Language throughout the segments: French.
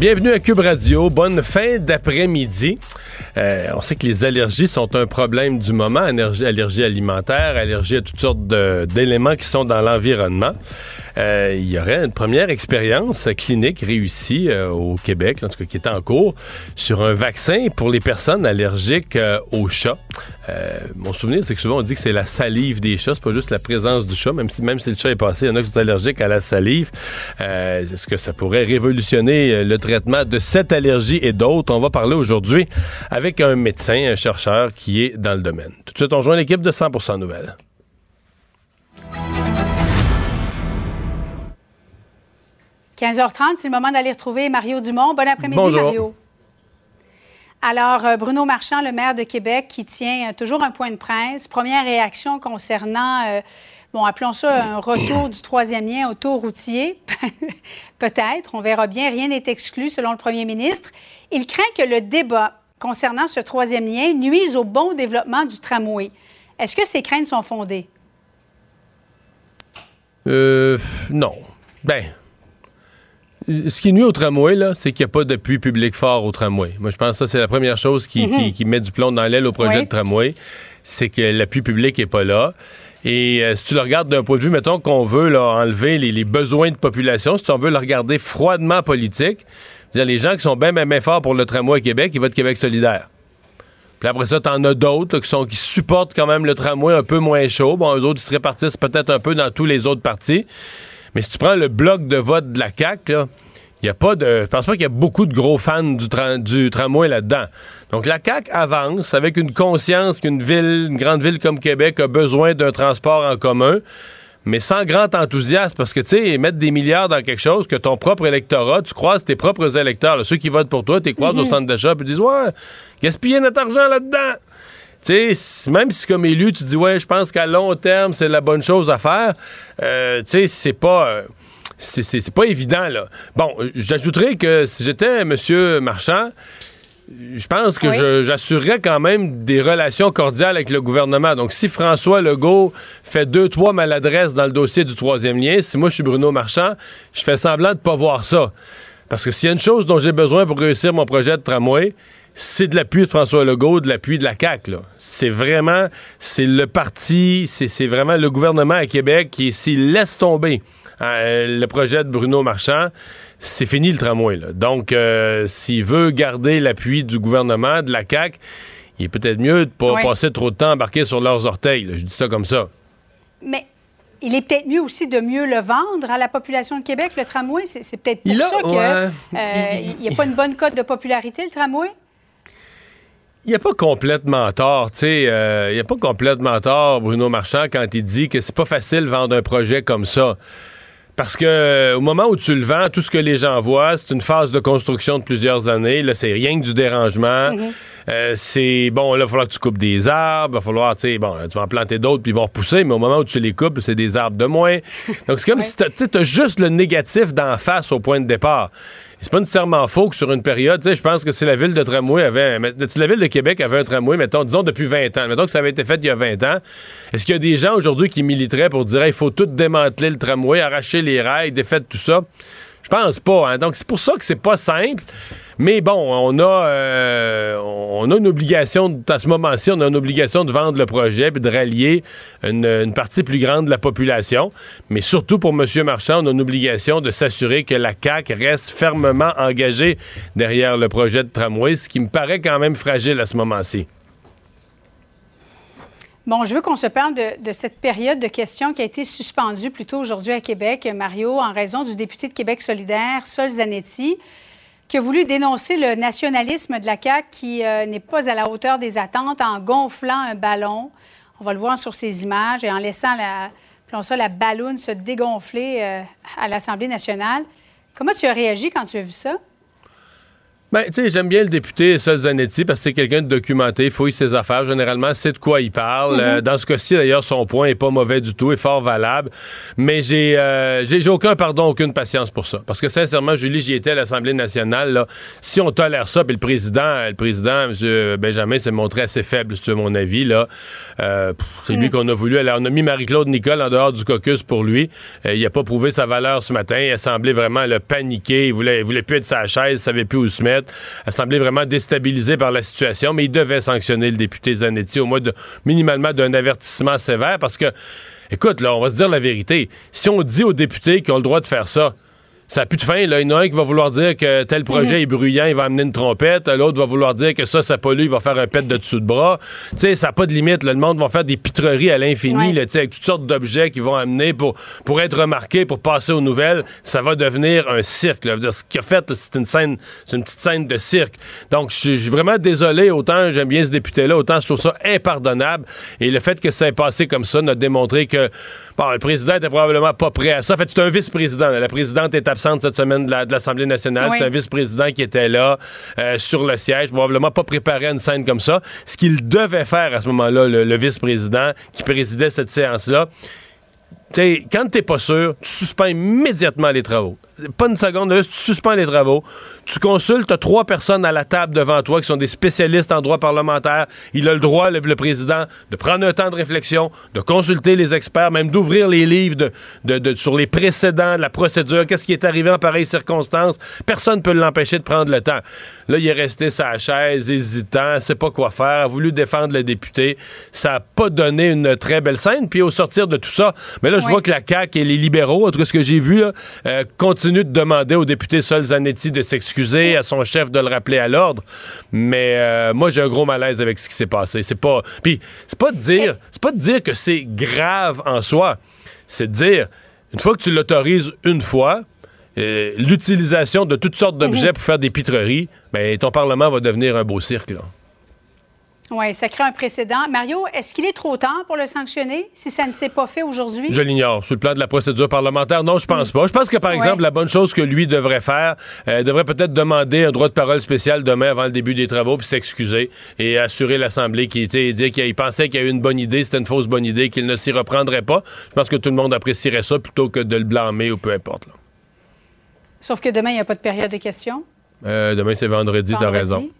Bienvenue à Cube Radio. Bonne fin d'après-midi. Euh, on sait que les allergies sont un problème du moment. Allergie, allergie alimentaire, allergie à toutes sortes d'éléments qui sont dans l'environnement. Euh, il y aurait une première expérience clinique réussie euh, au Québec, en tout cas qui est en cours, sur un vaccin pour les personnes allergiques euh, aux chats. mon souvenir, c'est que souvent on dit que c'est la salive des chats, c'est pas juste la présence du chat, même si même si le chat est passé, il y en a qui sont allergiques à la salive. Est-ce que ça pourrait révolutionner le traitement de cette allergie et d'autres? On va parler aujourd'hui avec un médecin, un chercheur qui est dans le domaine. Tout de suite, on rejoint l'équipe de 100% Nouvelles. 15h30, c'est le moment d'aller retrouver Mario Dumont. Bon après-midi, Mario. Alors, euh, Bruno Marchand, le maire de Québec, qui tient euh, toujours un point de presse. Première réaction concernant, euh, bon, appelons ça un retour du troisième lien autoroutier. Peut-être, on verra bien. Rien n'est exclu, selon le premier ministre. Il craint que le débat concernant ce troisième lien nuise au bon développement du tramway. Est-ce que ces craintes sont fondées? Euh, non. Ben, ce qui nuit au tramway, là, c'est qu'il n'y a pas d'appui public fort au tramway. Moi, je pense que ça, c'est la première chose qui, mhm. met du plomb dans l'aile au projet de tramway. C'est que l'appui public n'est pas là. Et euh, si tu le regardes d'un point de vue, mettons qu'on veut enlever les, besoins de population, si tu veut le regarder froidement politique, les gens qui sont bien, bien, forts pour le tramway à Québec, ils votent Québec solidaire. Puis après ça, t'en as d'autres qui, sont, qui supportent quand même le tramway un peu moins chaud. Bon, eux autres, ils se répartissent peut-être un peu dans tous les autres partis. Mais si tu prends le bloc de vote de la CAQ, là, il y a pas de. Je pense pas qu'il y a beaucoup de gros fans du, du tramway là-dedans. Donc la CAQ avance avec une conscience qu'une ville, une grande ville comme Québec a besoin d'un transport en commun, mais sans grand enthousiasme, parce que tu sais, mettre des milliards dans quelque chose que ton propre électorat, tu croises tes propres électeurs, ceux qui votent pour toi, tu croises au mhm. centre d'achat, puis disent Ouais, gaspiller notre argent là-dedans. Tu sais, même si comme élu, tu dis ouais, je pense qu'à long terme, c'est la bonne chose à faire, euh, tu sais, c'est pas. Euh, c'est pas évident, là. Bon, j'ajouterais que si j'étais M. Marchand, je pense que j'assurerais quand même des relations cordiales avec le gouvernement. Donc, si François Legault fait deux, trois maladresses dans le dossier du troisième lien, si moi je suis Bruno Marchand, je fais semblant de pas voir ça. Parce que s'il y a une chose dont j'ai besoin pour réussir mon projet de tramway, c'est de l'appui de François Legault, de l'appui de la CAQ. C'est vraiment, c'est le parti, c'est vraiment le gouvernement à Québec qui, s'il laisse tomber euh, le projet de Bruno Marchand, c'est fini le tramway. Donc, euh, s'il veut garder l'appui du gouvernement, de la CAQ, il est peut-être mieux de ne pas passer trop de temps embarqué sur leurs orteils. Je dis ça comme ça. Mais il est peut-être mieux aussi de mieux le vendre à la population de Québec, le tramway. C'est peut-être pour ça qu'il n'y a pas une bonne cote de popularité, le tramway? Il a pas complètement tort, tu sais. Euh, il a pas complètement tort, Bruno Marchand, quand il dit que c'est pas facile de vendre un projet comme ça. Parce que euh, au moment où tu le vends, tout ce que les gens voient, c'est une phase de construction de plusieurs années. Là, c'est rien que du dérangement. Mhm. Euh, c'est bon, là, il va falloir que tu coupes des arbres, il va falloir, tu sais, bon, tu vas en planter d'autres puis ils vont repousser, mais au moment où tu les coupes, c'est des arbres de moins. Donc c'est comme si tu as juste le négatif d'en face au point de départ c'est pas nécessairement faux que sur une période, tu sais, je pense que si la ville de Tramway avait, si la ville de Québec avait un tramway, mettons, disons depuis 20 ans, mettons que ça avait été fait il y a 20 ans, est-ce qu'il y a des gens aujourd'hui qui militeraient pour dire, il faut tout démanteler le tramway, arracher les rails, défaire tout ça? Je pense pas. Hein. Donc, c'est pour ça que c'est pas simple. Mais bon, on a, euh, on a une obligation, à ce moment-ci, on a une obligation de vendre le projet et de rallier une, partie plus grande de la population. Mais surtout pour M. Marchand, on a une obligation de s'assurer que la CAQ reste fermement engagée derrière le projet de tramway, ce qui me paraît quand même fragile à ce moment-ci. Bon, je veux qu'on se parle de, cette période de questions qui a été suspendue plus tôt aujourd'hui à Québec, Mario, en raison du député de Québec solidaire, Sol Zanetti qui a voulu dénoncer le nationalisme de la CAQ qui euh, n'est pas à la hauteur des attentes en gonflant un ballon. On va le voir sur ces images et en laissant la, ça, la se dégonfler euh, à l'Assemblée nationale. Comment tu as réagi quand tu as vu ça? Ben, tu sais, j'aime bien le député Sol Zanetti parce que c'est quelqu'un de documenté, il fouille ses affaires. Généralement, c'est de quoi il parle. Mm-hmm. Euh, dans ce cas-ci, d'ailleurs, son point est pas mauvais du tout, est fort valable. Mais j'ai, euh, j'ai, aucun pardon, aucune patience pour ça. Parce que sincèrement, Julie, j'y étais à l'Assemblée nationale. Là, si on tolère ça, puis le président, le président, M. Benjamin, s'est montré assez faible, veux mon avis. Là, euh, c'est lui mm. qu'on a voulu. Alors, on a mis Marie-Claude Nicole en dehors du caucus pour lui. il a pas prouvé sa valeur ce matin. Il a semblé vraiment le paniquer. Il voulait, il voulait plus être sa chaise, il savait plus où se mettre a semblé vraiment déstabilisé par la situation, mais il devait sanctionner le député Zanetti au moins de, minimalement d'un avertissement sévère parce que, écoute, là, on va se dire la vérité. Si on dit aux députés qu'ils ont le droit de faire ça, ça n'a plus de fin. Là. Il y en a un qui va vouloir dire que tel projet mhm. est bruyant, il va amener une trompette. L'autre va vouloir dire que ça, ça pollue, il va faire un pet de dessous de bras. Tu sais, ça n'a pas de limite. Le monde va faire des pitreries à l'infini, sais, avec toutes sortes d'objets qui vont amener pour, pour être remarqués, pour passer aux nouvelles. Ça va devenir un cirque. Là. Dire, ce qu'il a fait, c'est une scène, c'est une petite scène de cirque. Donc, je suis vraiment désolé. Autant j'aime bien ce député-là, autant je trouve ça impardonnable. Et le fait que ça ait passé comme ça n'a démontré que bon, le président était probablement pas prêt à ça. En fait, c'est un vice-président. La présidente est cette semaine de l'Assemblée nationale. C'est un vice-président qui était là euh, sur le siège, probablement pas préparé à une scène comme ça. Ce qu'il devait faire à ce moment-là, le vice-président qui présidait cette séance-là, quand t'es pas sûr, tu suspends immédiatement les travaux. Pas une seconde, tu suspends les travaux. Tu consultes, trois personnes à la table devant toi qui sont des spécialistes en droit parlementaire. Il a le droit, le, président, de prendre un temps de réflexion, de consulter les experts, même d'ouvrir les livres de, sur les précédents de la procédure, qu'est-ce qui est arrivé en pareille circonstance. Personne ne peut l'empêcher de prendre le temps. Là, il est resté sa chaise, hésitant, sait pas quoi faire, a voulu défendre le député. Ça n'a pas donné une très belle scène. Puis au sortir de tout ça, mais là, je vois que la CAQ et les libéraux, en tout cas ce que j'ai vu, euh, continuent de demander au député Sol Zanetti de s'excuser, à son chef de le rappeler à l'ordre. Mais euh, moi, j'ai un gros malaise avec ce qui s'est passé. C'est pas. Puis, c'est pas de dire, c'est pas de dire que c'est grave en soi. C'est de dire, une fois que tu l'autorises une fois, euh, l'utilisation de toutes sortes d'objets mhm. pour faire des pitreries, ben, ton Parlement va devenir un beau cirque. Là. Oui, ça crée un précédent. Mario, est-ce qu'il est trop tard pour le sanctionner si ça ne s'est pas fait aujourd'hui? Je l'ignore. Sur le plan de la procédure parlementaire, non, je pense pas. Je pense que, par exemple, la bonne chose que lui devrait faire, euh, devrait peut-être demander un droit de parole spécial demain avant le début des travaux, puis s'excuser et assurer l'Assemblée qu'il dire qu'il pensait qu'il y a eu une bonne idée, c'était une fausse bonne idée, qu'il ne s'y reprendrait pas. Je pense que tout le monde apprécierait ça plutôt que de le blâmer ou peu importe. Sauf que demain, il n'y a pas de période de questions? Euh, demain, c'est vendredi, vendredi. tu as raison.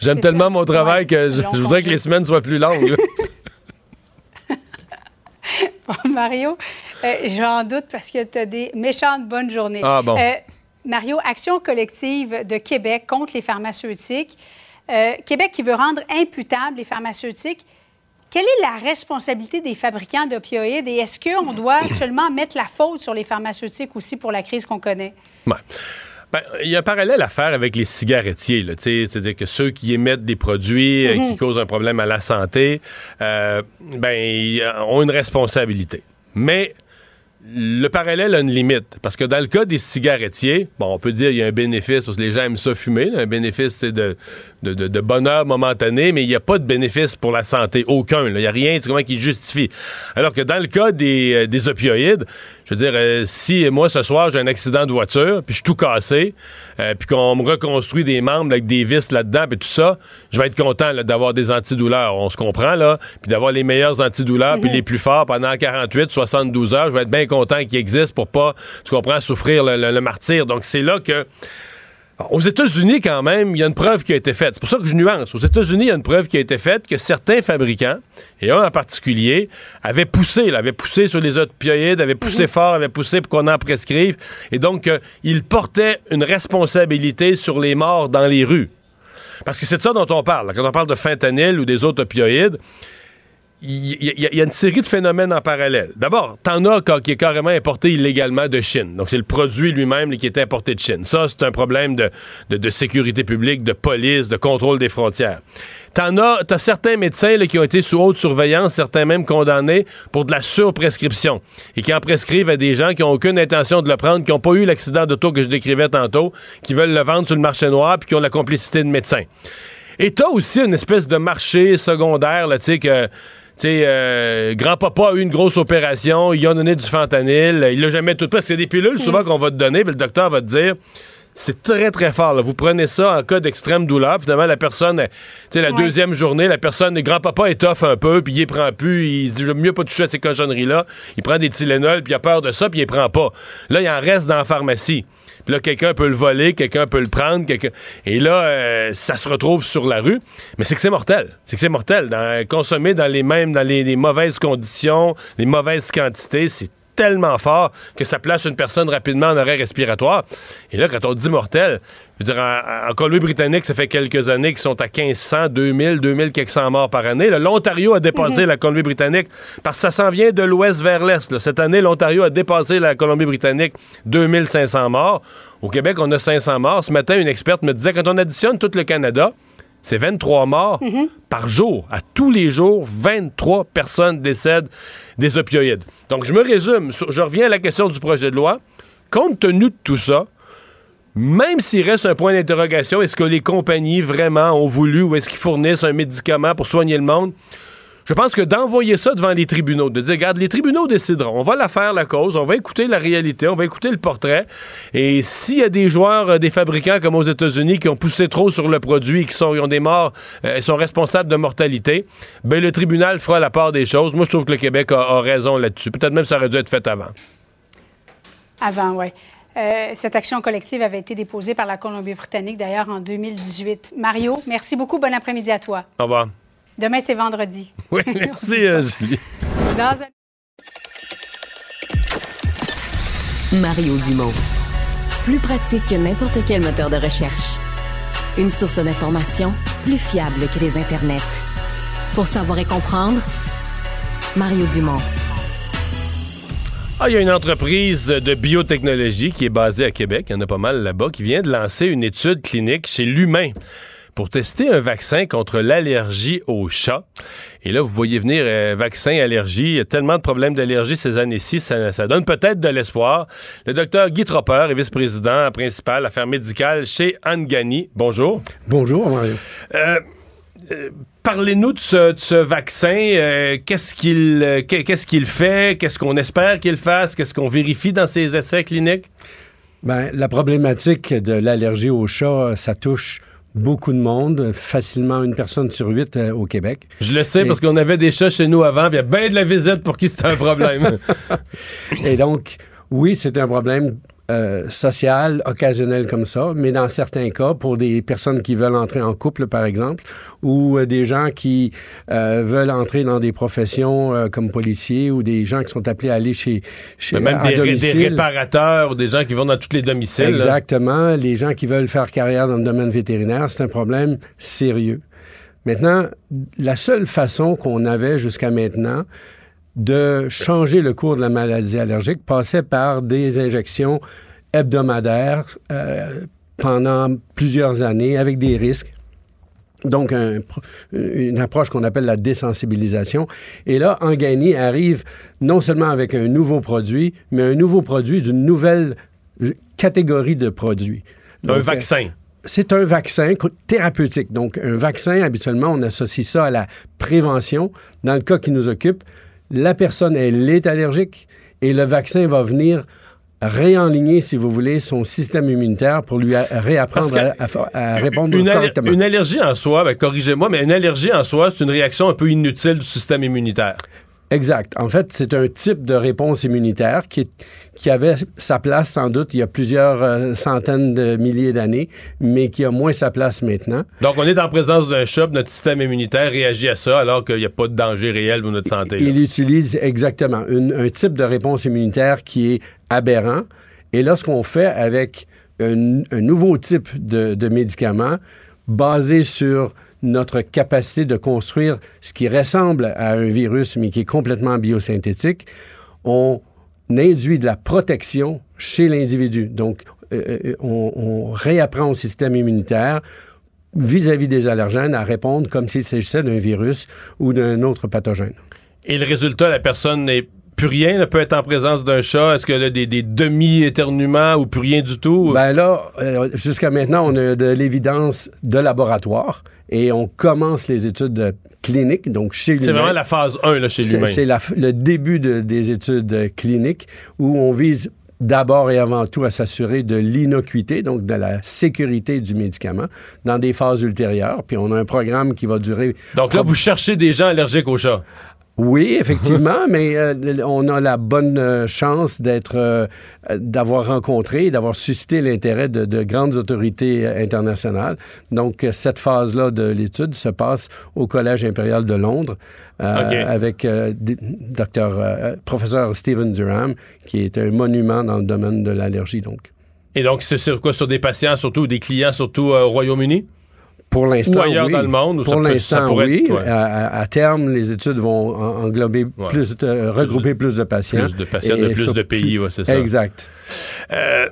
J'aime tellement mon travail que je, voudrais que les semaines soient plus longues. Mario, euh, j'en doute parce que tu as des méchantes bonnes journées. Ah bon. Euh, Mario, Action collective de Québec contre les pharmaceutiques. Euh, Québec qui veut rendre imputables les pharmaceutiques. Quelle est la responsabilité des fabricants d'opioïdes et est-ce qu'on doit seulement mettre la faute sur les pharmaceutiques aussi pour la crise qu'on connaît? Ouais. Ben, il y a un parallèle à faire avec les cigarettiers. C'est-à-dire que ceux qui émettent des produits euh, qui mhm. causent un problème à la santé, euh, ben, ont une responsabilité. Mais le parallèle a une limite. Parce que dans le cas des cigarettiers, bon, on peut dire qu'il y a un bénéfice, parce que les gens aiment ça fumer. Un bénéfice, c'est de, de, bonheur momentané, mais il n'y a pas de bénéfice pour la santé. Aucun. Il n'y a rien comment qui justifie. Alors que dans le cas des, euh, des opioïdes, je veux dire, euh, si moi, ce soir, j'ai un accident de voiture, puis je suis tout cassé, euh, puis qu'on me reconstruit des membres avec des vis là-dedans, puis tout ça, je vais être content d'avoir des antidouleurs. On se comprend, là. Puis d'avoir les meilleurs antidouleurs, puis mhm. les plus forts pendant 48, 72 heures. Je vais être bien content qu'ils existent pour pas, tu comprends, souffrir le martyr. Donc, c'est là que aux États-Unis, quand même, il y a une preuve qui a été faite. C'est pour ça que je nuance. Aux États-Unis, il y a une preuve qui a été faite que certains fabricants, et un en particulier, avaient poussé, avaient poussé sur les opioïdes, avaient poussé mhm. fort, avaient poussé pour qu'on en prescrive. Et donc, euh, ils portaient une responsabilité sur les morts dans les rues. Parce que c'est de ça dont on parle. Quand on parle de fentanyl ou des autres opioïdes, il y, a une série de phénomènes en parallèle. D'abord, t'en as qui est carrément importé illégalement de Chine. Donc, c'est le produit lui-même qui est importé de Chine. Ça, c'est un problème de, sécurité publique, de police, de contrôle des frontières. T'en as, t'as certains médecins qui ont été sous haute surveillance, certains même condamnés pour de la surprescription et qui en prescrivent à des gens qui n'ont aucune intention de le prendre, qui n'ont pas eu l'accident d'auto que je décrivais tantôt, qui veulent le vendre sur le marché noir puis qui ont la complicité de médecins. Et t'as aussi une espèce de marché secondaire, là, tu sais, que sais, euh, grand-papa a eu une grosse opération, il a donné du fentanyl, il l'a jamais tout parce que c'est des pilules souvent qu'on va te donner, puis le docteur va te dire c'est très, très fort. Vous prenez ça en cas d'extrême douleur. Finalement, la personne, tu sais, la deuxième journée, la personne, le grand-papa étoffe un peu, puis il prend plus. Il se dit, je mieux pas toucher à ces cochonneries-là. Il prend des Tylenol, puis il a peur de ça, puis il prend pas. Là, il en reste dans la pharmacie. Puis là, quelqu'un peut le voler, quelqu'un peut le prendre, et là, euh, ça se retrouve sur la rue. Mais c'est que c'est mortel. C'est que c'est mortel. Dans, consommer dans les mêmes, dans les mauvaises conditions, les mauvaises quantités, c'est tellement fort que ça place une personne rapidement en arrêt respiratoire. Et là, quand on dit mortel, je veux dire, en, Colombie-Britannique, ça fait quelques années qu'ils sont à 1500, 2000, 2000 quelques cents morts par année. L'Ontario a dépassé mhm. la Colombie-Britannique parce que ça s'en vient de l'ouest vers l'est. Cette année, l'Ontario a dépassé la Colombie-Britannique, 2500 morts. Au Québec, on a 500 morts. Ce matin, une experte me disait, quand on additionne tout le Canada, c'est 23 morts mhm. par jour. À tous les jours, 23 personnes décèdent des opioïdes. Donc, je me résume. Je reviens à la question du projet de loi. Compte tenu de tout ça, même s'il reste un point d'interrogation, est-ce que les compagnies vraiment ont voulu ou est-ce qu'ils fournissent un médicament pour soigner le monde? Je pense que d'envoyer ça devant les tribunaux, de dire, regarde, les tribunaux décideront. On va la faire, la cause. On va écouter la réalité. On va écouter le portrait. Et s'il y a des joueurs, euh, des fabricants comme aux États-Unis qui ont poussé trop sur le produit, qui sont, ont des morts, euh, sont responsables de mortalité, ben le tribunal fera la part des choses. Moi, je trouve que le Québec a, raison là-dessus. Peut-être même que ça aurait dû être fait avant. Avant, oui. Euh, cette action collective avait été déposée par la Colombie-Britannique, d'ailleurs, en 2018. Mario, merci beaucoup. Bon après-midi à toi. Au revoir. Demain, c'est vendredi. Oui, merci, euh, Julie. Mario Dumont. Plus pratique que n'importe quel moteur de recherche. Une source d'information plus fiable que les internets. Pour savoir et comprendre, Mario Dumont. Ah, il y a une entreprise de biotechnologie qui est basée à Québec, il y en a pas mal là-bas, qui vient de lancer une étude clinique chez l'humain pour tester un vaccin contre l'allergie au chat. Et là, vous voyez venir euh, vaccin, allergie. Il y a tellement de problèmes d'allergie ces années-ci, ça, donne peut-être de l'espoir. Le docteur Guy Tropper est vice-président principal affaires médicales chez Angani. Bonjour. Bonjour, Mario. Euh, euh, parlez-nous de ce, vaccin. qu'est-ce qu'il qu'est-ce qu'il fait? Qu'est-ce qu'on espère qu'il fasse? Qu'est-ce qu'on vérifie dans ses essais cliniques? Ben, la problématique de l'allergie au chat, ça touche beaucoup de monde, facilement une personne sur huit euh, au Québec. Je le sais parce qu'on avait des chats chez nous avant, il y a bien de la visite pour qui c'était un problème. Et donc, oui, c'est un problème euh, social occasionnel comme ça, mais dans certains cas, pour des personnes qui veulent entrer en couple, par exemple, ou euh, des gens qui euh, veulent entrer dans des professions comme policiers ou des gens qui sont appelés à aller chez, chez mais même des, réparateurs ou des gens qui vont dans tous les domiciles. Exactement, les gens qui veulent faire carrière dans le domaine vétérinaire, c'est un problème sérieux. Maintenant, la seule façon qu'on avait jusqu'à maintenant, de changer le cours de la maladie allergique passait par des injections hebdomadaires euh, pendant plusieurs années avec des risques. Donc, une approche qu'on appelle la désensibilisation. Et là, Angani arrive non seulement avec un nouveau produit, mais un nouveau produit d'une nouvelle catégorie de produits. un vaccin. C'est un vaccin thérapeutique. Donc, un vaccin, habituellement, on associe ça à la prévention. Dans le cas qui nous occupe, la personne, elle est allergique et le vaccin va venir réenligner, si vous voulez, son système immunitaire pour lui réapprendre à, répondre une, correctement. Une allergie en soi, ben, corrigez-moi, mais une allergie en soi, c'est une réaction un peu inutile du système immunitaire. Exact. En fait, c'est un type de réponse immunitaire qui, qui avait sa place sans doute il y a plusieurs euh, centaines de milliers d'années, mais qui a moins sa place maintenant. Donc, on est en présence d'un choc, notre système immunitaire réagit à ça alors qu'il n'y a pas de danger réel pour notre santé. Il utilise exactement un type de réponse immunitaire qui est aberrant. Et là, ce qu'on fait avec un, nouveau type de, de médicament basé sur notre capacité de construire ce qui ressemble à un virus, mais qui est complètement biosynthétique, on induit de la protection chez l'individu. Donc, euh, euh, on, réapprend au système immunitaire vis-à-vis des allergènes à répondre comme s'il s'agissait d'un virus ou d'un autre pathogène. Et le résultat, la personne n'est plus rien ne peut être en présence d'un chat? Est-ce que là, des, des demi-éternuements ou plus rien du tout? Ben là, euh, jusqu'à maintenant, on a de l'évidence de laboratoire et on commence les études cliniques, donc chez l'humain. C'est vraiment la phase 1 là, chez l'humain. C'est le début des études cliniques où on vise d'abord et avant tout à s'assurer de l'innocuité, donc de la sécurité du médicament dans des phases ultérieures. Puis on a un programme qui va durer. Donc là, vous cherchez des gens allergiques au chat. Oui, effectivement, mais euh, on a la bonne euh, chance d'être, euh, d'avoir rencontré, d'avoir suscité l'intérêt de, grandes autorités internationales. Donc, cette phase-là de l'étude se passe au Collège impérial de Londres avec docteur, professeur Stephen Durham, qui est un monument dans le domaine de l'allergie. Donc. Et donc, c'est sur quoi? Sur des patients, surtout des clients, surtout au Royaume-Uni? Pour l'instant, ailleurs oui. dans le monde. Pour l'instant, oui. À, terme, les études vont englober plus, de, regrouper plus de patients. Plus de patients de plus de pays, c'est ça. Exact. Euh,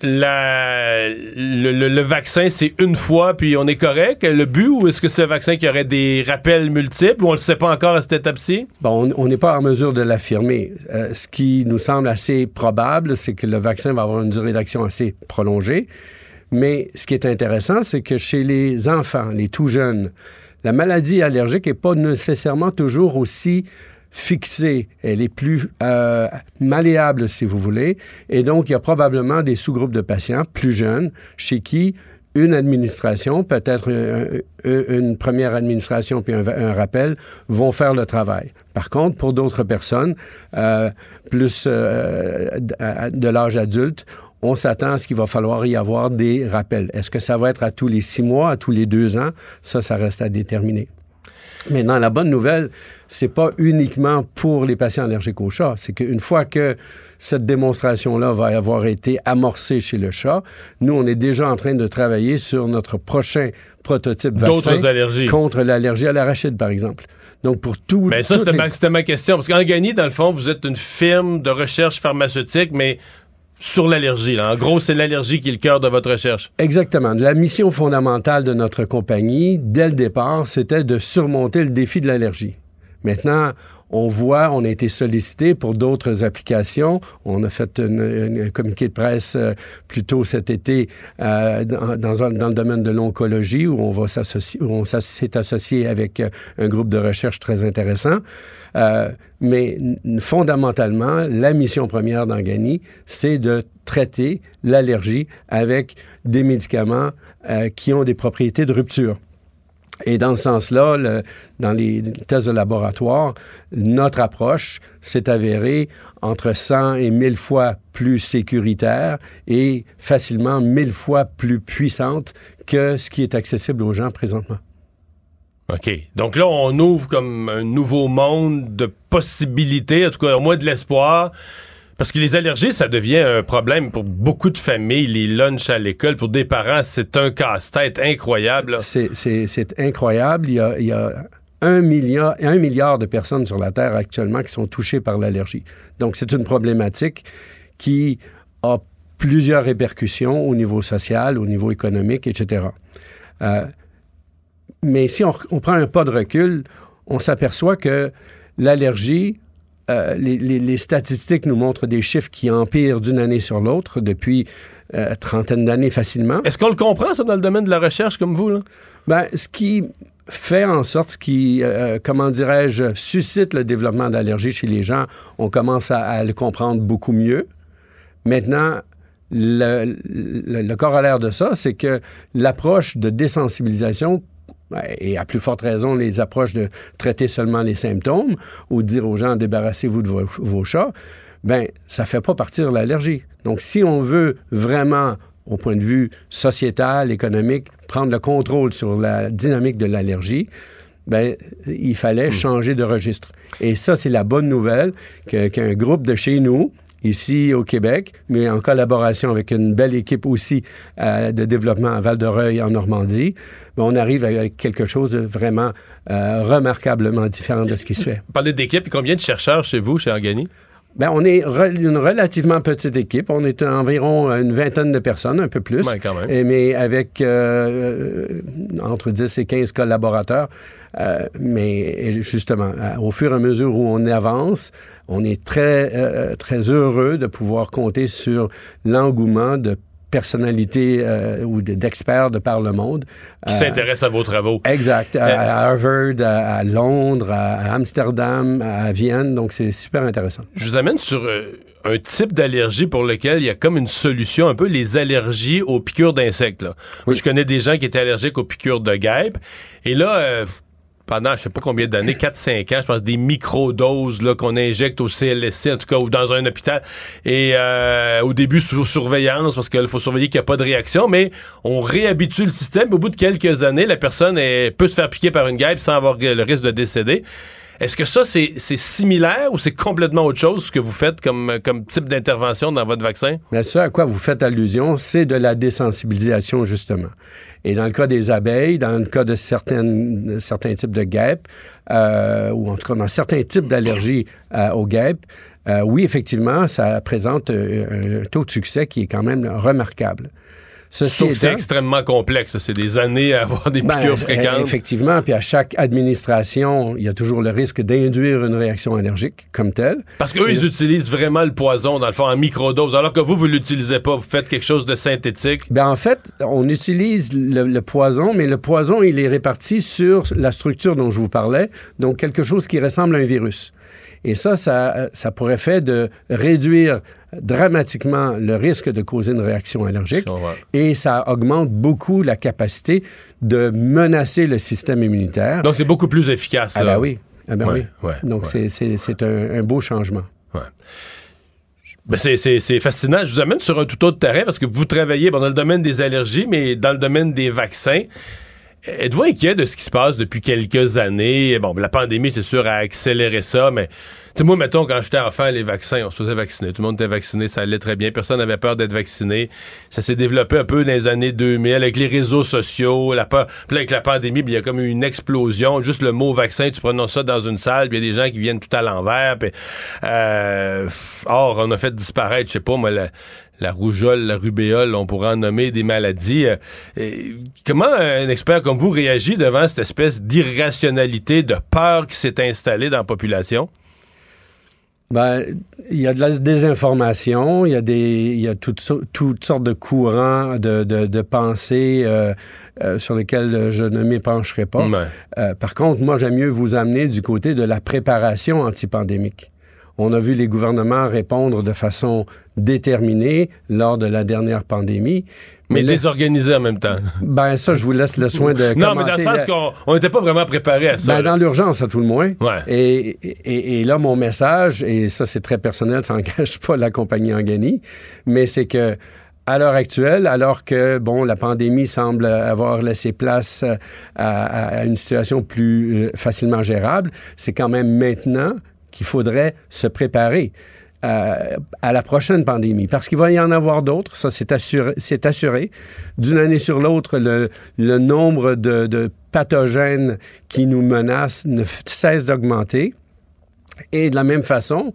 la, le, vaccin, c'est une fois, puis on est correct? Le but, ou est-ce que c'est un vaccin qui aurait des rappels multiples, ou on ne le sait pas encore à cette étape-ci? Bon, on n'est pas en mesure de l'affirmer. Euh, ce qui nous semble assez probable, c'est que le vaccin va avoir une durée d'action assez prolongée. Mais ce qui est intéressant, c'est que chez les enfants, les tout jeunes, la maladie allergique n'est pas nécessairement toujours aussi fixée. Elle est plus euh, malléable, si vous voulez. Et donc, il y a probablement des sous-groupes de patients plus jeunes chez qui une administration, peut-être une, première administration puis un, rappel, vont faire le travail. Par contre, pour d'autres personnes, euh, plus euh, de l'âge adulte, on s'attend à ce qu'il va falloir y avoir des rappels. Est-ce que ça va être à tous les six mois, à tous les deux ans? Ça, ça reste à déterminer. Maintenant, la bonne nouvelle, c'est pas uniquement pour les patients allergiques au chat. C'est qu'une fois que cette démonstration-là va avoir été amorcée chez le chat, nous, on est déjà en train de travailler sur notre prochain prototype vaccin allergies. contre l'allergie à l'arachide, par exemple. Donc, pour tout... Mais ça, c'était ma, question. Parce qu'en Gagny, dans le fond, vous êtes une firme de recherche pharmaceutique, mais sur l'allergie. En gros, c'est l'allergie qui est le cœur de votre recherche. Exactement. La mission fondamentale de notre compagnie, dès le départ, c'était de surmonter le défi de l'allergie. Maintenant, on voit, on a été sollicité pour d'autres applications. On a fait un communiqué de presse euh, plus tôt cet été euh, dans, dans, le domaine de l'oncologie où on on s'est associé avec euh, un groupe de recherche très intéressant. mais fondamentalement, la mission première d'Angani, c'est de traiter l'allergie avec des médicaments qui ont des propriétés de rupture. Et dans ce sens-là, dans les tests de laboratoire, notre approche s'est avérée entre 100 et 1000 fois plus sécuritaire et facilement 1000 fois plus puissante que ce qui est accessible aux gens présentement. OK. Donc là, on ouvre comme un nouveau monde de possibilités, en tout cas au moins de l'espoir. Parce que les allergies, ça devient un problème pour beaucoup de familles. Les lunchs à l'école, pour des parents, c'est un casse-tête incroyable. C'est incroyable. Il y a, un milliard, de personnes sur la Terre actuellement qui sont touchées par l'allergie. Donc, c'est une problématique qui a plusieurs répercussions au niveau social, au niveau économique, etc. Euh, mais si on, prend un pas de recul, on s'aperçoit que l'allergie euh, les, statistiques nous montrent des chiffres qui empirent d'une année sur l'autre depuis euh, trentaine d'années facilement. Est-ce qu'on le comprend, ça, dans le domaine de la recherche comme vous? Là? Ben, ce qui fait en sorte, ce qui, euh, comment dirais-je, suscite le développement d'allergies chez les gens, on commence à, le comprendre beaucoup mieux. Maintenant, le, le corollaire de ça, c'est que l'approche de désensibilisation et à plus forte raison les approches de traiter seulement les symptômes ou de dire aux gens débarrassez-vous de vos, chats, ben ça fait pas partir l'allergie. Donc si on veut vraiment au point de vue sociétal, économique, prendre le contrôle sur la dynamique de l'allergie, ben, il fallait hmm. changer de registre. Et ça, c'est la bonne nouvelle qu'un groupe de chez nous, ici au Québec, mais en collaboration avec une belle équipe aussi euh, de développement à Val-de-Reuil en Normandie, on arrive avec quelque chose de vraiment euh, remarquablement différent de ce qui se fait. Vous parlez d'équipe, combien de chercheurs chez vous, chez Organi? Ben, on est une relativement petite équipe. On est environ une vingtaine de personnes, un peu plus. quand même. mais avec euh, entre 10 et 15 collaborateurs. Euh, mais justement, au fur et à mesure où on avance, on est très, euh, très heureux de pouvoir compter sur l'engouement de personnalités euh, ou d'experts de par le monde. Qui s'intéressent à vos travaux. Exact. À, Harvard, à, Londres, à, Amsterdam, à Vienne. Donc, c'est super intéressant. Je vous amène sur un type d'allergie pour lequel il y a comme une solution, un peu les allergies aux piqûres d'insectes. Oui. Je connais des gens qui étaient allergiques aux piqûres de guêpes. Et là, pendant je sais pas combien d'années, 4-5 ans, je pense, des micro-doses qu'on injecte au CLSC, en tout cas, ou dans un hôpital. Et euh, au début, sous surveillance, parce qu'il faut surveiller qu'il n'y a pas de réaction, mais on réhabitue le système. Au bout de quelques années, la personne peut se faire piquer par une guêpe sans avoir le risque de décéder. Est-ce que ça, c'est similaire ou c'est complètement autre chose ce que vous faites comme, type d'intervention dans votre vaccin? Mais ça à quoi vous faites allusion, c'est de la désensibilisation, justement. Et dans le cas des abeilles, dans le cas de certains types de guêpes, euh, ou en tout cas dans certains types d'allergies euh, aux guêpes, euh, oui, effectivement, ça présente un taux de succès qui est quand même remarquable. C'est extrêmement complexe. C'est des années à avoir des piqûres ben, fréquentes. Effectivement. Puis à chaque administration, il y a toujours le risque d'induire une réaction allergique comme telle. Parce qu'eux, ils utilisent vraiment le poison, dans le fond, en microdose, alors que vous, vous l'utilisez pas. Vous faites quelque chose de synthétique. Ben, en fait, on utilise le, poison, mais le poison, il est réparti sur la structure dont je vous parlais. Donc, quelque chose qui ressemble à un virus. Et ça, ça, ça pourrait faire de réduire dramatiquement le risque de causer une réaction allergique et ça augmente beaucoup la capacité de menacer le système immunitaire. Donc, c'est beaucoup plus efficace. Ah ben oui. Ah ben oui. Donc, c'est un, beau changement. Ben c'est fascinant. Je vous amène sur un tout autre terrain parce que vous travaillez dans le domaine des allergies, mais dans le domaine des vaccins. Êtes-vous inquiet de ce qui se passe depuis quelques années? Bon, la pandémie, c'est sûr, a accéléré ça, mais sais, moi, mettons, quand j'étais enfant, les vaccins, on se faisait vacciner. Tout le monde était vacciné, ça allait très bien. Personne n'avait peur d'être vacciné. Ça s'est développé un peu dans les années 2000 avec les réseaux sociaux, la peur. Puis avec la pandémie, il y a comme une explosion. Juste le mot vaccin, tu prononces ça dans une salle, puis il y a des gens qui viennent tout à l'envers. Euh, or, on a fait disparaître, je sais pas, moi, la, rougeole, la rubéole, on pourrait en nommer des maladies. Euh, comment un expert comme vous réagit devant cette espèce d'irrationalité, de peur qui s'est installée dans la population? Ben, il y a de la désinformation, il y a des, il y a toutes, toutes sortes de courants de, de, de pensée euh, euh, sur lesquels je ne m'épancherai pas. Euh, par contre, moi, j'aime mieux vous amener du côté de la préparation antipandémique. On a vu les gouvernements répondre de façon déterminée lors de la dernière pandémie. Mais, désorganisé en même temps. Ben ça, je vous laisse le soin de Non, mais dans le sens qu'on n'était pas vraiment préparé à ça. Ben, dans l'urgence, à tout le moins. Ouais. Et, et, et, là, mon message, et ça c'est très personnel, ça n'engage pas la compagnie Angani, mais c'est que à l'heure actuelle, alors que bon, la pandémie semble avoir laissé place à, à une situation plus euh, facilement gérable, c'est quand même maintenant qu'il faudrait se préparer. Euh, à la prochaine pandémie, parce qu'il va y en avoir d'autres, ça c'est assuré. D'une année sur l'autre, le, nombre de, pathogènes qui nous menacent ne cesse d'augmenter. Et de la même façon,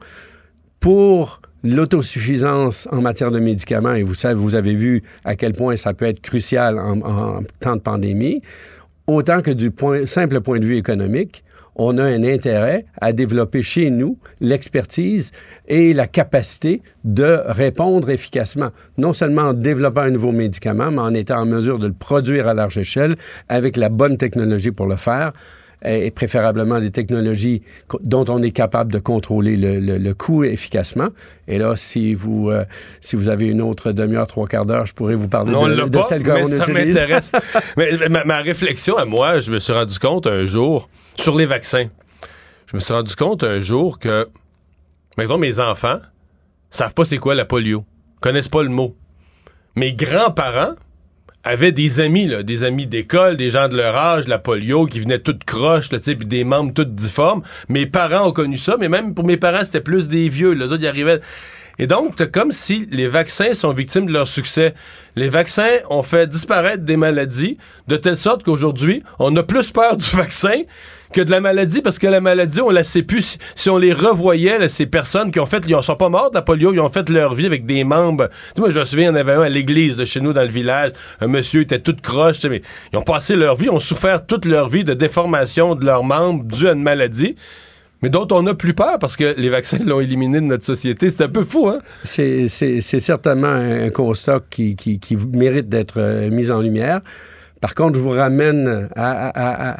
pour l'autosuffisance en matière de médicaments, et vous savez, vous avez vu à quel point ça peut être crucial en, temps de pandémie, autant que du simple point de vue économique, on a un intérêt à développer chez nous l'expertise et la capacité de répondre efficacement, non seulement en développant un nouveau médicament, mais en étant en mesure de le produire à large échelle avec la bonne technologie pour le faire et préférablement des technologies dont on est capable de contrôler le, coût efficacement. Et là, si vous euh, si vous avez une autre demi-heure, trois quarts d'heure, je pourrais vous parler de, de, celle qu'on utilise. Ça m'intéresse. mais ma, ma, réflexion à moi, je me suis rendu compte un jour sur les vaccins. Je me suis rendu compte un jour que, par exemple, mes enfants savent pas c'est quoi la polio, connaissent pas le mot. Mes grands-parents avaient des amis, là, des amis d'école, des gens de leur âge, la polio, qui venaient toutes croches, là, puis des membres toutes difformes. Mes parents ont connu ça, mais même pour mes parents, c'était plus des vieux. Les autres, y arrivaient. Et donc, c'est comme si les vaccins sont victimes de leur succès. Les vaccins ont fait disparaître des maladies de telle sorte qu'aujourd'hui, on a plus peur du vaccin que de la maladie, parce que la maladie, on la sait plus. Si on les revoyait, ces personnes qui ont fait, ils sont pas morts de la polio, ils ont fait leur vie avec des membres. Tu moi, je me souviens, il y en avait un à l'église de chez nous dans le village. Un monsieur était tout croche, mais ils ont passé leur vie, ont souffert toute leur vie de déformation de leurs membres due à une maladie. Mais dont on n'a plus peur parce que les vaccins l'ont éliminé de notre société. C'est un peu fou, hein? C'est certainement un constat qui, qui, qui mérite d'être euh, mis en lumière. Par contre, je vous ramène à, à, à,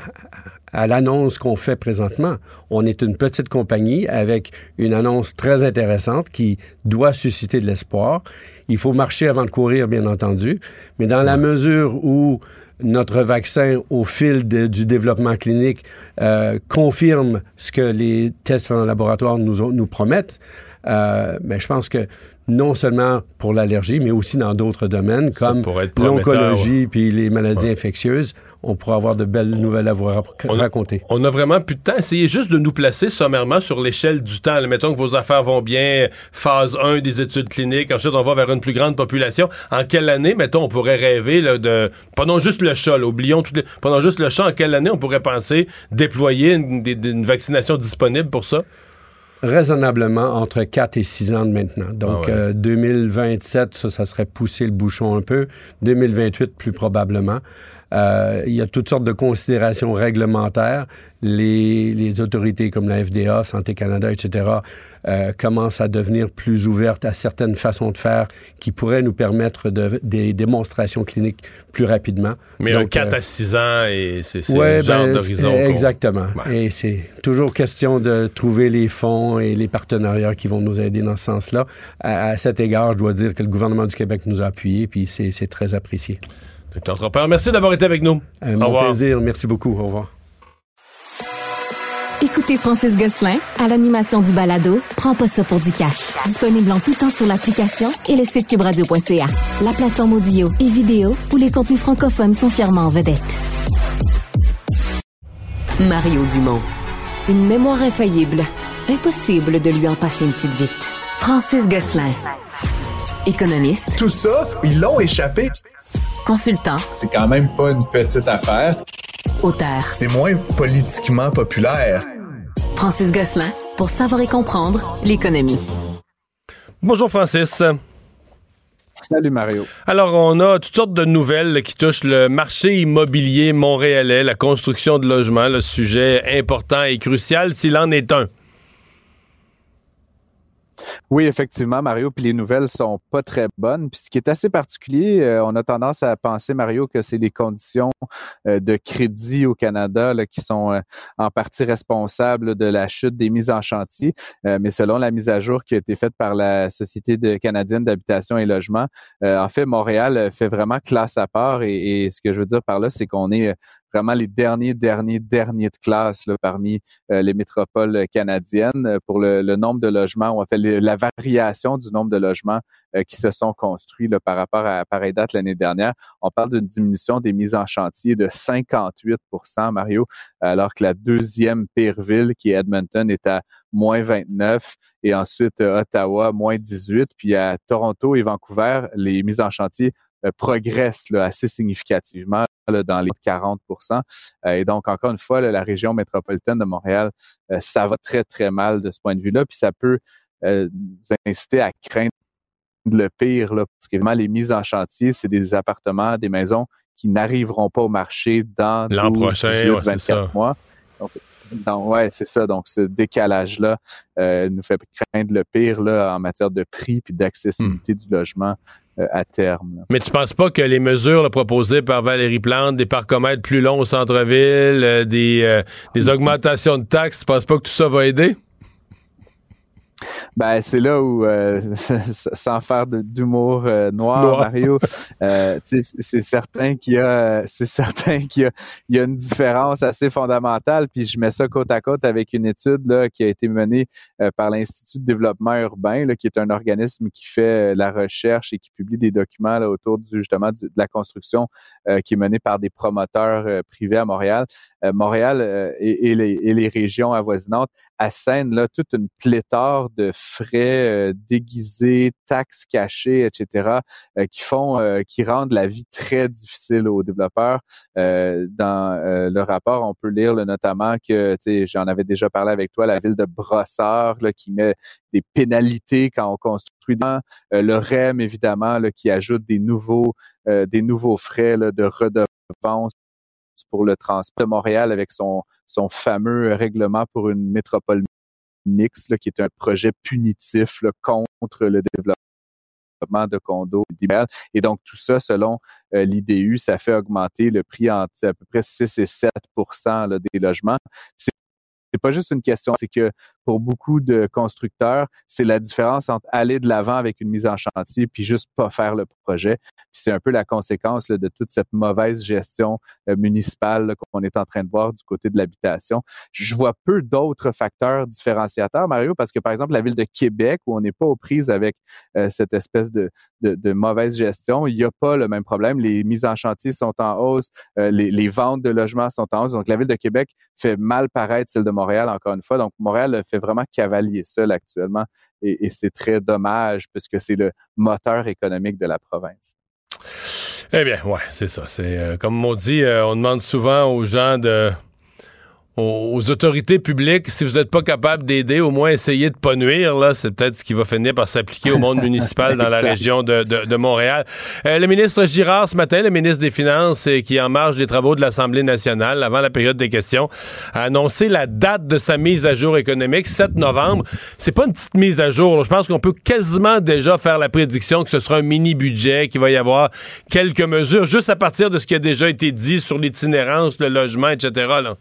à l'annonce qu'on fait présentement. On est une petite compagnie avec une annonce très intéressante qui doit susciter de l'espoir. Il faut marcher avant de courir, bien entendu, mais dans la mesure où notre vaccin, au fil du développement clinique, euh, confirme ce que les tests en laboratoire nous, nous promettent, euh, mais je pense que non seulement pour l'allergie, mais aussi dans d'autres domaines comme l'oncologie puis les maladies infectieuses, on pourra avoir de belles nouvelles à vous raconter. On a vraiment plus de temps. Essayez juste de nous placer sommairement sur l'échelle du temps. mettons que vos affaires vont bien, phase 1 des études cliniques, ensuite on va vers une plus grande population. En quelle année, mettons, on pourrait rêver de... Pendant juste le chat, oublions tout pendant juste le chat, en quelle année on pourrait penser déployer une vaccination disponible pour ça? raisonnablement entre 4 et 6 ans de maintenant. Donc, 2027, ah ça, ça serait pousser le bouchon un peu. 2028, plus probablement. Euh, il y a toutes sortes de considérations réglementaires. Les, les autorités comme la FDA, Santé Canada, etc., euh, commencent à devenir plus ouvertes à certaines façons de faire qui pourraient nous permettre de, des démonstrations cliniques plus rapidement. Mais Donc, 4 euh, à 6 ans, et c'est ouais, le genre ben, d'horizon. Exactement. Et c'est toujours question de trouver les fonds et les partenariats qui vont nous aider dans ce sens-là. À, à cet égard, je dois dire que le gouvernement du Québec nous a appuyés, puis c'est très apprécié. Docteur Tropper, merci d'avoir été avec nous. Un mon plaisir. Merci beaucoup. Au revoir. Écoutez Francis Gosselin à l'animation du balado Prends pas ça pour du cash. Disponible en tout temps sur l'application et le site cubradio.ca. La plateforme audio et vidéo où les contenus francophones sont fièrement en vedette. Mario Dumont. Une mémoire infaillible. Impossible de lui en passer une petite vite. Francis Gosselin. Économiste. Tout ça, ils l'ont échappé. Consultant. C'est quand même pas une petite affaire. Auteur. C'est moins politiquement populaire. Francis Gosselin, pour savoir et comprendre l'économie. Bonjour Francis. Salut Mario. Alors, on a toutes sortes de nouvelles qui touchent le marché immobilier montréalais, la construction de logements, le sujet important et crucial s'il en est un. Oui, effectivement, Mario, puis les nouvelles sont pas très bonnes. Puis ce qui est assez particulier, euh, on a tendance à penser, Mario, que c'est les conditions euh, de crédit au Canada qui sont euh, en partie responsables de la chute des mises en chantier. mais selon la mise à jour qui a été faite par la Société canadienne d'habitation et logement, en fait, Montréal fait vraiment classe à part. Et, et ce que je veux dire par là, c'est qu'on est vraiment les derniers, derniers, derniers de classe là, parmi euh, les métropoles canadiennes euh, pour le, nombre de logements. On a fait la variation du nombre de logements euh, qui se sont construits là, par rapport à pareille date l'année dernière. On parle d'une diminution des mises en chantier de 58% Mario, alors que la deuxième pire ville, qui est Edmonton, est à moins 29 et ensuite Ottawa, moins 18. Puis à Toronto et Vancouver, les mises en chantier progressent là, assez significativement dans les 40% euh, Et donc, encore une fois, la région métropolitaine de Montréal, euh, ça va très, très mal de ce point de vue-là. Puis ça peut euh, vous inciter à craindre le pire, là, parce qu'évidemment, les mises en chantier, c'est des appartements, des maisons qui n'arriveront pas au marché dans l'an prochain, 24 mois. Donc, ouais, c'est ça. Donc, ce décalage-là nous fait craindre le pire là, en matière de prix puis d'accessibilité hmm. du logement euh, à terme. Mais tu penses pas que les mesures proposées par Valérie Plante, des parcomètres plus longs au centre-ville, euh, des, euh, des augmentations de taxes, tu penses pas que tout ça va aider? Ben, c'est là où, euh, sans faire d'humour euh, noir, Mario, euh, c'est certain qu'il y a, c'est certain qu'il y, y a, une différence assez fondamentale. Puis je mets ça côte à côte avec une étude là, qui a été menée par l'Institut de développement urbain, là, qui est un organisme qui fait la recherche et qui publie des documents là, autour du, justement de la construction, qui est menée par des promoteurs privés à Montréal. Montréal et, les, et les régions avoisinantes assènent là toute une pléthore de frais euh, déguisés, taxes cachées, etc., euh, qui font, euh, qui rendent la vie très difficile aux développeurs. dans le rapport, on peut lire notamment que, j'en avais déjà parlé avec toi, la ville de Brossard là, qui met des pénalités quand on construit dans le REM, évidemment, là, qui ajoute des nouveaux, des nouveaux frais là, de redevance pour le transport de Montréal avec son, son fameux règlement pour une métropole mix, qui est un projet punitif contre le développement de condos Et donc, tout ça, selon euh, l'IDU, ça fait augmenter le prix en à peu près 6 et 7 des logements. C'est pas juste une question, c'est que pour beaucoup de constructeurs, c'est la différence entre aller de l'avant avec une mise en chantier puis juste pas faire le projet. Puis c'est un peu la conséquence de toute cette mauvaise gestion euh, municipale qu'on est en train de voir du côté de l'habitation. Je vois peu d'autres facteurs différenciateurs, Mario, parce que par exemple la ville de Québec où on n'est pas aux prises avec euh, cette espèce de, de, mauvaise gestion, il n'y a pas le même problème. Les mises en chantier sont en hausse, euh, les, les ventes de logements sont en hausse. Donc la ville de Québec fait mal paraître celle de Montréal encore une fois. Donc Montréal vraiment cavalier seul actuellement et, c'est très dommage puisque c'est le moteur économique de la province. Eh bien, ouais, c'est ça. C'est euh, comme on dit, euh, on demande souvent aux gens de aux, autorités publiques, si vous n'êtes pas capable d'aider, au moins essayez de pas nuire. Là, c'est peut-être ce qui va finir par s'appliquer au monde municipal dans la région de, de, Montréal. Euh, le ministre Girard ce matin, le ministre des Finances, qui est en marge des travaux de l'Assemblée nationale, avant la période des questions, a annoncé la date de sa mise à jour économique, 7 novembre. C'est pas une petite mise à jour. Je pense qu'on peut quasiment déjà faire la prédiction que ce sera un mini budget, qu'il va y avoir quelques mesures, juste à partir de ce qui a déjà été dit sur l'itinérance, le logement, etc. Là.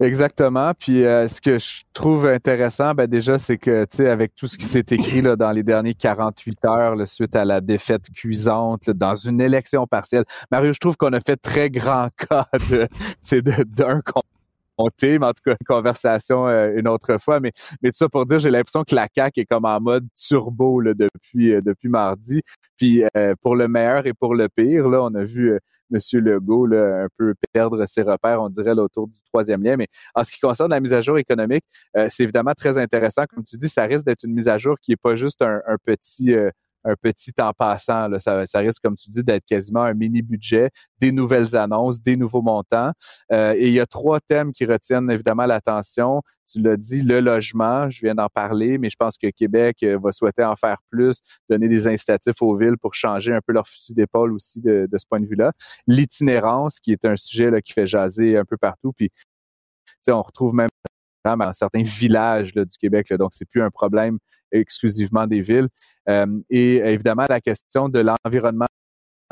Exactement. Puis euh, ce que je trouve intéressant, ben déjà, c'est que, tu sais, avec tout ce qui s'est écrit là, dans les derniers 48 heures, suite à la défaite cuisante, dans une élection partielle, Mario, je trouve qu'on a fait très grand cas de, d'un compté, mais en tout cas, conversation euh, une autre fois. Mais, mais tout ça pour dire, j'ai l'impression que la CAQ est comme en mode turbo là, depuis, euh, depuis mardi. Puis pour le meilleur et pour le pire, là, on a vu M. Legault là, un peu perdre ses repères, on dirait, autour du troisième lien. Mais en ce qui concerne la mise à jour économique, euh, c'est évidemment très intéressant. Comme tu dis, ça risque d'être une mise à jour qui n'est pas juste un, petit euh, un petit en passant. Là. Ça, ça risque, comme tu dis, d'être quasiment un mini-budget, des nouvelles annonces, des nouveaux montants. Euh, et il y a trois thèmes qui retiennent évidemment l'attention. Tu l'as dit, le logement, je viens d'en parler, mais je pense que Québec euh, va souhaiter en faire plus, donner des incitatifs aux villes pour changer un peu leur fusil d'épaule aussi de, ce point de vue-là. L'itinérance, qui est un sujet qui fait jaser un peu partout. Puis, on retrouve même dans certains villages du Québec. Là, donc, c'est plus un problème exclusivement des villes. Euh, et évidemment, la question de l'environnement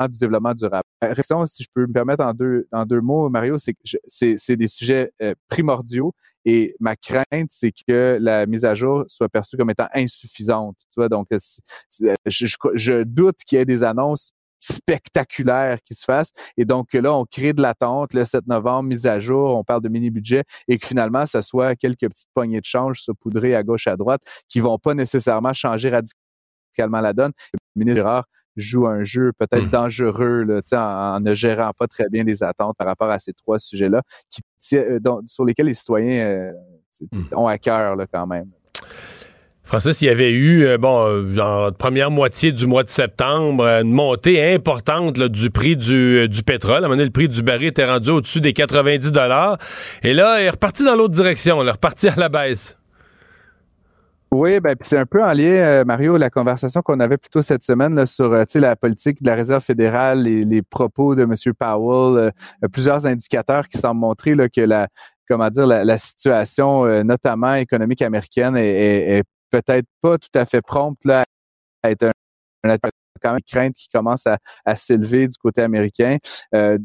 du développement durable. Réaction, si je peux me permettre en deux, en deux mots, Mario, c'est que c'est des sujets euh, primordiaux et ma crainte, c'est que la mise à jour soit perçue comme étant insuffisante. Tu vois, donc, je doute qu'il y ait des annonces spectaculaire qui se fasse. Et donc là, on crée de l'attente. Le 7 novembre, mise à jour, on parle de mini-budget et que finalement, ça soit quelques petites poignées de change saupoudrées à gauche, à droite qui vont pas nécessairement changer radicalement la donne. Le ministre Gérard joue un jeu peut-être mmh. dangereux là, en, en, ne gérant pas très bien les attentes par rapport à ces trois sujets-là qui, euh, sur lesquels les citoyens euh, mmh. ont à cœur là, quand même. Francis, il y avait eu, euh, bon, euh, en première moitié du mois de septembre, une montée importante du prix du, euh, du pétrole. À un moment donné, le prix du baril était rendu au-dessus des 90 dollars. Et là, il est reparti dans l'autre direction. Il est reparti à la baisse. Oui, ben c'est un peu en lien, Mario, la conversation qu'on avait plutôt cette semaine sur la politique de la Réserve fédérale, les, les propos de M. Powell, plusieurs indicateurs qui semblent montrer que la comment dire la, situation, notamment économique américaine, est, est peut-être pas tout à fait prompte là, à être un, un quand même crainte qui commence à, à s'élever du côté américain. Euh,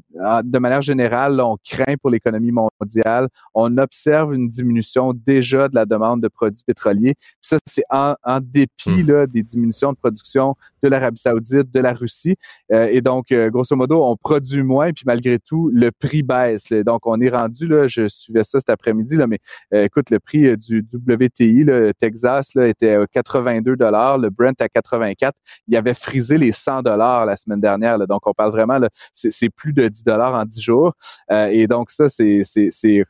de manière générale, on craint pour l'économie mondiale. On observe une diminution déjà de la demande de produits pétroliers. ça, c'est en, en, dépit hmm. là, des diminutions de production de l'Arabie saoudite, de la Russie. Euh, et donc, euh, grosso modo, on produit moins, puis malgré tout, le prix baisse. Là. Donc, on est rendu, là, je suivais ça cet après-midi, là, mais euh, écoute, le prix du WTI, le Texas, là, était à 82 dollars, le Brent à 84. Il avait frisé les 100 dollars la semaine dernière. donc, on parle vraiment, c'est plus de 10 dollars en 10 jours. Euh, et donc, ça, c'est,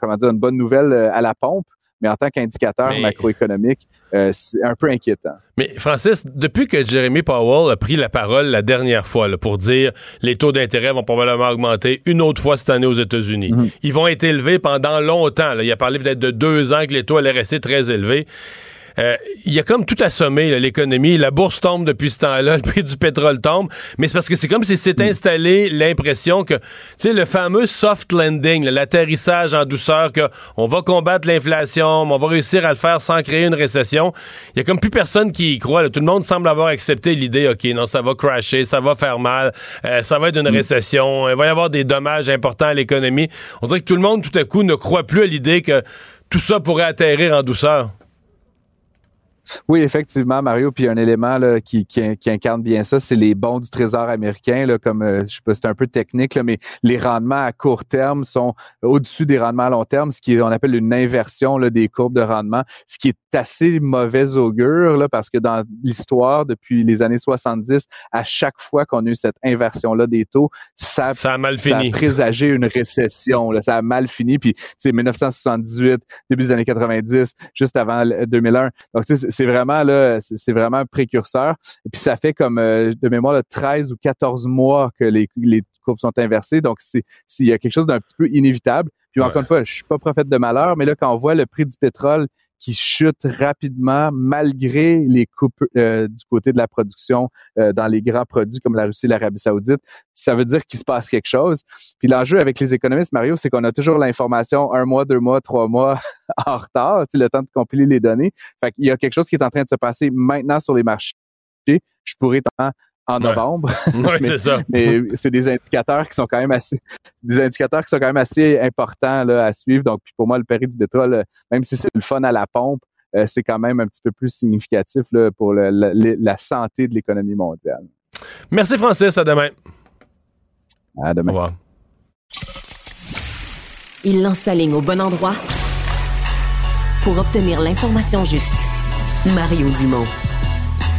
comment dire, une bonne nouvelle à la pompe. Mais en tant qu'indicateur macroéconomique, euh, c'est un peu inquiétant. Mais Francis, depuis que Jeremy Powell a pris la parole la dernière fois pour dire les taux d'intérêt vont probablement augmenter une autre fois cette année aux États-Unis, mhm. ils vont être élevés pendant longtemps. Il a parlé peut-être de deux ans que les taux allaient rester très élevés. Euh, il y a comme tout assommé l'économie. La bourse tombe depuis ce temps-là, le prix du pétrole tombe, mais c'est parce que c'est comme si s'est mm. installé l'impression que, tu sais, le fameux soft landing, l'atterrissage en douceur, que on va combattre l'inflation, on va réussir à le faire sans créer une récession. Il y a comme plus personne qui y croit. Tout le monde semble avoir accepté l'idée, OK, non, ça va crasher, ça va faire mal, euh, ça va être une mm. récession, il va y avoir des dommages importants à l'économie. On dirait que tout le monde, tout à coup, ne croit plus à l'idée que tout ça pourrait atterrir en douceur. Oui, effectivement, Mario. Puis un élément là, qui, incarne bien ça, c'est les bons du Trésor américain. Là, comme euh, je sais pas, c'est un peu technique, là, mais les rendements à court terme sont au-dessus des rendements à long terme, ce qui on appelle une inversion là, des courbes de rendement, ce qui est assez mauvais augure là, parce que dans l'histoire, depuis les années 70, à chaque fois qu'on a eu cette inversion-là des taux, ça, ça a mal fini. Ça a présagé une récession. Là, ça a mal fini. Puis, tu sais, 1978, début des années 90, juste avant 2001. Donc, tu sais, c'est vraiment là, c'est vraiment un précurseur. Et puis ça fait comme euh, de mémoire là, 13 ou 14 mois que les, les courbes sont inversées. Donc s'il y a quelque chose d'un petit peu inévitable. Puis encore une fois, je suis pas prophète de malheur, mais là quand on voit le prix du pétrole qui chute rapidement malgré les coupes euh, du côté de la production euh, dans les grands produits comme la Russie et l'Arabie saoudite, ça veut dire qu'il se passe quelque chose. Puis l'enjeu avec les économistes, Mario, c'est qu'on a toujours l'information un mois, deux mois, trois mois en retard, le temps de compiler les données. Fait qu'il y a quelque chose qui est en train de se passer maintenant sur les marchés. Je pourrais en novembre. Oui, c'est ça. mais c'est des indicateurs qui sont quand même assez, des indicateurs qui sont quand même assez importants là, à suivre. Donc, pour moi, le péri du pétrole, même si c'est le fun à la pompe, euh, c'est quand même un petit peu plus significatif là, pour le, la santé de l'économie mondiale. Merci, Francis. À demain. À demain. Au revoir. Il lance sa ligne au bon endroit pour obtenir l'information juste. Mario Dumont.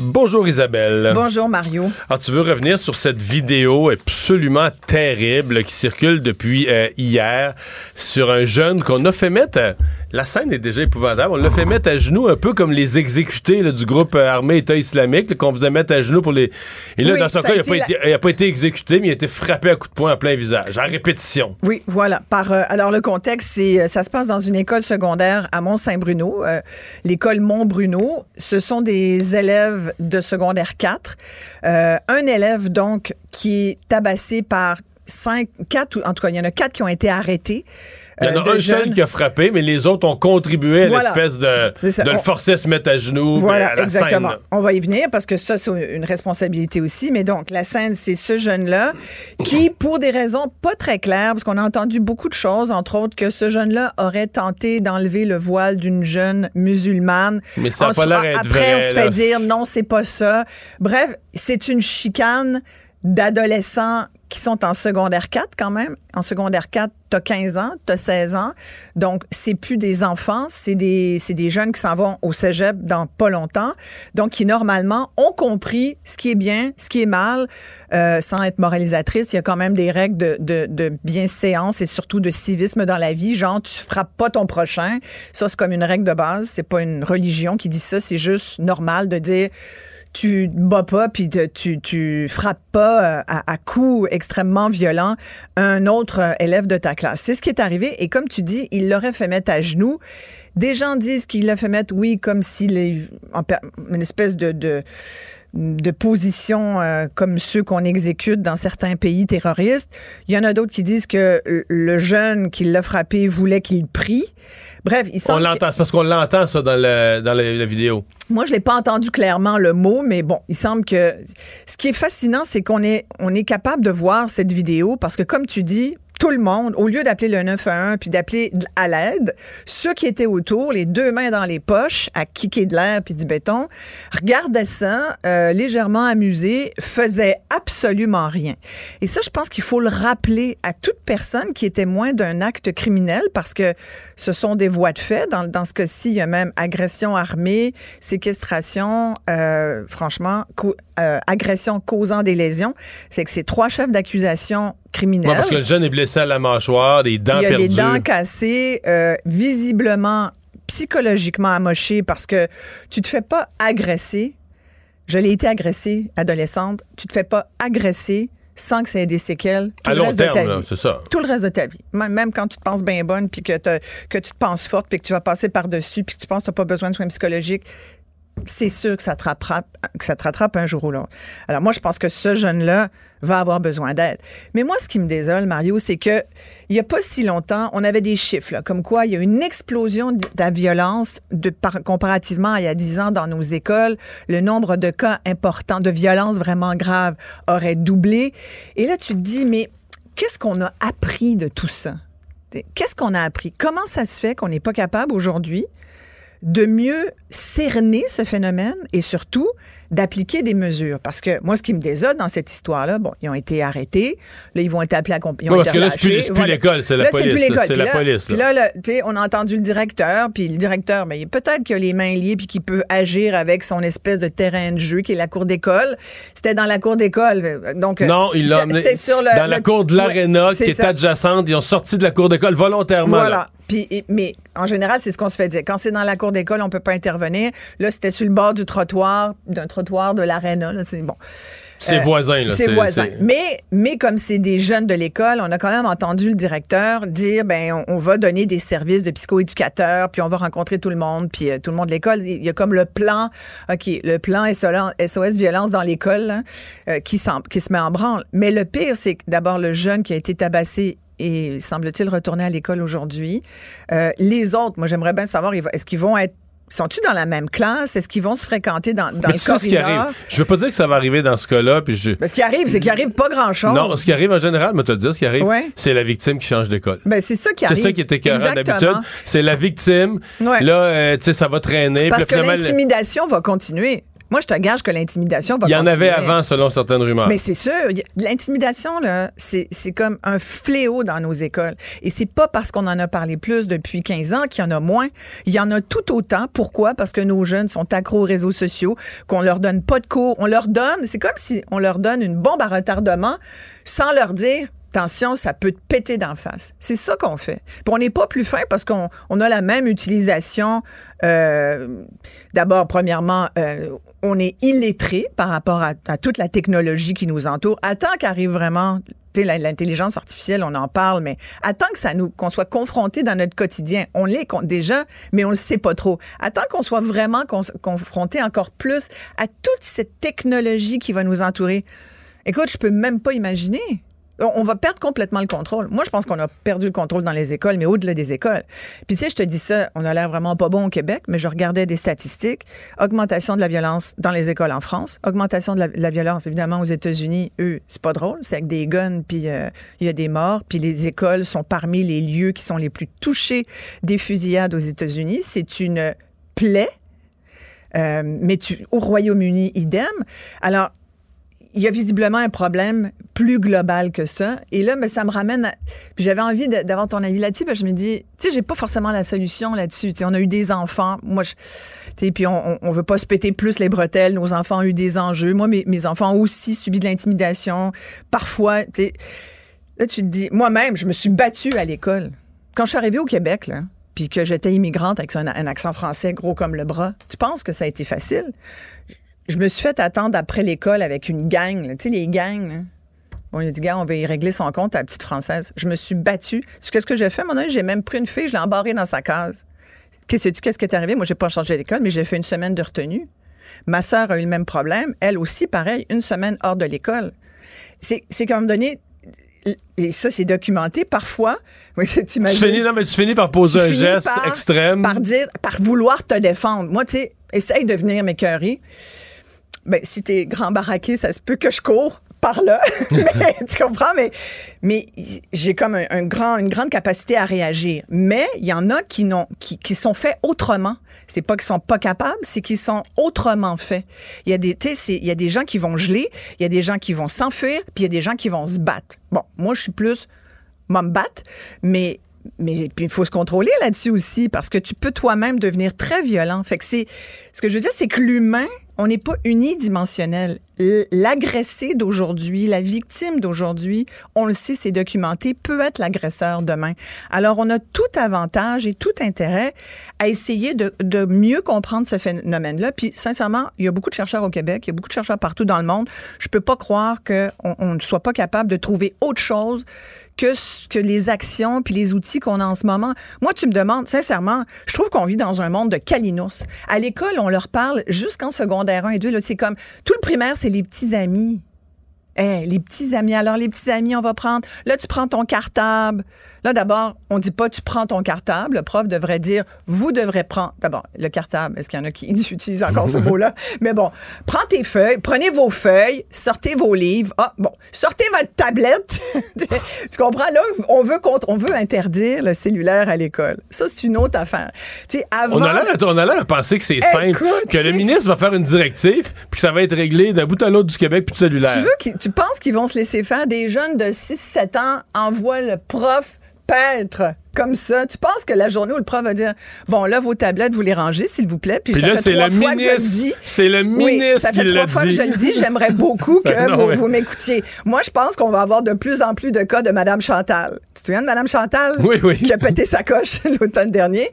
Bonjour Isabelle. Bonjour Mario. Alors ah, tu veux revenir sur cette vidéo absolument terrible qui circule depuis euh, hier sur un jeune qu'on a fait mettre la scène est déjà épouvantable. On l'a fait mettre à genoux un peu comme les exécutés du groupe euh, armé État islamique qu'on faisait mettre à genoux pour les. Et là, dans son cas, il n'a pas, été exécuté, mais il a été frappé à coups de poing en plein visage, en répétition. Oui, voilà. Par, euh, alors, le contexte, c'est euh, ça se passe dans une école secondaire à Mont-Saint-Bruno, l'école Mont-Bruno. Ce sont des élèves de secondaire 4. un élève, donc, qui est tabassé par cinq, quatre, en tout cas, il y en a quatre qui ont été arrêtés. Il y en a euh, un seul qui a frappé, mais les autres ont contribué à l'espèce de, de le forcer à se mettre à genoux. Voilà, à la exactement. On va y venir parce que ça, c'est une responsabilité aussi. Mais donc, la scène, c'est ce jeune-là qui, pour des raisons pas très claires, parce qu'on a entendu beaucoup de choses, entre autres que ce jeune-là aurait tenté d'enlever le voile d'une jeune musulmane. Mais ça n'a pas l'air Après, on se fait dire non, c'est pas ça. Bref, c'est une chicane d'adolescents qui sont en secondaire 4 quand même. En secondaire 4, tu as 15 ans, tu as 16 ans. Donc, c'est plus des enfants, c'est des, des jeunes qui s'en vont au cégep dans pas longtemps. Donc, qui normalement ont compris ce qui est bien, ce qui est mal. Euh, sans être moralisatrice, il y a quand même des règles de, de, de bienséance et surtout de civisme dans la vie. Genre, tu frappes pas ton prochain. Ça, c'est comme une règle de base. C'est pas une religion qui dit ça. C'est juste normal de dire tu bats pas puis tu, tu frappes pas euh, à, coups extrêmement violents un autre euh, élève de ta classe. C'est ce qui est arrivé et comme tu dis, il l'aurait fait mettre à genoux. Des gens disent qu'il l'a fait mettre, oui, comme s'il est en, une espèce de, de euh, comme ceux qu'on exécute dans certains pays terroristes. Il y en a d'autres qui disent que le jeune qui l'a frappé voulait qu'il prie. Bref, il On l'entend, c'est parce qu'on l'entend, ça, dans, le, dans la, vidéo. Moi, je l'ai pas entendu clairement le mot, mais bon, il semble que ce qui est fascinant, c'est qu'on est, on est capable de voir cette vidéo parce que, comme tu dis, tout le monde, au lieu d'appeler le 911 puis d'appeler à l'aide, ceux qui étaient autour, les deux mains dans les poches, à kicker de l'air puis du béton, regardaient ça, euh, légèrement amusés, faisaient absolument rien. Et ça, je pense qu'il faut le rappeler à toute personne qui est témoin d'un acte criminel parce que ce sont des voies de fait. Dans, ce cas-ci, il y a même agression armée, séquestration, euh, franchement, euh, agression causant des lésions. Fait que c'est trois chefs d'accusation criminels. parce que le jeune est blessé à la mâchoire, des dents perdues. Il y a des dents cassées, euh, visiblement psychologiquement amoché parce que tu te fais pas agresser. Je l'ai été agressée adolescente. Tu te fais pas agresser sans que ça ait des séquelles tout le reste de ta vie. Ça. Tout le reste de ta vie. Même quand tu te penses bien bonne, puis que, que tu te penses forte, puis que tu vas passer par-dessus, puis que tu penses que tu n'as pas besoin de soins psychologiques, c'est sûr que ça, te rattrape, un jour ou l'autre. Alors moi, je pense que ce jeune-là va avoir besoin d'aide. Mais moi, ce qui me désole, Mario, c'est que il n'y a pas si longtemps, on avait des chiffres, comme quoi il y a une explosion de la violence comparativement à il y a 10 ans dans nos écoles. Le nombre de cas importants de violence vraiment graves aurait doublé. Et là, tu te dis, mais qu'est-ce qu'on a appris de tout ça? Qu'est-ce qu'on a appris? Comment ça se fait qu'on n'est pas capable aujourd'hui de mieux cerner ce phénomène et surtout d'appliquer des mesures. Parce que moi, ce qui me désole dans cette histoire-là, bon, ils ont été arrêtés. Là, ils vont être appelés à ils parce que là, c'est plus, l'école, c'est la police. C'est la police. Puis là, on a entendu le directeur, puis le directeur, mais peut-être qu'il a les mains liées puis qu'il peut agir avec son espèce de terrain de jeu qui est la cour d'école. C'était dans la cour d'école. Donc, non, il l'a emmené dans la cour de l'aréna qui est adjacente. Ils ont sorti de la cour d'école volontairement. Voilà. Puis, mais en général, c'est ce qu'on se fait dire. Quand c'est dans la cour d'école, on peut pas intervenir. Là, c'était sur le bord du trottoir, d'un trottoir de l'aréna. C'est bon. C'est euh, voisin, là. C'est voisin. Mais, mais comme c'est des jeunes de l'école, on a quand même entendu le directeur dire, ben, on, va donner des services de psychoéducateurs, puis on va rencontrer tout le monde, puis euh, tout le monde de l'école. Il y a comme le plan, OK, le plan SOS violence dans l'école euh, qui, qui se met en branle. Mais le pire, c'est que d'abord le jeune qui a été tabassé et semble-t-il retourner à l'école aujourd'hui. Euh, les autres, moi j'aimerais bien savoir, est-ce qu'ils vont être sont-ils dans la même classe? Est-ce qu'ils vont se fréquenter dans, dans le corridor? Ce qui arrive. Je veux pas dire que ça va arriver dans ce cas-là. Puis je... ce qui arrive, c'est qu'il arrive pas grand-chose. Non, ce qui arrive en général, mais te dire, ce qui arrive, c'est la victime qui change d'école. Ben, c'est ça qui arrive. C'est ça qui était écœurant d'habitude. C'est la victime. Là, euh, tu sais, ça va traîner. Parce que l'intimidation va continuer. Moi, je te gage que l'intimidation va Il y en avait avant, selon certaines rumeurs. Mais c'est sûr. L'intimidation, là, c'est comme un fléau dans nos écoles. Et c'est pas parce qu'on en a parlé plus depuis 15 ans qu'il y en a moins. Il y en a tout autant. Pourquoi? Parce que nos jeunes sont accros aux réseaux sociaux, qu'on leur donne pas de cours. On leur donne, c'est comme si on leur donne une bombe à retardement sans leur dire attention, ça peut te péter d'en face. C'est ça qu'on fait. Puis on n'est pas plus fin parce qu'on on a la même utilisation. Euh, D'abord, premièrement, euh, on est illettré par rapport à, toute la technologie qui nous entoure. Attends qu'arrive vraiment l'intelligence artificielle, on en parle, mais attends que ça nous qu'on soit confronté dans notre quotidien. On l'est déjà, mais on le sait pas trop. Attends qu'on soit vraiment confronté encore plus à toute cette technologie qui va nous entourer. Écoute, je peux même pas imaginer on va perdre complètement le contrôle. Moi, je pense qu'on a perdu le contrôle dans les écoles, mais au-delà des écoles. Puis tu sais, je te dis ça, on a l'air vraiment pas bon au Québec, mais je regardais des statistiques. Augmentation de la violence dans les écoles en France, augmentation de la, violence évidemment aux États-Unis. Eux, c'est pas drôle, c'est avec des guns, puis euh, il y a des morts, puis les écoles sont parmi les lieux qui sont les plus touchés des fusillades aux États-Unis. C'est une plaie. Euh, mais tu, au Royaume-Uni, idem. Alors, il y a visiblement un problème plus global que ça. Et là, mais ça me ramène. À... J'avais envie d'avoir ton avis là-dessus. Parce que je me dis, tu sais, j'ai pas forcément la solution là-dessus. on a eu des enfants. Moi, tu sais, puis on, on, veut pas se péter plus les bretelles. Nos enfants ont eu des enjeux. Moi, mes, mes enfants ont aussi subi de l'intimidation. Parfois, tu sais, là, tu te dis, moi-même, je me suis battue à l'école. Quand je suis arrivée au Québec, là, puis que j'étais immigrante avec un accent français gros comme le bras, tu penses que ça a été facile? Je me suis fait attendre après l'école avec une gang, tu sais, les gangs. Bon, il a dit, gars, on va y régler son compte à la petite française. Je me suis battue. Qu'est-ce que j'ai fait, mon J'ai même pris une fille, je l'ai embarrée dans sa case. Qu'est-ce que qu'est-ce qui est arrivé? Moi, j'ai pas changé d'école, mais j'ai fait une semaine de retenue. Ma sœur a eu le même problème. Elle aussi, pareil, une semaine hors de l'école. C'est, c'est comme donné, et ça, c'est documenté parfois. Oui, tu finis, non, mais tu finis par poser un geste extrême. Par dire, par vouloir te défendre. Moi, tu sais, essaye de venir m'écœurer ben, si t'es grand baraqué, ça se peut que je cours par là. tu comprends? Mais, mais j'ai comme un, grand, une grande capacité à réagir. Mais il y en a qui, n'ont, qui, qui sont faits autrement. C'est pas qu'ils sont pas capables, c'est qu'ils sont autrement faits. Il y a des, il y a des gens qui vont geler, il y a des gens qui vont s'enfuir, puis il y a des gens qui vont se battre. Bon, moi, je suis plus, moi, me battre, mais mais il faut se contrôler là-dessus aussi parce que tu peux toi-même devenir très violent. Fait c'est ce que je veux dire, c'est que l'humain on n'est pas unidimensionnel. L'agressé d'aujourd'hui, la victime d'aujourd'hui, on le sait, c'est documenté, peut être l'agresseur demain. Alors, on a tout avantage et tout intérêt à essayer de, de mieux comprendre ce phénomène-là. Puis, sincèrement, il y a beaucoup de chercheurs au Québec, il y a beaucoup de chercheurs partout dans le monde. Je peux pas croire qu'on on ne soit pas capable de trouver autre chose que, les actions puis les outils qu'on a en ce moment. Moi, tu me demandes, sincèrement, je trouve qu'on vit dans un monde de calinos. À l'école, on leur parle jusqu'en secondaire 1 et 2. C'est comme, tout le primaire, c'est les petits amis. Eh, les petits amis. Alors, les petits amis, on va prendre. Là, tu prends ton cartable. Là, d'abord, on dit pas tu prends ton cartable. Le prof devrait dire vous devrez prendre. D'abord, le cartable, est-ce qu'il y en a qui utilisent encore ce mot-là? Mais bon, prends tes feuilles, prenez vos feuilles, sortez vos livres. Ah, bon, sortez votre tablette. tu comprends? Là, on veut, on veut interdire le cellulaire à l'école. Ça, c'est une autre affaire. avant... On a l'air à penser que c'est simple, que le ministre va faire une directive, puis que ça va être réglé d'un bout à l'autre du Québec, puis du cellulaire. Tu, veux tu penses qu'ils vont se laisser faire? Des jeunes de 6-7 ans envoient le prof comme ça. Tu penses que la journée où le prof va dire bon là vos tablettes vous les rangez s'il vous plaît puis, ça fait trois fois que je le dis. C'est le ministre ça fait trois fois que je le dis. J'aimerais beaucoup que ben vous, m'écoutiez. Moi je pense qu'on va avoir de plus en plus de cas de Madame Chantal. Tu te souviens de Madame Chantal? Oui, oui. qui a pété sa coche l'automne dernier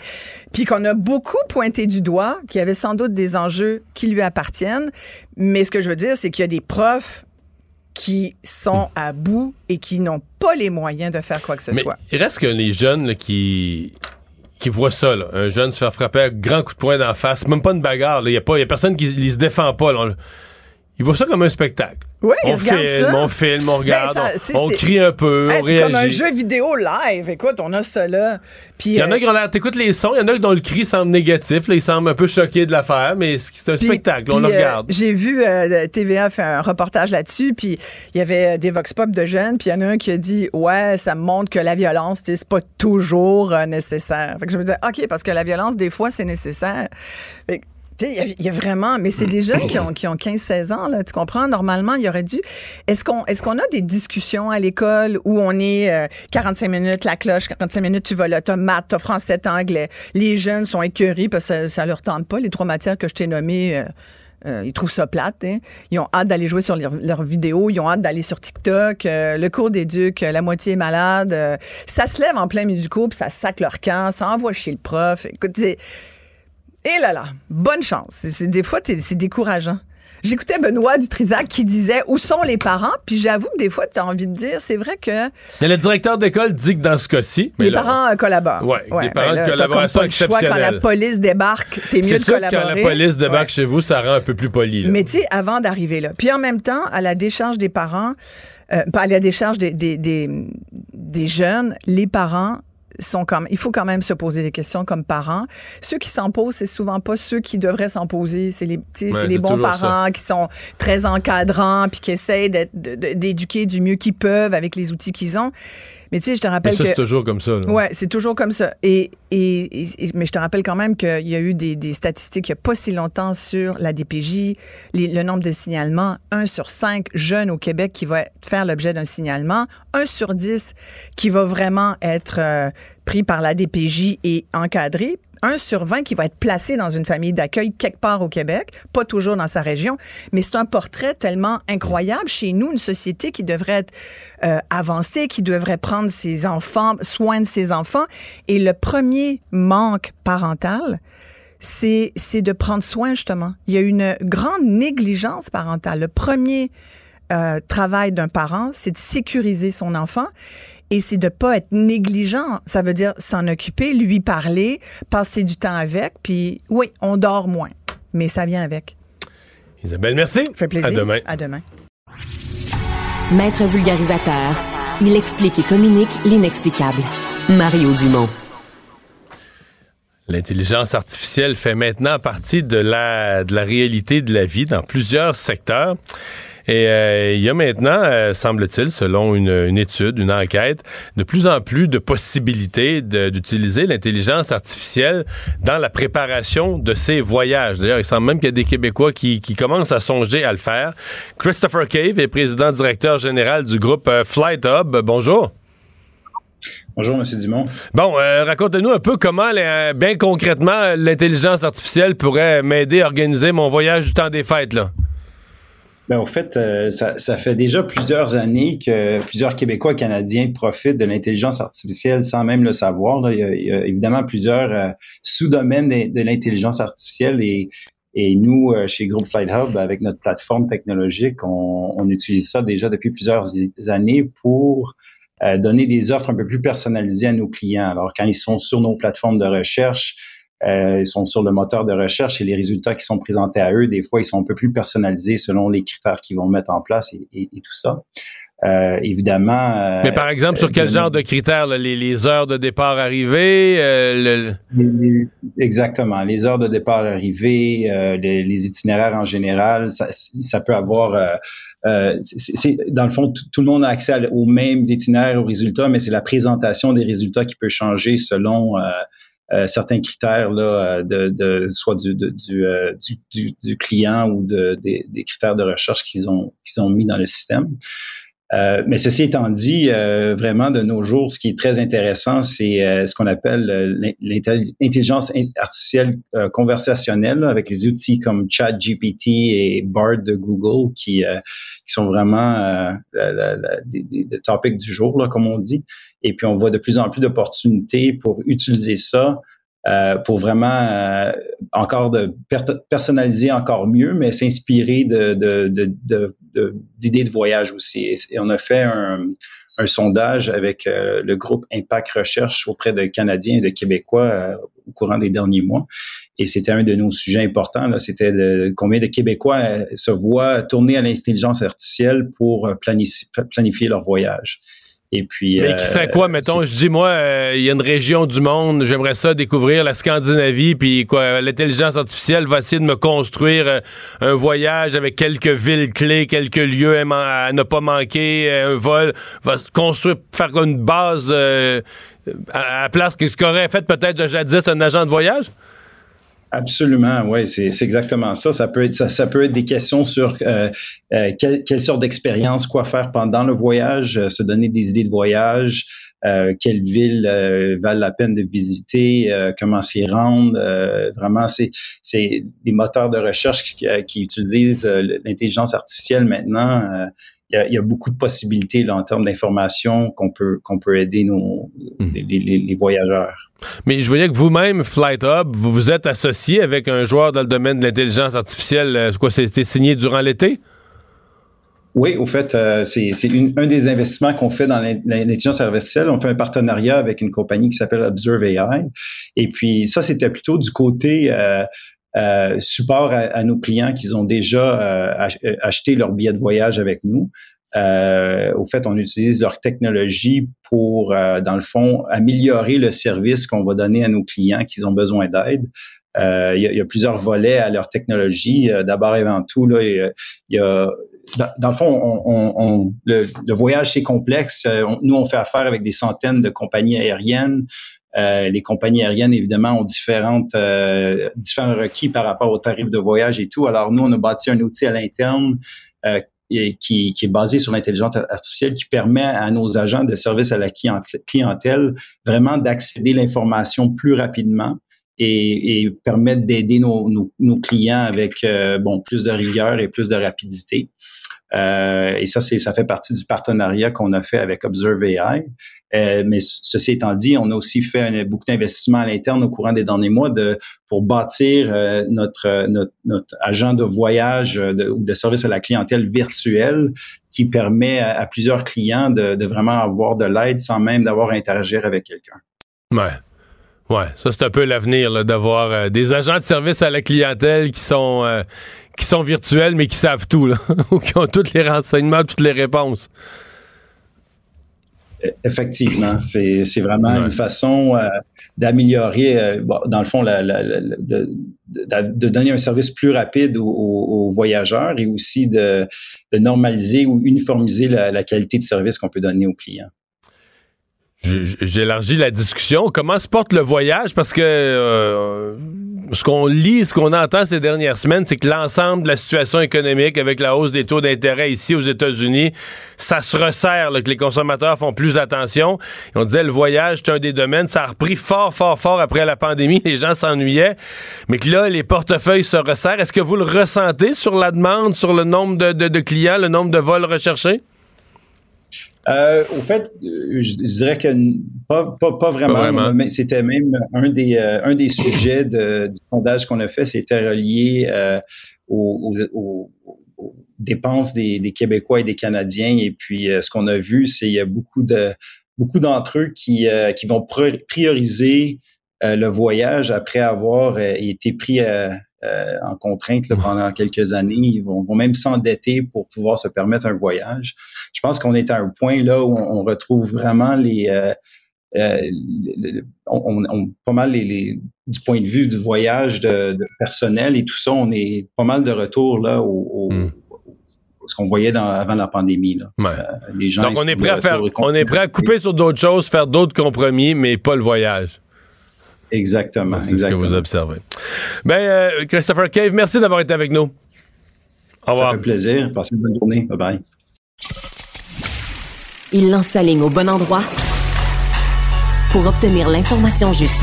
puis qu'on a beaucoup pointé du doigt qu'il y avait sans doute des enjeux qui lui appartiennent. Mais ce que je veux dire c'est qu'il y a des profs qui sont à bout et qui n'ont pas les moyens de faire quoi que ce soit. Il reste que les jeunes qui qui voient ça, un jeune se faire frapper un grand coup de poing d'en face, même pas une bagarre, il n'y a, a personne qui ne se défend pas. Il voit ça comme un spectacle. Oui, on filme, on filme, on regarde, on, crie un peu, on réagit. C'est comme un jeu vidéo live. Écoute, on a ça là. Il y en a euh, qui ont l'air, t'écoutes les sons, il y en a dont le cri semble négatif, là, ils semblent un peu choqués de l'affaire, mais c'est un spectacle, on le euh, regarde. J'ai vu euh, TVA faire un reportage là-dessus, puis il y avait des vox pop de jeunes, puis il y en a un qui a dit ouais, ça montre que la violence, c'est pas toujours nécessaire. Fait que je me disais ok, parce que la violence des fois c'est nécessaire. Il y, a vraiment, mais c'est des jeunes qui ont, qui ont 15-16 ans, là, tu comprends? Normalement, il y aurait dû. Est-ce qu'on est qu'on a des discussions à l'école où on est 45 euh, minutes, la cloche, 45 minutes, tu vas là, t'as maths, t'as français, anglais. Les jeunes sont écœurés parce que ça, ça leur tente pas. Les trois matières que je t'ai nommées, euh, euh, ils trouvent ça plate. Hein? Ils ont hâte d'aller jouer sur leurs vidéos, ils ont hâte d'aller sur TikTok. le cours d'éduc, la moitié est malade. ça se lève en plein milieu du cours, ça sac leur camp, ça envoie chez le prof. Écoute, et là là, bonne chance. des fois, c'est décourageant. J'écoutais Benoît Dutrisac qui disait où sont les parents, puis j'avoue que des fois, tu as envie de dire, c'est vrai que. Mais le directeur d'école dit que dans ce cas-ci. Les parents euh, collaborent. Oui, ouais, les parents ben là, collaboration exceptionnelle. Quand la police débarque, t'es mieux de sûr collaborer. quand la police débarque chez vous, ça rend un peu plus poli. Mais tu sais, avant d'arriver là. Puis en même temps, à la décharge des parents, euh, à la décharge des, des, des, des jeunes, les parents sont comme, il faut quand même se poser des questions comme parents. Ceux qui s'en posent, c'est souvent pas ceux qui devraient s'en poser. C'est les, c'est les bons parents qui sont très encadrants puis qui essayent d'éduquer du mieux qu'ils peuvent avec les outils qu'ils ont. Mais tu sais, je te rappelle mais ça, c'est toujours comme ça. Là. Ouais, c'est toujours comme ça. Et, et, mais je te rappelle quand même qu'il y a eu des, des, statistiques il n'y a pas si longtemps sur la DPJ, le nombre de signalements. Un sur cinq jeunes au Québec qui va faire l'objet d'un signalement. Un sur dix qui va vraiment être euh, pris par la DPJ et encadré un sur 20 qui va être placé dans une famille d'accueil quelque part au Québec, pas toujours dans sa région, mais c'est un portrait tellement incroyable chez nous, une société qui devrait être euh, avancée, qui devrait prendre ses enfants, soin de ses enfants. Et le premier manque parental, c'est de prendre soin justement. Il y a une grande négligence parentale. Le premier euh, travail d'un parent, c'est de sécuriser son enfant et c'est de pas être négligent. Ça veut dire s'en occuper, lui parler, passer du temps avec, puis oui, on dort moins, mais ça vient avec. Isabelle, merci. Ça fait plaisir. À demain. À demain. Maître vulgarisateur, il explique et communique l'inexplicable. Mario Dumont. L'intelligence artificielle fait maintenant partie de la, de la réalité de la vie dans plusieurs secteurs. Et euh, il y a maintenant, euh, semble-t-il, selon une, étude, une enquête, de plus en plus de possibilités d'utiliser l'intelligence artificielle dans la préparation de ces voyages. D'ailleurs, il semble même qu'il y a des Québécois qui, qui, commencent à songer à le faire. Christopher Cave est président directeur général du groupe euh, Flight Hub. Bonjour. Bonjour, M. Dumont. Bon, euh, raconte-nous un peu comment, bien concrètement, l'intelligence artificielle pourrait m'aider à organiser mon voyage du temps des fêtes, là. Ben, au fait, euh, ça, fait déjà plusieurs années que plusieurs Québécois et Canadiens profitent de l'intelligence artificielle sans même le savoir. Il, y a, évidemment plusieurs euh, sous-domaines de, l'intelligence artificielle et, et nous, chez Groupe Flight Hub, avec notre plateforme technologique, on, on utilise ça déjà depuis plusieurs années pour euh, donner des offres un peu plus personnalisées à nos clients. Alors, quand ils sont sur nos plateformes de recherche, euh, ils sont sur le moteur de recherche et les résultats qui sont présentés à eux, des fois, ils sont un peu plus personnalisés selon les critères qu'ils vont mettre en place et, tout ça. Euh, évidemment. Mais par exemple, sur quel genre de critères les, heures de départ arrivées Exactement, les heures de départ arrivées, les, itinéraires en général, ça, ça peut avoir euh, c'est dans le fond, tout le monde a accès aux mêmes itinéraires, aux résultats, mais c'est la présentation des résultats qui peut changer selon euh, euh, certains critères là, de, de soit du, du, du, du, client ou de, des, critères de recherche qu'ils ont, qu'ils ont mis dans le système. Euh, mais ceci étant dit, euh, vraiment de nos jours, ce qui est très intéressant, c'est euh, ce qu'on appelle l'intelligence artificielle conversationnelle avec les outils comme ChatGPT et Bard de Google qui, qui sont vraiment des, topics du jour, là, comme on dit. Et puis on voit de plus en plus d'opportunités pour utiliser ça euh, pour vraiment euh, encore de personnaliser encore mieux, mais s'inspirer de, d'idées de, voyage aussi. Et, on a fait un, sondage avec euh, le groupe Impact Recherche auprès de Canadiens et de Québécois au courant des derniers mois. Et c'était un de nos sujets importants. C'était de, combien de Québécois se voient tourner à l'intelligence artificielle pour planifier leur voyage. Et puis, Mais qui serait quoi, euh, mettons, je dis, moi, euh, il y a une région du monde, j'aimerais ça découvrir la Scandinavie, puis quoi, l'intelligence artificielle va essayer de me construire euh, un voyage avec quelques villes clés, quelques lieux à, ne pas manquer, un vol, va construire, faire une base à la place que ce qu'aurait fait peut-être jadis un agent de voyage? Absolument, oui, c'est exactement ça. Ça peut être, ça, peut être des questions sur euh, euh, quelle, sorte d'expérience, quoi faire pendant le voyage, euh, se donner des idées de voyage, quelle ville valent la peine de visiter, comment s'y rendre. vraiment, c'est des moteurs de recherche qui, qui utilisent l'intelligence artificielle maintenant il y, a, beaucoup de possibilités là, en termes d'information qu'on peut qu'on peut aider nos hmm. les, voyageurs. Mais je voyais que vous-même, Flight Hub, vous vous êtes associé avec un joueur dans le domaine de l'intelligence artificielle. Euh, quoi, c'était signé durant l'été? Oui, au fait, euh, c'est un des investissements qu'on fait dans l'intelligence artificielle. On fait un partenariat avec une compagnie qui s'appelle Observe AI. Et puis ça, c'était plutôt du côté euh, euh, support à, nos clients qui ont déjà euh, euh, acheté leur billet de voyage avec nous. au fait, on utilise leur technologie pour, dans le fond, améliorer le service qu'on va donner à nos clients qui ont besoin d'aide. Il y, a plusieurs volets à leur technologie. D'abord et avant tout, là, il y a, dans, le fond, on, le, le, voyage c'est complexe. nous, on fait affaire avec des centaines de compagnies aériennes. Euh, les compagnies aériennes, évidemment, ont différentes, euh, différents requis par rapport aux tarifs de voyage et tout. Alors, nous, on a bâti un outil à l'interne euh, qui, qui, est basé sur l'intelligence artificielle qui permet à nos agents de service à la clientèle vraiment d'accéder à l'information plus rapidement et, et permettre d'aider nos, nos, nos, clients avec bon plus de rigueur et plus de rapidité. Euh, et ça, c'est ça fait partie du partenariat qu'on a fait avec Observe AI. Euh, mais ceci étant dit, on a aussi fait beaucoup d'investissements à l'interne au courant des derniers mois pour bâtir euh, notre, agent de voyage ou de service à la clientèle virtuel qui permet à, plusieurs clients de, de, vraiment avoir de l'aide sans même d'avoir à interagir avec quelqu'un. Ouais. Ouais, ça c'est un peu l'avenir d'avoir des agents de service à la clientèle qui sont qui sont virtuels, mais qui savent tout, là, ou qui ont tous les renseignements, toutes les réponses. E, effectivement, c'est vraiment une façon euh, d'améliorer, euh, dans le fond, de, donner un service plus rapide aux, voyageurs et aussi de, normaliser ou uniformiser la, qualité de service qu'on peut donner aux clients. J'élargis la discussion. Comment se porte le voyage? Parce que euh, ce qu'on lit, ce qu'on entend ces dernières semaines, c'est que l'ensemble de la situation économique avec la hausse des taux d'intérêt ici aux États-Unis, ça se resserre, que les consommateurs font plus attention. on disait le voyage, c'est un des domaines. Ça a repris fort, fort, fort après la pandémie. Les gens s'ennuyaient. Mais que là, les portefeuilles se resserrent. Est-ce que vous le ressentez sur la demande, sur le nombre de clients, le nombre de vols recherchés? Euh, au fait, euh, je, dirais que pas, pas, pas vraiment. Mais c'était même un des, euh, un des sujets de, du sondage qu'on a fait, c'était relié euh, aux, aux, aux, dépenses des, des, Québécois et des Canadiens. Et puis, ce qu'on a vu, c'est qu'il y a beaucoup de beaucoup d'entre eux qui, qui vont prioriser le voyage après avoir été pris euh, en contrainte pendant quelques années. Ils vont, même s'endetter pour pouvoir se permettre un voyage. Je pense qu'on est à un point là où on, retrouve vraiment les, euh, euh, on, pas mal les, du point de vue du voyage de, personnel et tout ça, on est pas mal de retour là au, hmm. ce qu'on voyait avant la pandémie. Là. les gens Donc on est prêt à faire, on est prêt à couper sur d'autres choses, faire d'autres compromis, mais pas le voyage. Exactement. C'est ce que vous observez. Ben, euh, Christopher Cave, merci d'avoir été avec nous. Au revoir. Ça fait plaisir. Passez une bonne journée. Bye bye. Il lance sa ligne au bon endroit pour obtenir l'information juste.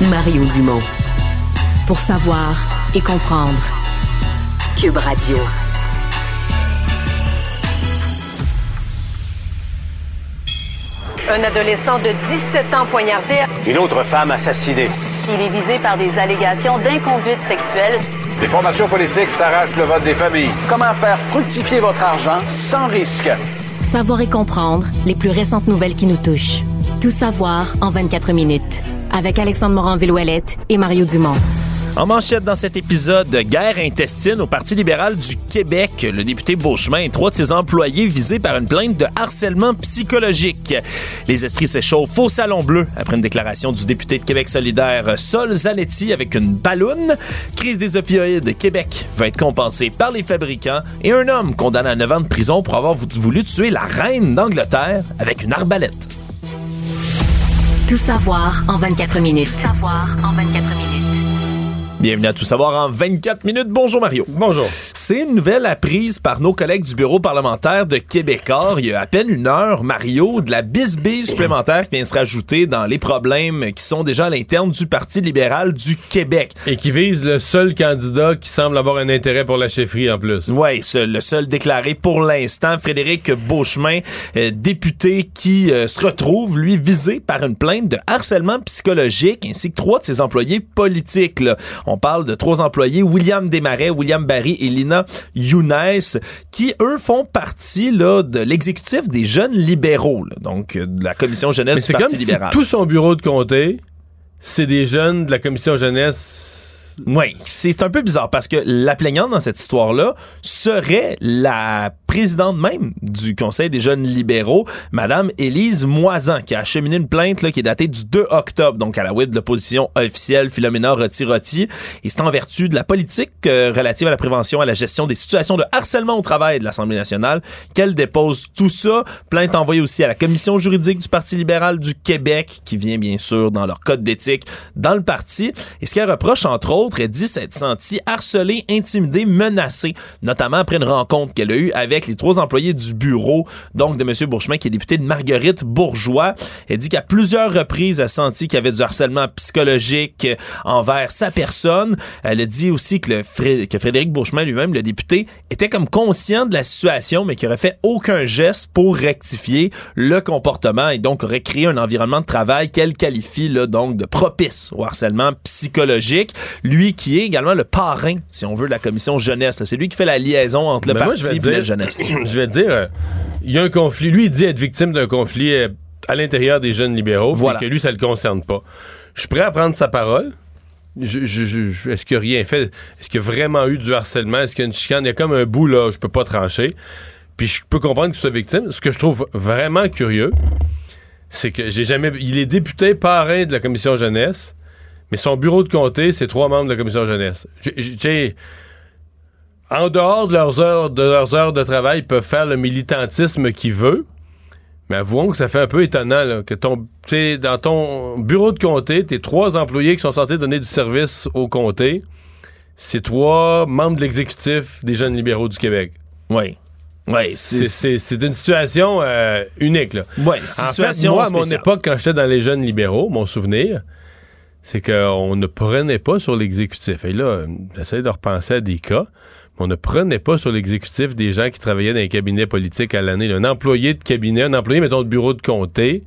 Mario Dumont. Pour savoir et comprendre. Cube Radio. Un adolescent de 17 ans poignardé. Une autre femme assassinée. Il est visé par des allégations d'inconduite sexuelle. Les formations politiques s'arrachent le vote des familles. Comment faire fructifier votre argent sans risque? Savoir et comprendre les plus récentes nouvelles qui nous touchent. Tout savoir en 24 minutes. Avec Alexandre Morin-Villouellette et Mario Dumont. En manchette dans cet épisode, guerre intestine au Parti libéral du Québec. Le député Beauchemin et trois de ses employés visés par une plainte de harcèlement psychologique. Les esprits s'échauffent au Salon Bleu après une déclaration du député de Québec solidaire Sol Zanetti avec une balloune. Crise des opioïdes, Québec va être compensé par les fabricants et un homme condamné à 9 ans de prison pour avoir voulu tuer la reine d'Angleterre avec une arbalète. Tout savoir en 24 minutes. Tout savoir en 24 minutes. Bienvenue à Tout savoir en 24 minutes. Bonjour Mario. Bonjour. C'est une nouvelle apprise par nos collègues du bureau parlementaire de Québécois. Il y a à peine une heure, Mario, de la bisbille supplémentaire qui vient se rajouter dans les problèmes qui sont déjà à l'interne du Parti libéral du Québec. Et qui vise le seul candidat qui semble avoir un intérêt pour la chefferie en plus. Oui, le seul déclaré pour l'instant, Frédéric Beauchemin, euh, député qui euh, se retrouve, lui, visé par une plainte de harcèlement psychologique ainsi que trois de ses employés politiques. Là. On parle de trois employés, William Desmarais, William Barry et Lina Younes, qui, eux, font partie là, de l'exécutif des jeunes libéraux, donc euh, de la commission jeunesse du Parti libéral. tout son bureau de comté, c'est des jeunes de la commission jeunesse oui, c'est un peu bizarre parce que la plaignante dans cette histoire-là serait la présidente même du Conseil des jeunes libéraux, Madame Élise Moisan, qui a acheminé une plainte là, qui est datée du 2 octobre, donc à la web de l'opposition officielle Philomena Roti-Roti. Et c'est en vertu de la politique euh, relative à la prévention à la gestion des situations de harcèlement au travail de l'Assemblée nationale qu'elle dépose tout ça. Plainte envoyée aussi à la commission juridique du Parti libéral du Québec, qui vient bien sûr dans leur code d'éthique dans le parti. Et ce qu'elle reproche, entre autres, elle dit s'être sentie harcelée, intimidée, menacée, notamment après une rencontre qu'elle a eue avec les trois employés du bureau, donc de M. Bourchemin, qui est député de Marguerite Bourgeois. Elle dit qu'à plusieurs reprises, elle a senti qu'il y avait du harcèlement psychologique envers sa personne. Elle a dit aussi que, Frédéric Bourchemin lui-même, le député, était comme conscient de la situation, mais qu'il aurait fait aucun geste pour rectifier le comportement et donc aurait créé un environnement de travail qu'elle qualifie là, donc de propice au harcèlement psychologique. Qui est également le parrain, si on veut, de la commission jeunesse. C'est lui qui fait la liaison entre le parti et la jeunesse. je vais dire, euh, il y a un conflit. Lui, il dit être victime d'un conflit euh, à l'intérieur des jeunes libéraux, et que lui, ça le concerne pas. Je suis prêt à prendre sa parole. est-ce qu'il a rien fait? Est-ce qu'il y a vraiment eu du harcèlement? Est-ce qu'il y a une chicane? Il y a comme un bout là, je peux pas trancher. Puis je peux comprendre qu'il soit victime. Ce que je trouve vraiment curieux, c'est que j'ai jamais. Il est député parrain de la commission jeunesse, mais son bureau de comté, c'est trois membres de la commission jeunesse. J'ai en dehors de leurs heures de leurs heures de travail, ils peuvent faire le militantisme qu'ils veulent. Mais avouons que ça fait un peu étonnant là, que ton, dans ton bureau de comté, tes trois employés qui sont censés donner du service au comté, c'est trois membres de l'exécutif des jeunes libéraux du Québec. Oui. Oui, c'est une situation euh, unique. Là. Ouais, situation en fait, moi, à mon époque, quand j'étais dans les jeunes libéraux, mon souvenir, c'est qu'on ne prenait pas sur l'exécutif. Et là, j'essaie de repenser à des cas. On ne prenait pas sur l'exécutif des gens qui travaillaient dans les cabinets politiques à l'année. Un employé de cabinet, un employé, mettons, de bureau de comté,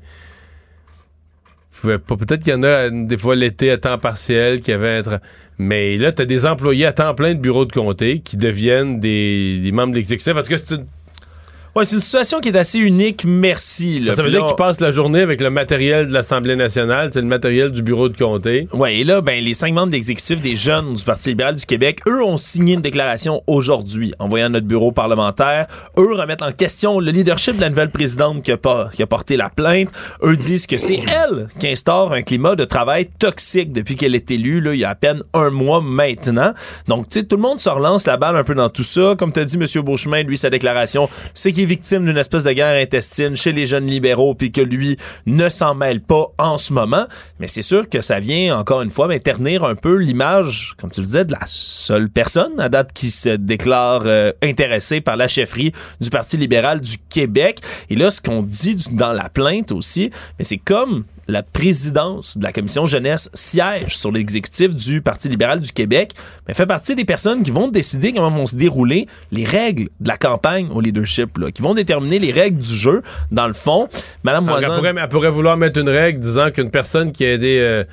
peut-être qu'il y en a des fois l'été à temps partiel qui avait être mais là tu as des employés à temps plein de bureau de comté qui deviennent des, des membres de l'exécutif en tout cas c'est une Ouais, c'est une situation qui est assez unique, merci. Ça veut dire qu'ils passent la journée avec le matériel de l'Assemblée nationale, c'est le matériel du bureau de comté. Ouais, et là, ben, les cinq membres de l'exécutif des jeunes du Parti libéral du Québec, eux ont signé une déclaration aujourd'hui, envoyant notre bureau parlementaire. Eux remettent en question le leadership de la nouvelle présidente qui a, qui a porté la plainte. Eux disent que c'est elle qui instaure un climat de travail toxique depuis qu'elle est élue, là, il y a à peine un mois maintenant. Donc, tu sais, tout le monde se relance la balle un peu dans tout ça. Comme tu as dit, M. Beauchemin, lui, sa déclaration, c'est qu'il victime d'une espèce de guerre intestine chez les jeunes libéraux, puis que lui ne s'en mêle pas en ce moment. Mais c'est sûr que ça vient, encore une fois, ternir un peu l'image, comme tu le disais, de la seule personne à date qui se déclare euh, intéressée par la chefferie du Parti libéral du Québec. Et là, ce qu'on dit dans la plainte aussi, mais c'est comme la présidence de la commission jeunesse siège sur l'exécutif du Parti libéral du Québec, mais fait partie des personnes qui vont décider comment vont se dérouler les règles de la campagne au leadership, qui vont déterminer les règles du jeu. Dans le fond, Madame Moisan... Elle pourrait, vouloir mettre une règle disant qu'une personne qui a aidé... Euh,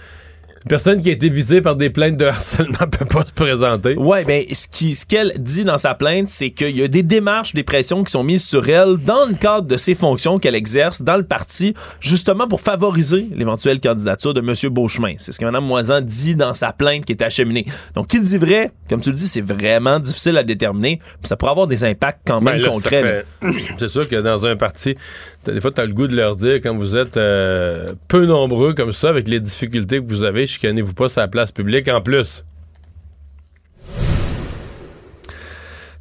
une personne qui a été visée par des plaintes de harcèlement peut pas se présenter. Ouais, ben ce qui ce qu'elle dit dans sa plainte, c'est qu'il y a des démarches, des pressions qui sont mises sur elle dans le cadre de ses fonctions qu'elle exerce dans le parti, justement pour favoriser l'éventuelle candidature de M. Beauchemin. C'est ce que Mme Moisan dit dans sa plainte qui est acheminée. Donc, qui dit vrai, comme tu le dis, c'est vraiment difficile à déterminer. ça pourrait avoir des impacts quand même ben concrets. C'est sûr que dans un parti, des fois, tu as le goût de leur dire, quand vous êtes euh, peu nombreux comme ça, avec les difficultés que vous avez, chicanez-vous pas sur la place publique en plus.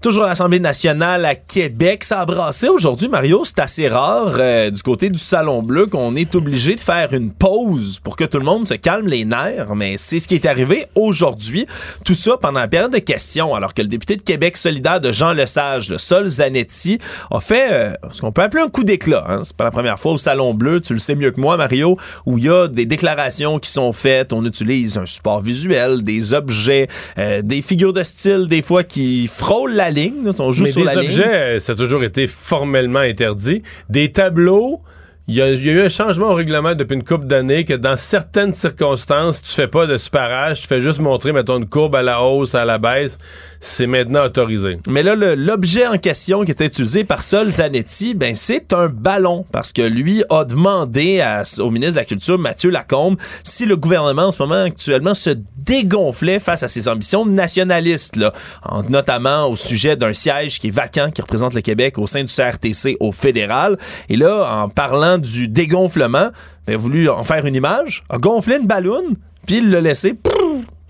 Toujours l'Assemblée nationale à Québec, ça a brassé aujourd'hui, Mario. C'est assez rare euh, du côté du Salon Bleu qu'on est obligé de faire une pause pour que tout le monde se calme les nerfs, mais c'est ce qui est arrivé aujourd'hui. Tout ça pendant la période de questions, alors que le député de Québec solidaire de Jean Lesage, le Sol Zanetti, a fait euh, ce qu'on peut appeler un coup d'éclat. Hein. C'est pas la première fois au Salon Bleu, tu le sais mieux que moi, Mario, où il y a des déclarations qui sont faites, on utilise un support visuel, des objets, euh, des figures de style, des fois qui frôlent la ligne. On joue sur la objets, euh, ça a toujours été formellement interdit. Des tableaux, il y, a, eu un changement au règlement depuis une couple d'années que dans certaines circonstances, tu fais pas de superage, tu fais juste montrer, mettons, une courbe à la hausse, à la baisse. C'est maintenant autorisé. Mais là, l'objet en question qui était utilisé par Sol Zanetti, ben, c'est un ballon parce que lui a demandé au ministre de la Culture, Mathieu Lacombe, si le gouvernement en ce moment actuellement se dégonflait face à ses ambitions nationalistes, là, notamment au sujet d'un siège qui est vacant, qui représente le Québec au sein du CRTC au fédéral. Et là, en parlant du dégonflement, ben, a voulu en faire une image, a gonflé une ballon, puis il l'a laissé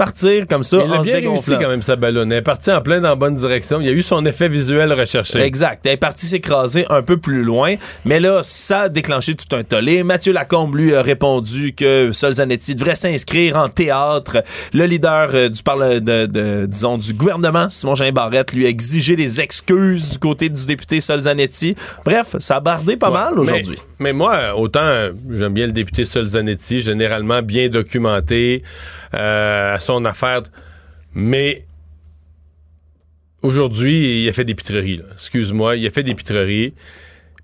partir comme ça il a bien réussi quand même sa ballonne. Elle est partie en plein dans la bonne direction. Il y a eu son effet visuel recherché. Exact. Elle est partie s'écraser un peu plus loin. Mais là, ça a déclenché tout un tollé. Mathieu Lacombe, lui, a répondu que Solzanetti devrait s'inscrire en théâtre. Le leader euh, du, parle de, disons, du gouvernement, Simon-Jean Barrette, lui a exigé des excuses du côté du député Solzanetti. Bref, ça a bardé pas mal aujourd'hui. Mais, moi, autant j'aime bien le député Solzanetti, généralement bien documenté euh, à son affaire. Mais aujourd'hui, il a fait des pitreries. Excuse-moi, il a fait des pitreries.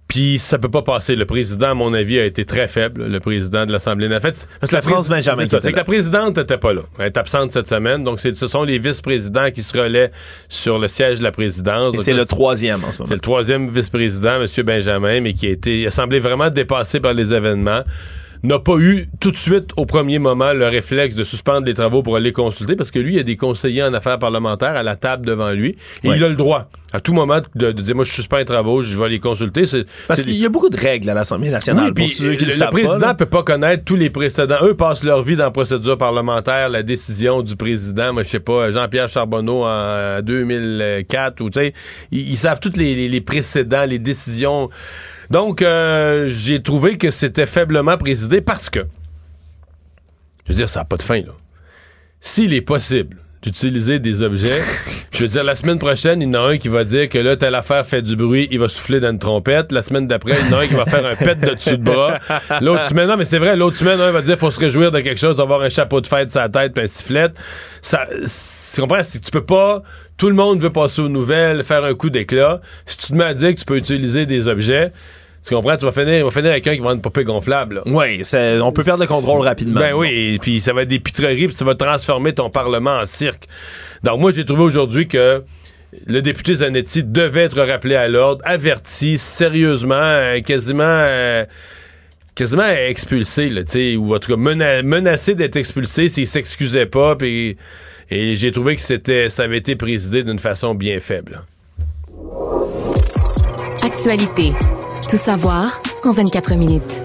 Puis ça peut pas passer. Le président, à mon avis, a été très faible, le président de l'Assemblée nationale. Parce que la France Benjamin. C'est que la présidente n'était pas là. Elle est absente cette semaine. Donc ce sont les vice-présidents qui se relaient sur le siège de la présidence. Et c'est le troisième en ce moment. C'est le troisième vice-président, M. Benjamin, mais qui a été, a semblé vraiment dépassé par les événements n'a pas eu tout de suite au premier moment le réflexe de suspendre les travaux pour aller consulter parce que lui, il y a des conseillers en affaires parlementaires à la table devant lui et il a le droit à tout moment de, dire moi je suspends les travaux, je vais aller consulter. Parce qu'il y a beaucoup de règles à l'Assemblée nationale. Oui, le, président peut pas connaître tous les précédents. Eux passent leur vie dans la procédure parlementaire, la décision du président, moi je sais pas, Jean-Pierre Charbonneau en 2004 ou tu sais, ils, savent tous les, les précédents, les décisions Donc, euh, j'ai trouvé que c'était faiblement présidé parce que, je veux dire, ça n'a pas de fin, là. S'il est possible d'utiliser des objets. Je veux dire, la semaine prochaine, il y en a un qui va dire que là, telle affaire fait du bruit, il va souffler dans une trompette. La semaine d'après, il y en a un qui va faire un pet de dessus de bras. L'autre semaine, non, mais c'est vrai, l'autre semaine, un va dire faut se réjouir de quelque chose, d'avoir un chapeau de fête sur la tête puis un sifflet. Ça, tu comprends? Si tu peux pas, tout le monde veut passer aux nouvelles, faire un coup d'éclat. Si tu te mets à dire que tu peux utiliser des objets, tu comprends? Tu vas finir, va finir avec un qui va être une poupée gonflable. Oui, on peut perdre le contrôle rapidement. Ben oui, et puis ça va être des pitreries, puis ça va transformer ton Parlement en cirque. Donc moi, j'ai trouvé aujourd'hui que le député Zanetti devait être rappelé à l'ordre, averti sérieusement, euh, quasiment... Euh, quasiment expulsé, là, ou en tout cas menacé d'être expulsé s'il s'excusait pas. Puis, et j'ai trouvé que c'était, ça avait été présidé d'une façon bien faible. Actualité. Tout savoir en 24 minutes.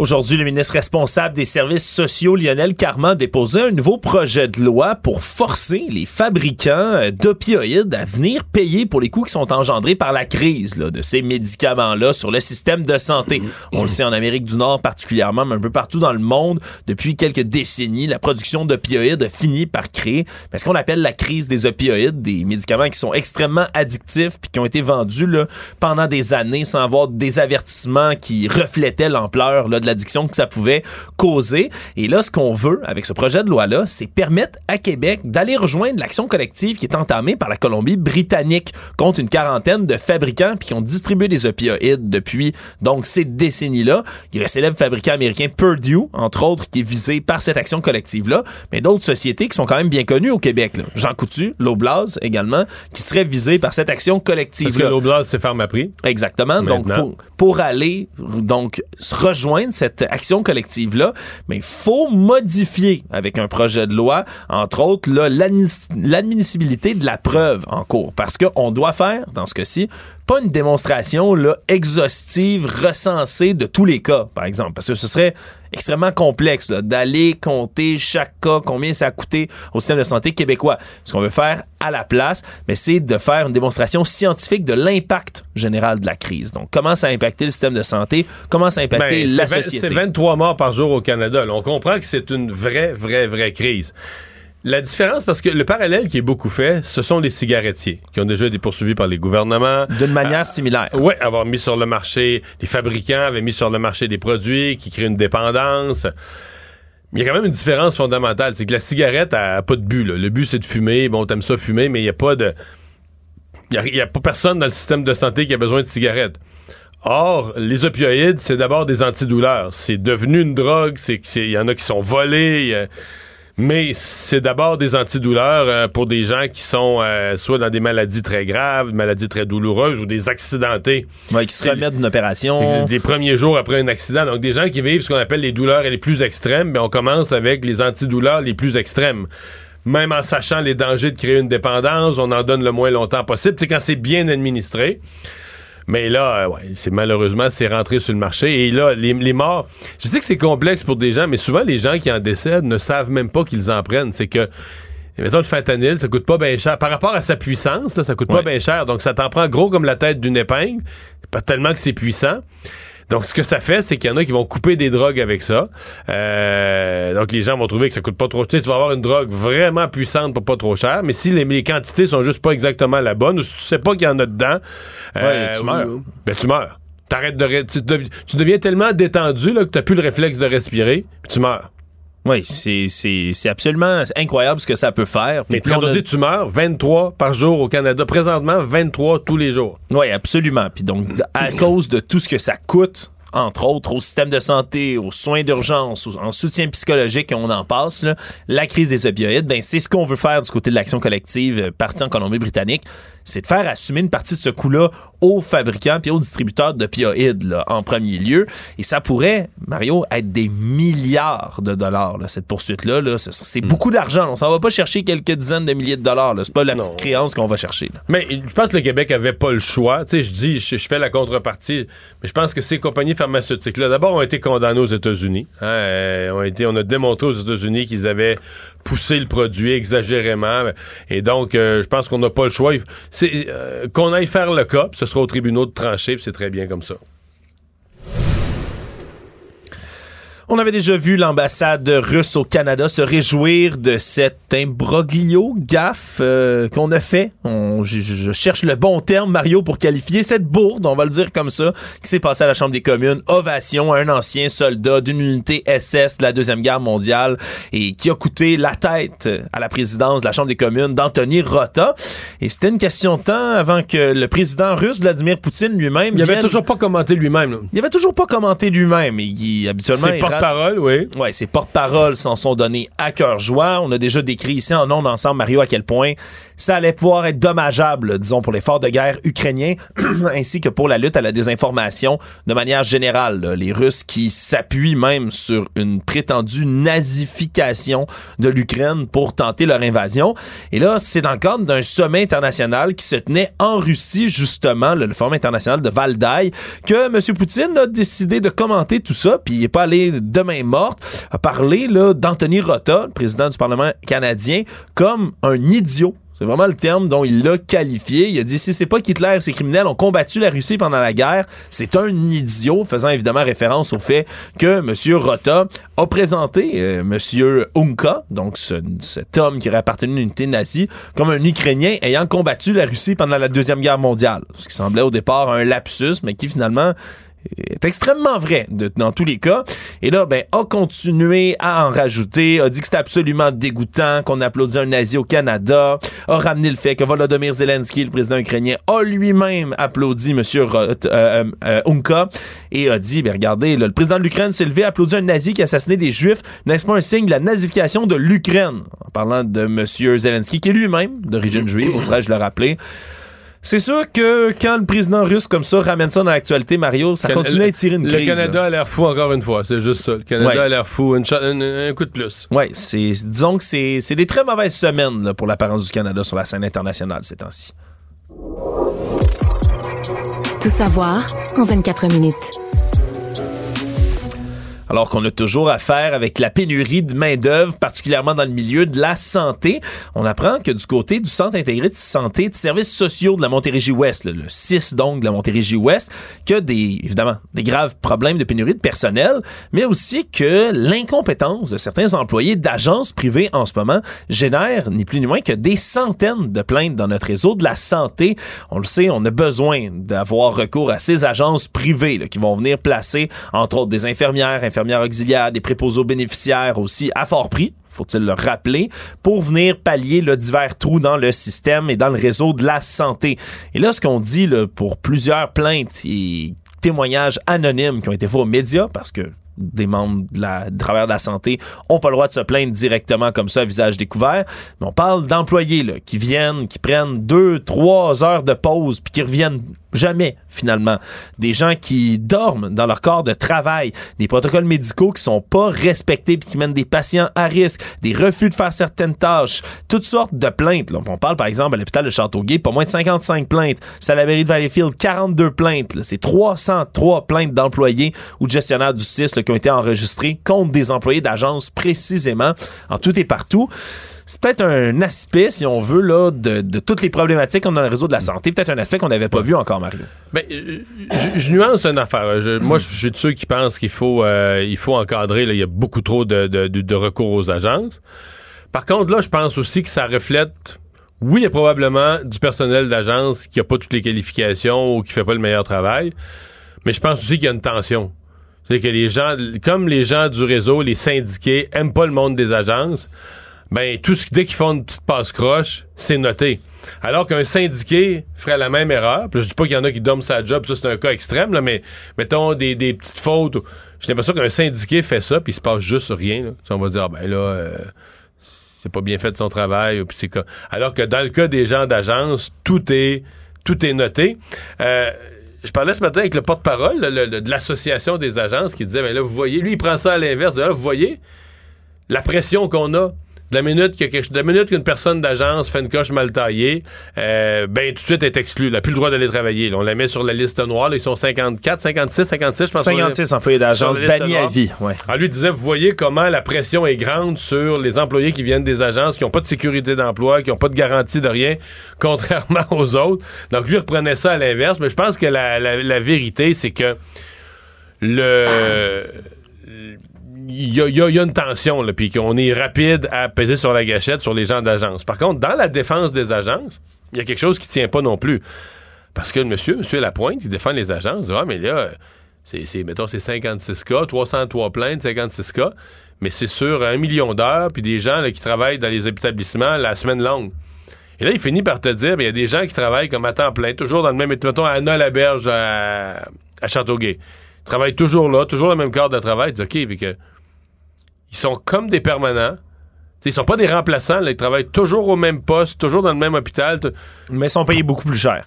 Aujourd'hui, le ministre responsable des services sociaux, Lionel Carman, a déposé un nouveau projet de loi pour forcer les fabricants d'opioïdes à venir payer pour les coûts qui sont engendrés par la crise de ces médicaments-là sur le système de santé. On le sait en Amérique du Nord particulièrement, mais un peu partout dans le monde, depuis quelques décennies, la production d'opioïdes a fini par créer ce qu'on appelle la crise des opioïdes, des médicaments qui sont extrêmement addictifs puis qui ont été vendus là, pendant des années sans avoir des avertissements qui reflétaient l'ampleur de l'addiction que ça pouvait causer. Et là, ce qu'on veut avec ce projet de loi-là, c'est permettre à Québec d'aller rejoindre l'action collective qui est entamée par la Colombie-Britannique contre une quarantaine de fabricants puis qui ont distribué des opioïdes depuis donc ces décennies-là. Il y a le célèbre fabricant américain Purdue, entre autres, qui est visé par cette action collective-là, mais d'autres sociétés qui sont quand même bien connues au Québec. Là. Jean Coutu, l'Oblaz également, qui seraient visés par cette action collective-là. Parce que l'Oblaz, c'est Pharmaprix. Exactement. Donc, pour, pour aller donc se rejoindre cette action collective-là, mais il faut modifier avec un projet de loi, entre autres, l'admissibilité de la preuve en cours. Parce qu'on doit faire, dans ce cas-ci, pas une démonstration là, exhaustive, recensée de tous les cas, par exemple, parce que ce serait extrêmement complexe d'aller compter chaque cas, combien ça a coûté au système de santé québécois. Ce qu'on veut faire à la place, mais c'est de faire une démonstration scientifique de l'impact général de la crise. Donc, comment ça a impacté le système de santé, comment ça a impacté ben, la société? C'est 23 morts par jour au Canada. on comprend que c'est une vraie, vraie, vraie crise. La différence, parce que le parallèle qui est beaucoup fait, ce sont les cigarettiers, qui ont déjà été poursuivis par les gouvernements. D'une manière euh, similaire. Oui, avoir mis sur le marché, les fabricants avaient mis sur le marché des produits qui créent une dépendance. Il y a quand même une différence fondamentale, c'est que la cigarette a, pas de but. Le but, c'est de fumer. Bon, t'aimes ça fumer, mais il n'y a pas de... Il n'y a, pas personne dans le système de santé qui a besoin de cigarettes. Or, les opioïdes, c'est d'abord des antidouleurs. C'est devenu une drogue. C'est Il y en a qui sont volés mais c'est d'abord des antidouleurs euh, pour des gens qui sont euh, soit dans des maladies très graves, maladies très douloureuses ou des accidentés. Ouais, qui se remettent d'une opération. Des, premiers jours après un accident. Donc des gens qui vivent ce qu'on appelle les douleurs les plus extrêmes, mais on commence avec les antidouleurs les plus extrêmes. Même en sachant les dangers de créer une dépendance, on en donne le moins longtemps possible. C'est quand c'est bien administré. Mais là, euh, ouais, c'est malheureusement, c'est rentré sur le marché. Et là, les, morts, je sais que c'est complexe pour des gens, mais souvent, les gens qui en décèdent ne savent même pas qu'ils en prennent. C'est que, mettons, le fentanyl, ça coûte pas bien cher. Par rapport à sa puissance, ça coûte pas bien cher. Donc, ça t'en prend gros comme la tête d'une épingle. Pas tellement que c'est puissant. Donc, ce que ça fait, c'est qu'il y en a qui vont couper des drogues avec ça. Euh, donc, les gens vont trouver que ça coûte pas trop cher. Tu vas avoir une drogue vraiment puissante pour pas trop cher. Mais si les, quantités sont juste pas exactement la bonne, ou si tu sais pas qu'il y en a dedans, euh, tu meurs. ben, tu meurs. T'arrêtes de, tu, tu, deviens tellement détendu là, que t'as plus le réflexe de respirer, puis tu meurs. Oui, c'est absolument incroyable ce que ça peut faire. Mais quand on dit tu meurs, 23 par jour au Canada. Présentement, 23 tous les jours. Oui, absolument. Puis donc, à cause de tout ce que ça coûte, entre autres, au système de santé, aux soins d'urgence, en soutien psychologique, on en passe, la crise des opioïdes, ben, c'est ce qu'on veut faire du côté de l'action collective euh, partie en Colombie-Britannique c'est de faire assumer une partie de ce coût-là aux fabricants puis aux distributeurs d'opioïdes en premier lieu. Et ça pourrait, Mario, être des milliards de dollars, cette poursuite-là. Là. C'est hmm. beaucoup d'argent. On s'en va pas chercher quelques dizaines de milliers de dollars. C'est pas la petite créance qu'on va chercher. Mais je pense que le Québec avait pas le choix. Tu sais, je dis, je, fais la contrepartie, mais je pense que ces compagnies pharmaceutiques-là, d'abord, ont été condamnées aux États-Unis. Hein, euh, ont été, on a démontré aux États-Unis qu'ils avaient poussé le produit exagérément. Et donc, euh, je pense qu'on n'a pas le choix. C'est euh, qu'on aille faire le. Ce sera aux tribunaux de trancher, c'est très bien comme ça. On avait déjà vu l'ambassade russe au Canada se réjouir de cet imbroglio gaffe euh, qu'on a fait. On, je, cherche le bon terme, Mario, pour qualifier cette bourde, on va le dire comme ça, qui s'est passée à la Chambre des communes. Ovation à un ancien soldat d'une unité SS de la Deuxième Guerre mondiale et qui a coûté la tête à la présidence de la Chambre des communes d'Anthony Rota. Et c'était une question de temps avant que le président russe, Vladimir Poutine lui-même... Il avait toujours pas commenté lui-même. Il avait toujours pas commenté lui-même. Et habituellement parole oui. Ouais, ses porte-paroles s'en sont donnés à cœur joie. On a déjà décrit ici en ondes ensemble, Mario, à quel point ça allait pouvoir être dommageable, disons, pour l'effort de guerre ukrainien, ainsi que pour la lutte à la désinformation de manière générale. Les Russes qui s'appuient même sur une prétendue nazification de l'Ukraine pour tenter leur invasion. Et là, c'est dans le cadre d'un sommet international qui se tenait en Russie, justement, le Forum international de Valdaï, que M. Poutine a décidé de commenter tout ça, puis il n'est pas allé demain morte, a parlé d'Anthony Rota, président du Parlement canadien, comme un idiot c'est vraiment le terme dont il l'a qualifié. Il a dit si c'est pas qu'Hitler et ses criminels ont combattu la Russie pendant la guerre, c'est un idiot, faisant évidemment référence au fait que M. Rota a présenté euh, M. Unka, donc cet homme qui aurait appartenu à une unité nazie, comme un Ukrainien ayant combattu la Russie pendant la Deuxième Guerre mondiale. Ce qui semblait au départ un lapsus, mais qui finalement est extrêmement vrai dans tous les cas. Et là, ben, a continué à en rajouter, a dit que c'était absolument dégoûtant qu'on applaudit un nazi au Canada, a ramené le fait que Volodymyr Zelensky, le président ukrainien, a lui-même applaudi M. Euh, euh, Unka et a dit, ben regardez, le président de l'Ukraine s'est levé, a applaudi un nazi qui a assassiné des Juifs, n'est-ce pas un signe de la nazification de l'Ukraine? En parlant de M. Zelensky, qui est lui-même d'origine juive, oserais-je le rappeler. C'est sûr que quand le président russe comme ça ramène ça dans l'actualité, Mario, ça continue à tirer une crise. Le Canada a l'air fou encore une fois, c'est juste ça. Le Canada a l'air fou, un coup de plus. Oui, disons que c'est des très mauvaises semaines pour l'apparence du Canada sur la scène internationale ces temps-ci. Tout savoir en 24 minutes. Alors qu'on a toujours affaire avec la pénurie de main-d'œuvre, particulièrement dans le milieu de la santé, on apprend que du côté du Centre intégré de santé de services sociaux de la Montérégie-Ouest, le 6 donc de la Montérégie-Ouest, que des, évidemment, des graves problèmes de pénurie de personnel, mais aussi que l'incompétence de certains employés d'agences privées en ce moment génère ni plus ni moins que des centaines de plaintes dans notre réseau de la santé. On le sait, on a besoin d'avoir recours à ces agences privées qui vont venir placer, entre autres, des infirmières, infirmières infirmières auxiliaires, des préposés bénéficiaires aussi à fort prix faut-il le rappeler, pour venir pallier le divers trous dans le système et dans le réseau de la santé. Et là, ce qu'on dit pour plusieurs plaintes et témoignages anonymes qui ont été faits aux médias, parce que des membres de la, de travers de la santé ont pas le droit de se plaindre directement comme ça visage découvert. Mais on parle d'employés là, qui viennent, qui prennent deux, trois heures de pause puis qui reviennent Jamais, finalement. Des gens qui dorment dans leur corps de travail, des protocoles médicaux qui sont pas respectés puis qui mènent des patients à risque, des refus de faire certaines tâches, toutes sortes de plaintes. On parle par exemple à l'hôpital de Châteauguay, pas moins de 55 plaintes. Salaberry de Valleyfield, 42 plaintes. C'est 303 plaintes d'employés ou de gestionnaires du CIS qui ont été enregistrées contre des employés d'agence précisément en tout et partout c'est peut-être un aspect, si on veut, là, de, toutes les problématiques qu'on a dans le réseau de la santé, peut-être un aspect qu'on n'avait pas vu encore, Mario. Ben, euh, je, nuance une affaire. moi, je suis de ceux qui pensent qu'il faut, euh, il faut encadrer. il y a beaucoup trop de, recours aux agences. Par contre, là, je pense aussi que ça reflète oui, il y a probablement du personnel d'agence qui n'a pas toutes les qualifications ou qui fait pas le meilleur travail, mais je pense aussi qu'il y a une tension. C'est que les gens, comme les gens du réseau, les syndiqués, aiment pas le monde des agences, ben tout ce dès qu'ils font une petite passe croche, c'est noté. Alors qu'un syndiqué ferait la même erreur. Puis je dis pas qu'il y en a qui dorment sa job, ça c'est un cas extrême là, mais mettons des, des petites fautes. J'ai l'impression qu'un syndiqué fait ça puis il se passe juste rien. Là. On va dire ah, ben là euh, c'est pas bien fait de son travail puis c'est alors que dans le cas des gens d'agence, tout est tout est noté. Euh, je parlais ce matin avec le porte-parole de l'association des agences qui disait ben là vous voyez lui il prend ça à l'inverse. Là vous voyez la pression qu'on a de la minute que de la minute qu'une personne d'agence fait une coche mal taillée, euh, ben tout de suite est exclu. Elle n'a plus le droit d'aller travailler. on la met sur la liste noire. ils sont 54, 56, 56, je pense. 56 employés d'agence bannis à vie. Ouais. Lui disait, vous voyez comment la pression est grande sur les employés qui viennent des agences, qui n'ont pas de sécurité d'emploi, qui n'ont pas de garantie de rien, contrairement aux autres. Donc lui reprenait ça à l'inverse. Mais je pense que la, la vérité, c'est que le il y, a, une tension, puis qu'on est rapide à peser sur la gâchette sur les gens d'agence. Par contre, dans la défense des agences, il y a quelque chose qui tient pas non plus. Parce que le monsieur, monsieur Lapointe, qui défend les agences, dit, ah, mais là, c'est, mettons, c'est 56 cas, 303 plaintes, 56 cas, mais c'est sur un million d'heures, puis des gens qui travaillent dans les établissements la semaine longue. Et là, il finit par te dire, il y a des gens qui travaillent comme à temps plein, toujours dans le même, mettons, à Anna-la-Berge à, à Châteauguay. Travaillent toujours là, toujours le même cadre de travail. Ils disent, OK, que ils sont comme des permanents. Ils ils sont pas des remplaçants, ils travaillent toujours au même poste, toujours dans le même hôpital. Mais ils sont payés beaucoup plus cher.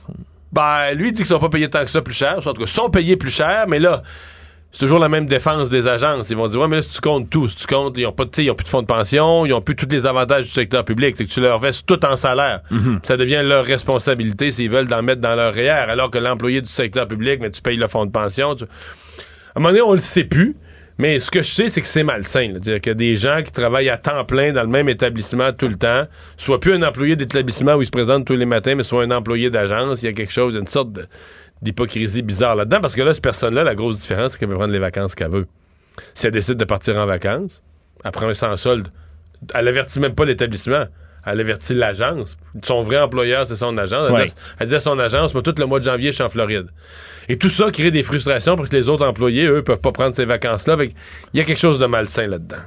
Ben, lui, il dit qu'ils sont pas payés tant que ça plus cher. En tout cas, ils sont payés plus cher, mais là, c'est toujours la même défense des agences. Ils vont dire, ouais, mais là, si tu comptes tout, si tu comptes, ils ont pas, ils ont plus de fonds de pension, ils ont plus tous les avantages du secteur public. C'est que tu leur verses tout en salaire. Mhm. Ça devient leur responsabilité s'ils veulent d'en mettre dans leur REER, alors que l'employé du secteur public, mais tu payes le fonds de pension. À un moment donné, on le sait plus. Mais ce que je sais, c'est que c'est malsain. dire que des gens qui travaillent à temps plein dans le même établissement tout le temps, soit plus un employé d'établissement où ils se présentent tous les matins, mais soit un employé d'agence, il y a quelque chose, une sorte d'hypocrisie bizarre là-dedans. Parce que là, cette personne-là, la grosse différence, c'est qu'elle peut prendre les vacances qu'elle veut. Si elle décide de partir en vacances, après un sans solde, elle avertit même pas l'établissement elle avertit l'agence. Son vrai employeur, c'est son agence. Elle, dit, à son agence, moi, tout le mois de janvier, je suis en Floride. Et tout ça crée des frustrations parce que les autres employés, eux, peuvent pas prendre ces vacances-là. Il y a quelque chose de malsain là-dedans.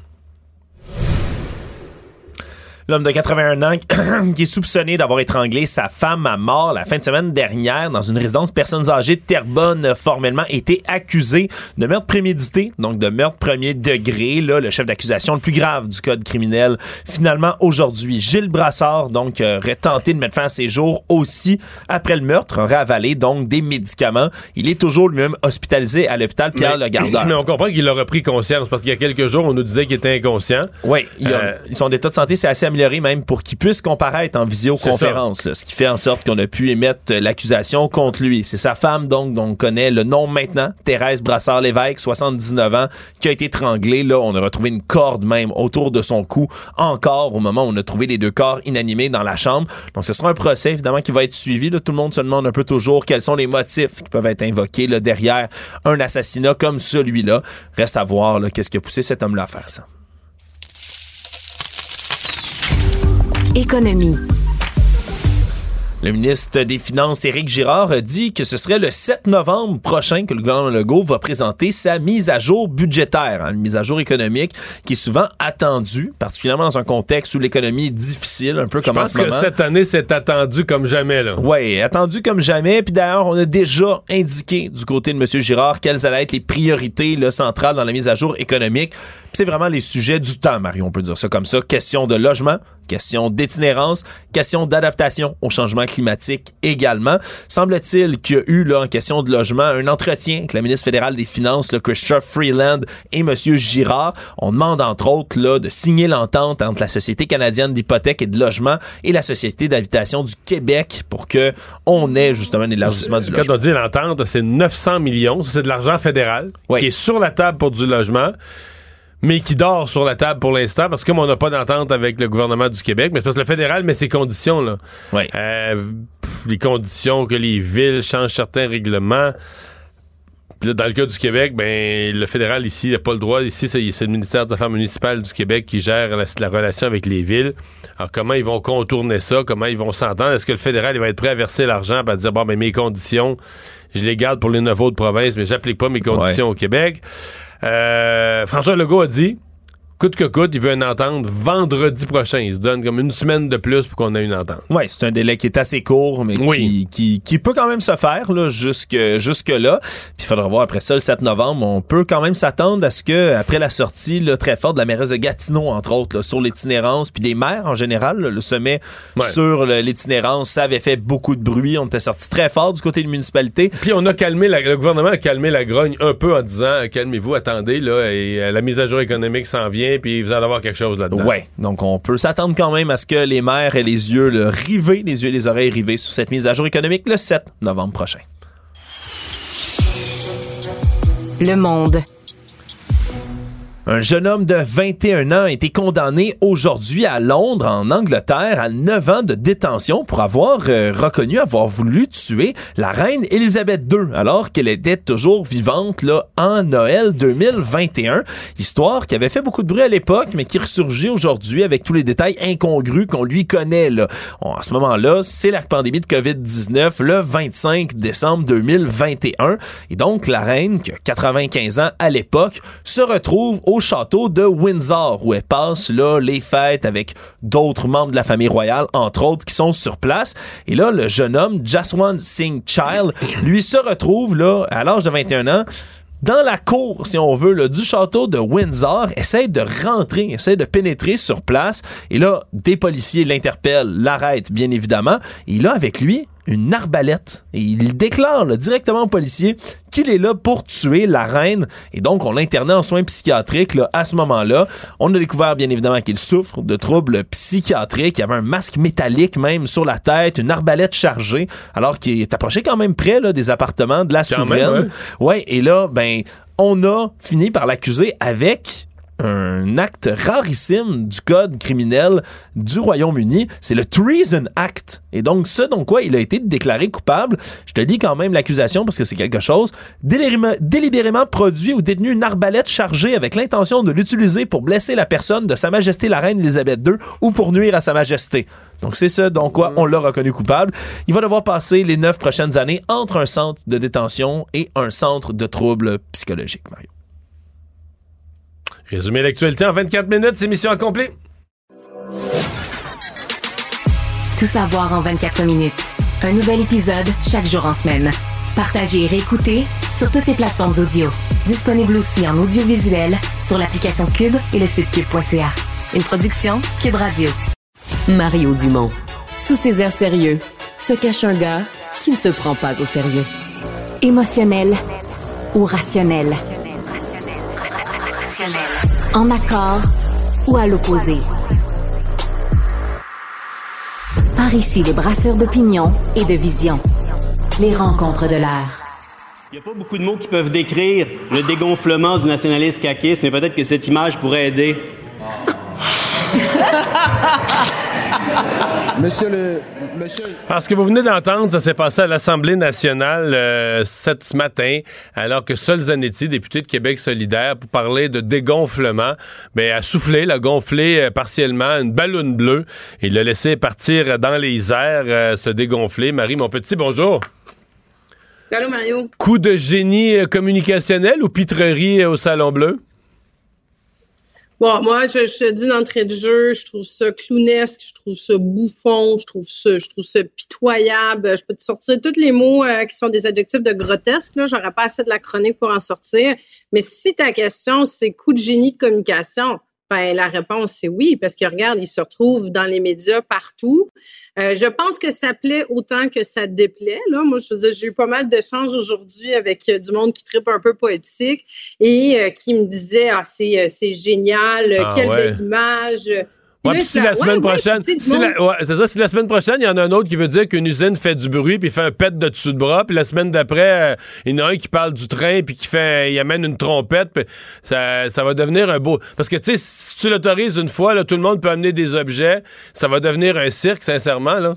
L'homme de 81 ans qui est soupçonné d'avoir étranglé sa femme à mort la fin de semaine dernière dans une résidence personnes âgées de Terrebonne a formellement été accusé de meurtre prémédité, donc de meurtre premier degré, là, le chef d'accusation le plus grave du code criminel. Finalement, aujourd'hui, Gilles Brassard donc aurait tenté de mettre fin à ses jours aussi après le meurtre, aurait avalé donc des médicaments. Il est toujours lui-même hospitalisé à l'hôpital Pierre Le Gardeur. Mais on comprend qu'il a repris conscience parce qu'il y a quelques jours, on nous disait qu'il était inconscient. Oui, il a, euh, son état de santé c'est assez même pour qu'il puisse comparaître en visioconférence, ce qui fait en sorte qu'on a pu émettre l'accusation contre lui. C'est sa femme, donc, dont on connaît le nom maintenant, Thérèse Brassard-Lévesque, 79 ans, qui a été étranglée. Là, on a retrouvé une corde même autour de son cou, encore au moment où on a trouvé les deux corps inanimés dans la chambre. Donc, ce sera un procès, évidemment, qui va être suivi. Tout le monde se demande un peu toujours quels sont les motifs qui peuvent être invoqués là, derrière un assassinat comme celui-là. Reste à voir qu'est-ce qui a poussé cet homme-là à faire ça. Économie. Le ministre des Finances, Éric Girard, a dit que ce serait le 7 novembre prochain que le gouvernement Legault va présenter sa mise à jour budgétaire, hein, une mise à jour économique qui est souvent attendue, particulièrement dans un contexte où l'économie est difficile, un peu comme en ce moment. Je pense que cette année, c'est attendu comme jamais. là. Oui, attendu comme jamais. Puis d'ailleurs, on a déjà indiqué du côté de M. Girard quelles allaient être les priorités là, centrales dans la mise à jour économique. C'est vraiment les sujets du temps, Mario, on peut dire ça comme ça. Question de logement, question d'itinérance, question d'adaptation au changement climatique également. Semble-t-il qu'il y a eu là en question de logement un entretien avec la ministre fédérale des Finances, le Christophe Freeland et M. Girard. On demande entre autres là de signer l'entente entre la Société canadienne d'hypothèque et de logement et la Société d'habitation du Québec pour que on ait justement un élargissement du logement. Quand on dit l'entente, c'est 900 millions, c'est de l'argent fédéral qui est sur la table pour du logement mais qui dort sur la table pour l'instant parce que comme on n'a pas d'entente avec le gouvernement du Québec, mais c'est parce que le fédéral met ses conditions là. Euh, les conditions que les villes changent certains règlements. Puis là, dans le cas du Québec, ben le fédéral ici n'a pas le droit. Ici, c'est, le ministère des Affaires municipales du Québec qui gère la, relation avec les villes. Alors comment ils vont contourner ça? Comment ils vont s'entendre? Est-ce que le fédéral il va être prêt à verser l'argent pour dire bon ben mes conditions, je les garde pour les neuf autres provinces, mais j'applique pas mes conditions au Québec? Euh, François Legault a dit coûte que coûte, il veut une entente vendredi prochain. Il se donne comme une semaine de plus pour qu'on ait une entente. Oui, c'est un délai qui est assez court, mais qui, qui, peut quand même se faire là, jusque, jusque là. Puis il faudra voir après ça, le 7 novembre, on peut quand même s'attendre à ce que après la sortie là, très forte de la mairesse de Gatineau, entre autres, sur l'itinérance, puis des maires en général, le sommet sur l'itinérance, ça avait fait beaucoup de bruit. On était sorti très fort du côté de la municipalité. Puis on a calmé, le gouvernement a calmé la grogne un peu en disant calmez-vous, attendez, là, et euh, la mise à jour économique s'en vient puis vous allez avoir quelque chose là-dedans. Ouais, donc on peut s'attendre quand même à ce que les maires aient les yeux rivés, les yeux et les oreilles rivés sur cette mise à jour économique le 7 novembre prochain. Le monde. Un jeune homme de 21 ans a été condamné aujourd'hui à Londres, en Angleterre, à 9 ans de détention pour avoir euh, reconnu avoir voulu tuer la reine Elisabeth II alors qu'elle était toujours vivante là, en Noël 2021. Histoire qui avait fait beaucoup de bruit à l'époque, mais qui ressurgit aujourd'hui avec tous les détails incongrus qu'on lui connaît. Là. à ce moment-là, c'est la pandémie de COVID-19 le 25 décembre 2021. Et donc, la reine, qui a 95 ans à l'époque, se retrouve au au château de Windsor, où elle passe là les fêtes avec d'autres membres de la famille royale, entre autres, qui sont sur place. Et là, le jeune homme, Jaswant Singh Child, lui se retrouve là, à l'âge de 21 ans, dans la cour, si on veut, là, du château de Windsor, essaie de rentrer, essaie de pénétrer sur place. Et là, des policiers l'interpellent, l'arrêtent, bien évidemment. Et là, avec lui, une arbalète. Et il déclare directement au policier qu'il est là pour tuer la reine. Et donc, on l'internait en soins psychiatriques là, à ce moment-là. On a découvert, bien évidemment, qu'il souffre de troubles psychiatriques. Il y avait un masque métallique même sur la tête, une arbalète chargée, alors qu'il est approché quand même près là, des appartements de la souveraine. ouais, et là, ben, on a fini par l'accuser avec un acte rarissime du code criminel du Royaume-Uni, c'est le Treason Act. Et donc, ce dont quoi il a été déclaré coupable, je te dis quand même l'accusation parce que c'est quelque chose, délibérément, produit ou détenu une arbalète chargée avec l'intention de l'utiliser pour blesser la personne de Sa Majesté la Reine Elisabeth II ou pour nuire à Sa Majesté. Donc, c'est ce dont quoi on l'a reconnu coupable. Il va devoir passer les neuf prochaines années entre un centre de détention et un centre de troubles psychologiques, Mario. Résumé l'actualité en 24 minutes, c'est mission accomplie. Tout savoir en 24 minutes. Un nouvel épisode chaque jour en semaine. Partagez et réécoutez sur toutes les plateformes audio. Disponible aussi en audiovisuel sur l'application Cube et le site cube.ca. Une production Cube Radio. Mario Dumont. Sous ses airs sérieux, se cache un gars qui ne se prend pas au sérieux. Émotionnel ou rationnel. En accord ou à l'opposé. Par ici, les brasseurs d'opinion et de vision. Les rencontres de l'air. Il n'y a pas beaucoup de mots qui peuvent décrire le dégonflement du nationaliste caquiste, mais peut-être que cette image pourrait aider. Monsieur le. Monsieur... Parce que vous venez d'entendre, ça s'est passé à l'Assemblée nationale euh, ce matin, alors que Sol Zanetti, député de Québec solidaire, pour parler de dégonflement, ben, a soufflé, a gonflé euh, partiellement une ballonne bleue. Il l'a laissé partir dans les airs, euh, se dégonfler. Marie, mon petit, bonjour. Allô, Mario. Coup de génie communicationnel ou pitrerie au Salon Bleu? Bon, moi, je, je te dis d'entrée de jeu, je trouve ça clownesque, je trouve ça bouffon, je trouve ça, je trouve ça pitoyable. Je peux te sortir tous les mots euh, qui sont des adjectifs de grotesque. Là, j'aurais pas assez de la chronique pour en sortir. Mais si ta question, c'est coup de génie de communication, ben, la réponse, c'est oui, parce que regarde, il se retrouve dans les médias partout. Euh, je pense que ça plaît autant que ça déplaît. Là. Moi, je veux dire, j'ai eu pas mal d'échanges aujourd'hui avec euh, du monde qui tripe un peu poétique et euh, qui me disait Ah, c'est, c'est génial, ah quelle belle image. Ouais, si la semaine prochaine, c'est ça, si la semaine prochaine, il y en a un autre qui veut dire qu'une usine fait du bruit puis fait un pet de dessous de bras, puis la semaine d'après, euh, il y en a un qui parle du train puis qui fait, il amène une trompette, puis ça, ça va devenir un beau. Parce que tu sais, si tu l'autorises une fois, là, tout le monde peut amener des objets, ça va devenir un cirque, sincèrement là.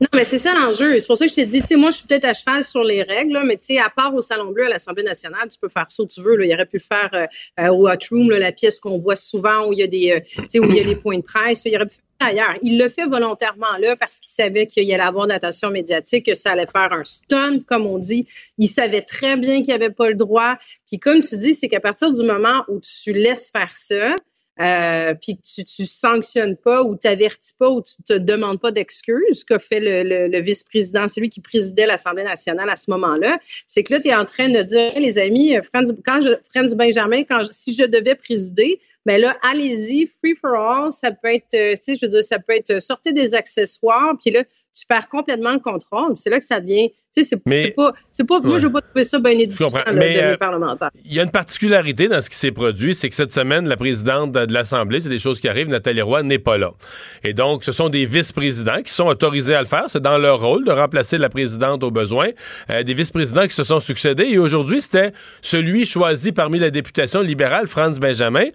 Non, mais c'est ça l'enjeu. C'est pour ça que je t'ai dit, tu sais, moi, je suis peut-être à cheval sur les règles, mais tu sais, à part au Salon Bleu à l'Assemblée nationale, tu peux faire ça où tu veux. Là. Il aurait pu faire euh, euh, au Hot Room, la pièce qu'on voit souvent où il y a des, euh, tu sais, où il y a des points de presse. Il aurait pu faire ailleurs. Il le fait volontairement là parce qu'il savait qu'il y allait avoir d'attention médiatique, que ça allait faire un stunt, comme on dit. Il savait très bien qu'il avait pas le droit. Puis comme tu dis, c'est qu'à partir du moment où tu laisses faire ça, euh, puis tu, tu sanctionnes pas ou t'avertis pas ou tu te demandes pas d'excuses, qu'a fait le, le, vice-président, celui qui présidait l'Assemblée nationale à ce moment-là, c'est que là, tu es en train de dire, les amis, Franz, quand je, Franz Benjamin, quand si je devais présider, mais là, allez-y, free for all, ça peut être, tu sais, je veux dire, ça peut être sortir des accessoires, puis là, tu perds complètement le contrôle. C'est là que ça devient. Tu sais, c'est pas, c'est pas. Moi, je veux pas trouver ça bien édifiant mais, de euh, parlementaires. Il y a une particularité dans ce qui s'est produit, c'est que cette semaine, la présidente de, l'Assemblée, c'est des choses qui arrivent, Nathalie Roy n'est pas là. Et donc, ce sont des vice-présidents qui sont autorisés à le faire. C'est dans leur rôle de remplacer la présidente au besoin. Euh, des vice-présidents qui se sont succédés. Et aujourd'hui, c'était celui choisi parmi la députation libérale, Franz Benjamin.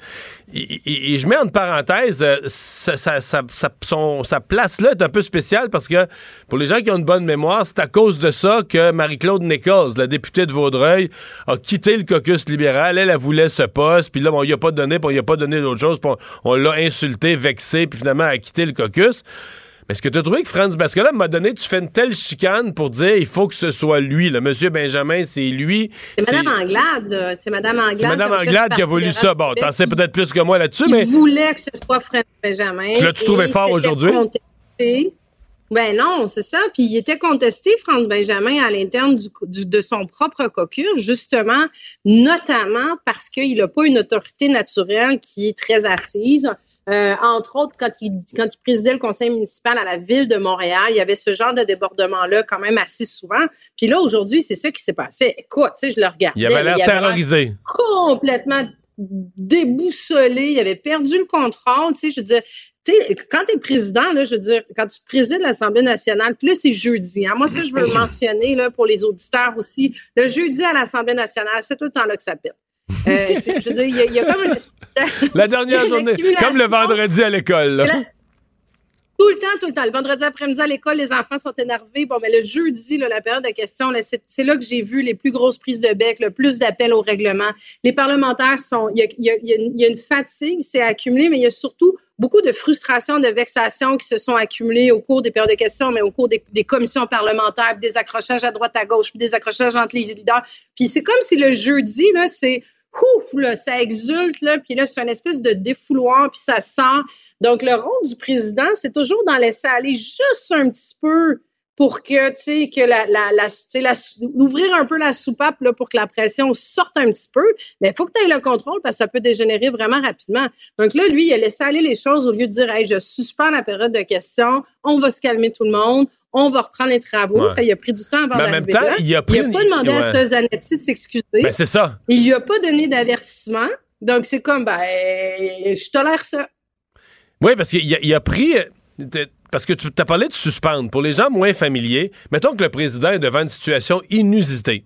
Et, je mets en parenthèse, euh, sa, sa place là est un peu spéciale parce que pour les gens qui ont une bonne mémoire, c'est à cause de ça que Marie-Claude Nichols, la députée de Vaudreuil, a quitté le caucus libéral. Elle, elle voulait ce poste, puis là, bon, il a pas donné, puis il a pas donné d'autre chose, on, on l'a insulté, vexé, puis finalement, elle a quitté le caucus. Est-ce que tu as trouvé que Franz parce que là, m'a donné, tu fais une telle chicane pour dire il faut que ce soit lui, le monsieur Benjamin, c'est lui. C'est Mme Anglade, c'est Mme Anglade. C'est Mme Anglade qui a voulu ça. Bon, t'en sais peut-être plus que moi là-dessus, mais. Il voulait que ce soit Franz Benjamin. Tu l'as-tu trouvé fort aujourd'hui? Ben non, c'est ça. Puis il était contesté, Franz Benjamin, à l'interne du, de son propre caucus, justement, notamment parce qu'il n'a pas une autorité naturelle qui est très assise. Euh, entre autres, quand il, quand il présidait le conseil municipal à la ville de Montréal, il y avait ce genre de débordement-là quand même assez souvent. Puis là, aujourd'hui, c'est ça qui s'est passé. Écoute, tu sais, je le regardais. Il avait l'air terrorisé. Complètement déboussolé, il avait perdu le contrôle, tu sais, je veux dire, quand tu es président, là, je veux dire, quand tu présides l'Assemblée nationale, puis là, c'est jeudi. Hein. Moi, ça, je veux le mentionner là, pour les auditeurs aussi. Le jeudi à l'Assemblée nationale, c'est tout le temps là que ça pète. Euh, je veux dire, il y, a comme une La dernière journée, comme le vendredi à l'école. Tout le temps, tout le temps. Le vendredi après-midi à l'école, les enfants sont énervés. Bon, mais le jeudi, là, la période de questions, c'est là que j'ai vu les plus grosses prises de bec, le plus d'appels au règlement. Les parlementaires sont... Il y a, y, a, y a, une fatigue, c'est accumulé, mais il y a surtout beaucoup de frustrations, de vexations qui se sont accumulées au cours des périodes de questions, mais au cours des, des commissions parlementaires, des accrochages à droite, à gauche, puis des accrochages entre les leaders. Puis c'est comme si le jeudi, là, c'est... Ouf, là, ça exulte, là, puis là, c'est une espèce de défouloir, puis ça sent donc, le rôle du président, c'est toujours d'en laisser aller juste un petit peu pour que, tu sais, que la, la, la, ouvrir un peu la soupape là, pour que la pression sorte un petit peu. Mais il faut que tu aies le contrôle parce que ça peut dégénérer vraiment rapidement. Donc là, lui, il a laissé aller les choses au lieu de dire, hey, je suspends la période de questions, on va se calmer tout le monde, on va reprendre les travaux. Ça, il a pris du temps avant d'arriver là. Il a, il a pas demandé à à Zanetti de s'excuser. Ben, c'est ça. Il lui a pas donné d'avertissement. Donc, c'est comme, ben, je tolère ça. Oui, parce qu'il a, pris. Euh, parce que tu as parlé de suspendre. Pour les gens moins familiers, mettons que le président est devant une situation inusitée.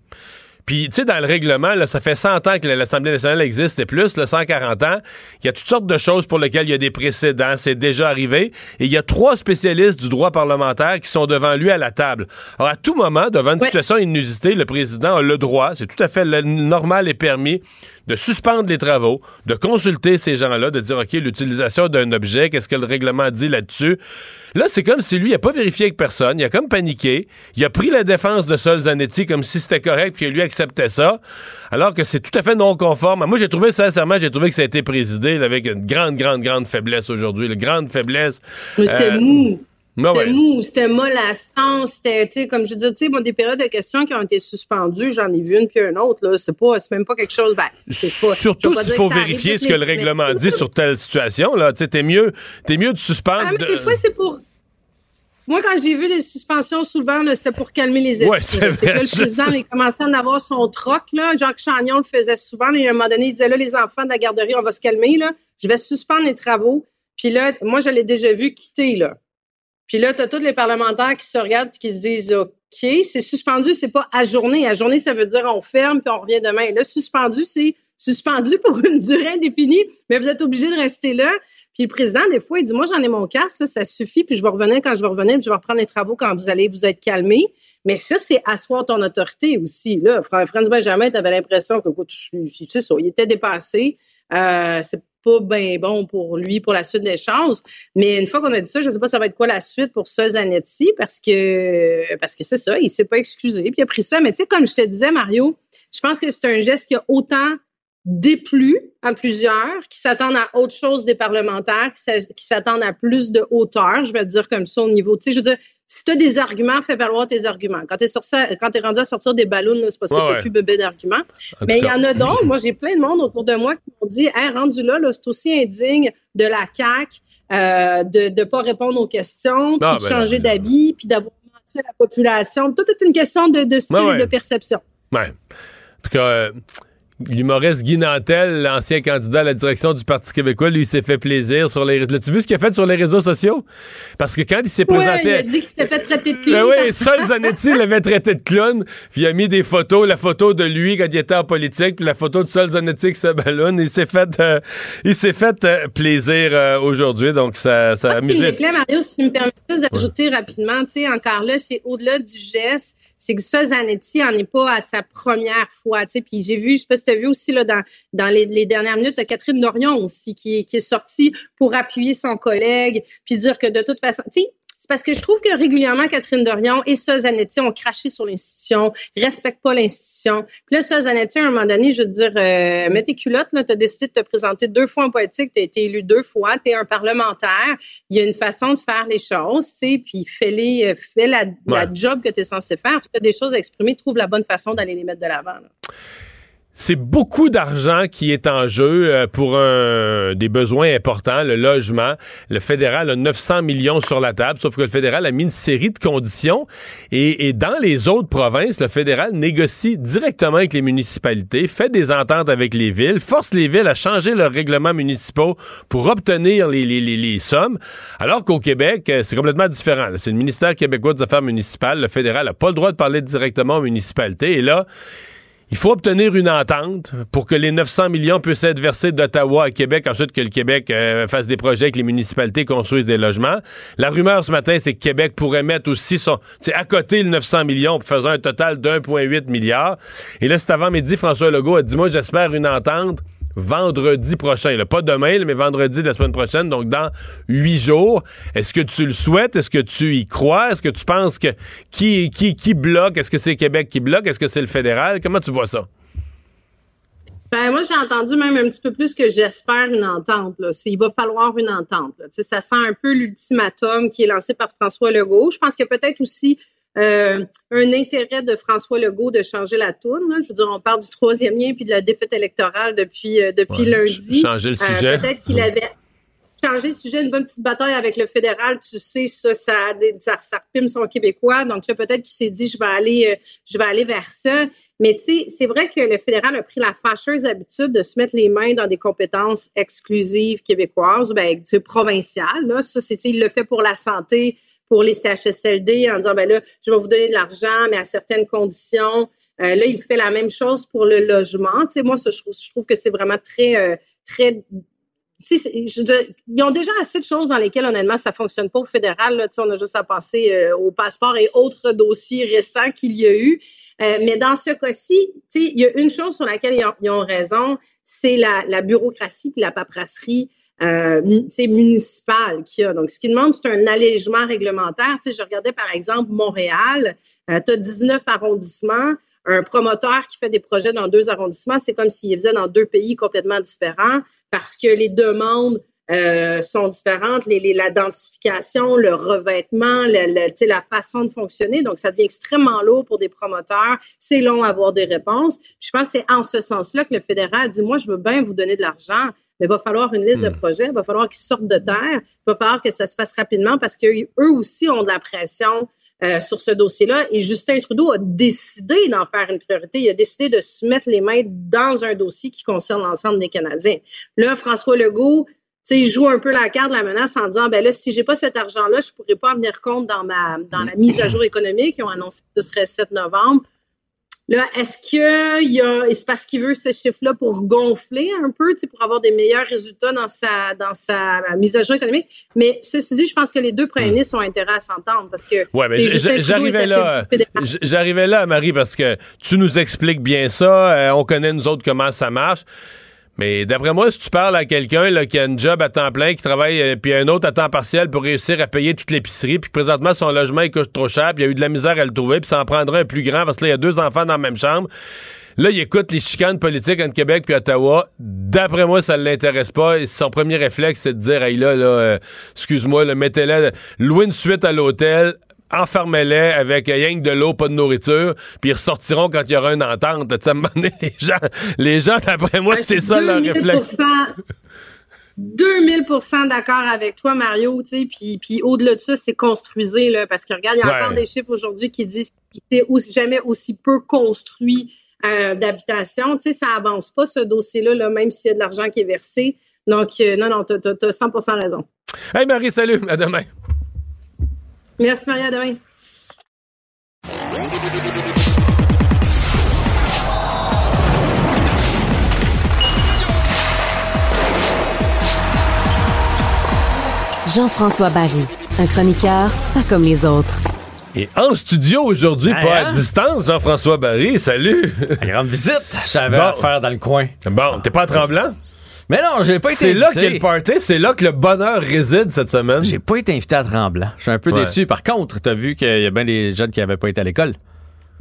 Puis, tu sais, dans le règlement, là, ça fait 100 ans que l'Assemblée nationale existe et plus, là, 140 ans. Il y a toutes sortes de choses pour lesquelles il y a des précédents. C'est déjà arrivé. Et il y a trois spécialistes du droit parlementaire qui sont devant lui à la table. Alors, à tout moment, devant une situation inusitée, le président a le droit, c'est tout à fait normal et permis, de suspendre les travaux, de consulter ces gens-là, de dire, OK, l'utilisation d'un objet, qu'est-ce que le règlement dit là-dessus? Là, c'est comme si lui, il n'a pas vérifié avec personne, il a comme paniqué, il a pris la défense de Sol Zanetti comme si c'était correct, puis lui acceptait ça, alors que c'est tout à fait non conforme. Moi, j'ai trouvé, sincèrement, j'ai trouvé que ça a été présidé avec une grande, grande, grande faiblesse aujourd'hui, une grande faiblesse. C'était euh, mou. Ah c'était mou, c'était mollasson, c'était, tu sais, comme je disais, tu sais, bon, des périodes de questions qui ont été suspendues, j'en ai vu une puis une autre, là. C'est pas, c'est même pas quelque chose, ben, pas, Surtout s'il faut vérifier ce que le règlement dit sur telle situation, là. Tu sais, t'es mieux, t'es mieux de suspendre. Ah, mais des fois, c'est pour, moi, quand j'ai vu des suspensions, souvent, c'était pour calmer les esprits. c'est que le président, il commençait à en avoir son troc, là. Jacques Chagnon le faisait souvent, mais à un moment donné, il disait, là, les enfants de la garderie, on va se calmer, là. Je vais suspendre les travaux. Puis là, moi, je l'ai déjà vu quitter, là. Puis là, tu as tous les parlementaires qui se regardent et qui se disent OK, c'est suspendu, c'est pas. À journée, ça veut dire on ferme puis on revient demain. Là, suspendu, c'est suspendu pour une durée indéfinie, mais vous êtes obligé de rester là. Puis le président, des fois, il dit Moi, j'en ai mon casque, ça suffit, puis je vais revenir quand je vais revenir, puis je vais reprendre les travaux quand vous allez vous être calmé. Mais ça, c'est asseoir ton autorité aussi. Là, François Benjamin, tu avais l'impression que, c'est ça, il était dépassé. Euh, c'est pas bien bon pour lui pour la suite des choses. Mais une fois qu'on a dit ça, je ne sais pas ça va être quoi la suite pour ce Zanetti parce que parce que c'est ça, il s'est pas excusé puis il a pris ça. Mais tu sais, comme je te disais, Mario, je pense que c'est un geste qui a autant déplu à plusieurs, qui s'attendent à autre chose des parlementaires, qui s'attendent à plus de hauteur, je vais dire comme ça au niveau, tu sais, je veux dire, si tu as des arguments, fais valoir tes arguments. Quand tu es, es, rendu à sortir des ballons, c'est parce que tu n'as plus bébé d'arguments. Mais il y en a d'autres. Moi, j'ai plein de monde autour de moi qui m'ont dit hey, rendu là, là c'est aussi indigne de la CAQ euh, de ne pas répondre aux questions, puis de ben changer d'habit, puis d'avoir menti à la population. Tout est une question de, de style et de perception. Ouais. En tout cas, euh, L'humoriste Guy Nantel, l'ancien candidat à la direction du Parti québécois, lui, s'est fait plaisir sur les réseaux. As-tu vu ce qu'il a fait sur les réseaux sociaux? Parce que quand il s'est présenté. il a dit qu'il s'était fait traiter de clown. Ben oui, Sol Zanetti l'avait traité de clown. Puis il a mis des photos, la photo de lui quand il était en politique, puis la photo de Sol Zanetti qui se ballonne. Il s'est fait, euh, il s'est fait euh, plaisir euh, aujourd'hui. Donc, ça, ça a mis. Mario, si tu me permets juste d'ajouter rapidement, tu sais, encore là, c'est au-delà du geste c'est que ça, Zanetti en est pas à sa première fois. Tu sais, puis j'ai vu, je sais pas si tu as vu aussi là dans dans les, dernières minutes, Catherine Dorion aussi qui est qui est sortie pour appuyer son collègue, puis dire que de toute façon, tu sais, c'est parce que je trouve que régulièrement, Catherine Dorion et ça, Zanetti ont craché sur l'institution, respectent pas l'institution. Puis là, ça, Zanetti, à un moment donné, je veux dire, euh, mets tes culottes, là, as décidé de te présenter deux fois en politique, as été élu deux fois, tu es un parlementaire. Il y a une façon de faire les choses, c'est puis fais-les, euh, fais la, la job que tu es censé faire. Si tu as des choses à exprimer, trouve la bonne façon d'aller les mettre de l'avant. C'est beaucoup d'argent qui est en jeu euh, pour un, des besoins importants, le logement. Le fédéral a 900 millions sur la table, sauf que le fédéral a mis une série de conditions. Et, dans les autres provinces, le fédéral négocie directement avec les municipalités, fait des ententes avec les villes, force les villes à changer leurs règlements municipaux pour obtenir les, les sommes. Alors qu'au Québec, euh, c'est complètement différent. C'est le ministère québécois des Affaires municipales. Le fédéral n'a pas le droit de parler directement aux municipalités. Et là, il faut obtenir une entente pour que les 900 millions puissent être versés d'Ottawa à Québec, ensuite que le Québec euh, fasse des projets, que les municipalités construisent des logements. La rumeur ce matin, c'est que Québec pourrait mettre aussi son, à côté le 900 millions, faisant un total d'1,8 milliard. Et là, c'est avant midi, François Legault a dit, moi, j'espère une entente vendredi prochain. Pas demain, mais vendredi de la semaine prochaine, donc dans huit jours. Est-ce que tu le souhaites? Est-ce que tu y crois? Est-ce que tu penses que qui, qui, qui bloque? Est-ce que c'est Québec qui bloque? Est-ce que c'est le fédéral? Comment tu vois ça? Ben, moi, j'ai entendu même un petit peu plus que j'espère une entente. Il va falloir une entente. Ça sent un peu l'ultimatum qui est lancé par François Legault. Je pense que peut-être aussi euh, un intérêt de François Legault de changer la tourne. Je veux dire, on parle du troisième lien puis de la défaite électorale depuis euh, depuis lundi. Changer le euh, sujet. Peut-être qu'il avait changé le sujet, une bonne petite bataille avec le fédéral. Tu sais, ça, ça, ça, ça son québécois. Donc là, peut-être qu'il s'est dit, je vais aller, je vais aller vers ça. Mais tu sais, c'est vrai que le fédéral a pris la fâcheuse habitude de se mettre les mains dans des compétences exclusives québécoises, ben, provinciales. Là, ça, c'est, il le fait pour la santé pour les CHSLD en disant, ben là, je vais vous donner de l'argent, mais à certaines conditions. Euh, là, il fait la même chose pour le logement. Tu sais, moi, je, trouve, je trouve que c'est vraiment très, euh, très ils ont déjà assez de choses dans lesquelles, honnêtement, ça fonctionne pas au fédéral. Là, on a juste à penser euh, au passeport et autres dossiers récents qu'il y a eu. mais dans ce cas-ci, il y a une chose sur laquelle ils ont, ils ont raison, c'est la, la, bureaucratie et la paperasserie euh, municipal qu'il y a. Donc, ce qui demande, c'est un allègement réglementaire. Tu sais, je regardais par exemple Montréal, euh, tu as 19 arrondissements. Un promoteur qui fait des projets dans deux arrondissements, c'est comme s'il faisait dans deux pays complètement différents parce que les demandes euh, sont différentes, les, la densification, le revêtement, le, la façon de fonctionner. Donc, ça devient extrêmement lourd pour des promoteurs. C'est long à avoir des réponses. je pense que c'est en ce sens-là que le fédéral dit, moi, je veux bien vous donner de l'argent, mais il va falloir une liste de hmm. projets, il va falloir qu'ils sortent de terre, il va falloir que ça se fasse rapidement parce qu'eux aussi ont de la pression euh, sur ce dossier-là. Et Justin Trudeau a décidé d'en faire une priorité. Il a décidé de se mettre les mains dans un dossier qui concerne l'ensemble des Canadiens. Là, François Legault, il joue un peu la carte de la menace en disant, ben là, si j'ai pas cet argent-là, je pourrais pas en venir compte dans ma dans la mise à jour économique. Ils ont annoncé que ce serait 7 novembre. Là, est-ce qu'il y a, c'est parce qu'il veut ce chiffre-là pour gonfler un peu, pour avoir des meilleurs résultats dans sa, dans sa mise à jour économique? Mais ceci dit, je pense que les deux premiers hmm. ministres ont intérêt à s'entendre parce que. Ouais, mais j'arrivais là, j'arrivais là, Marie, parce que tu nous expliques bien ça, euh, on connaît nous autres comment ça marche. Mais d'après moi, si tu parles à quelqu'un qui a un job à temps plein, qui travaille, euh, puis un autre à temps partiel pour réussir à payer toute l'épicerie, puis présentement son logement coûte trop cher, puis il a eu de la misère à le trouver, puis ça en prendrait un plus grand parce que là, il y a deux enfants dans la même chambre. Là, il écoute les chicanes politiques entre Québec puis Ottawa. D'après moi, ça ne l'intéresse pas. Son premier réflexe, c'est de dire, hey là, là, euh, excuse-moi, mettez-le, louer une suite à l'hôtel, enfermez-les avec rien que de l'eau, pas de nourriture, puis ils ressortiront quand il y aura une entente. Tu sais, les gens, les gens d'après moi, c'est ça leur 2000 réflexe. 2000 d'accord avec toi, Mario. tu sais, Puis, puis au-delà de ça, c'est construisé, là, parce que regarde, il y a Ouais. encore des chiffres aujourd'hui qui disent qu'il aussi, jamais aussi peu construit euh, d'habitation. Tu sais, ça avance pas, ce dossier-là, là, même s'il y a de l'argent qui est versé. Donc, euh, non, non, tu as, 100 raison. Hey Marie, salut, à demain. Merci, Maria, à demain. Jean-François Barry, un chroniqueur pas comme les autres. Et en studio aujourd'hui, pas hein? à distance, Jean-François Barry, salut. grande visite, j'avais Bon. à faire dans le coin. Bon, t'es pas à Tremblant? Mais non, j'ai pas été C'est là qu'est le party, c'est là que le bonheur réside cette semaine. J'ai pas été invité à Tremblant. Je suis un peu Ouais. déçu. Par contre, t'as vu qu'il y a bien des jeunes qui avaient pas été à l'école.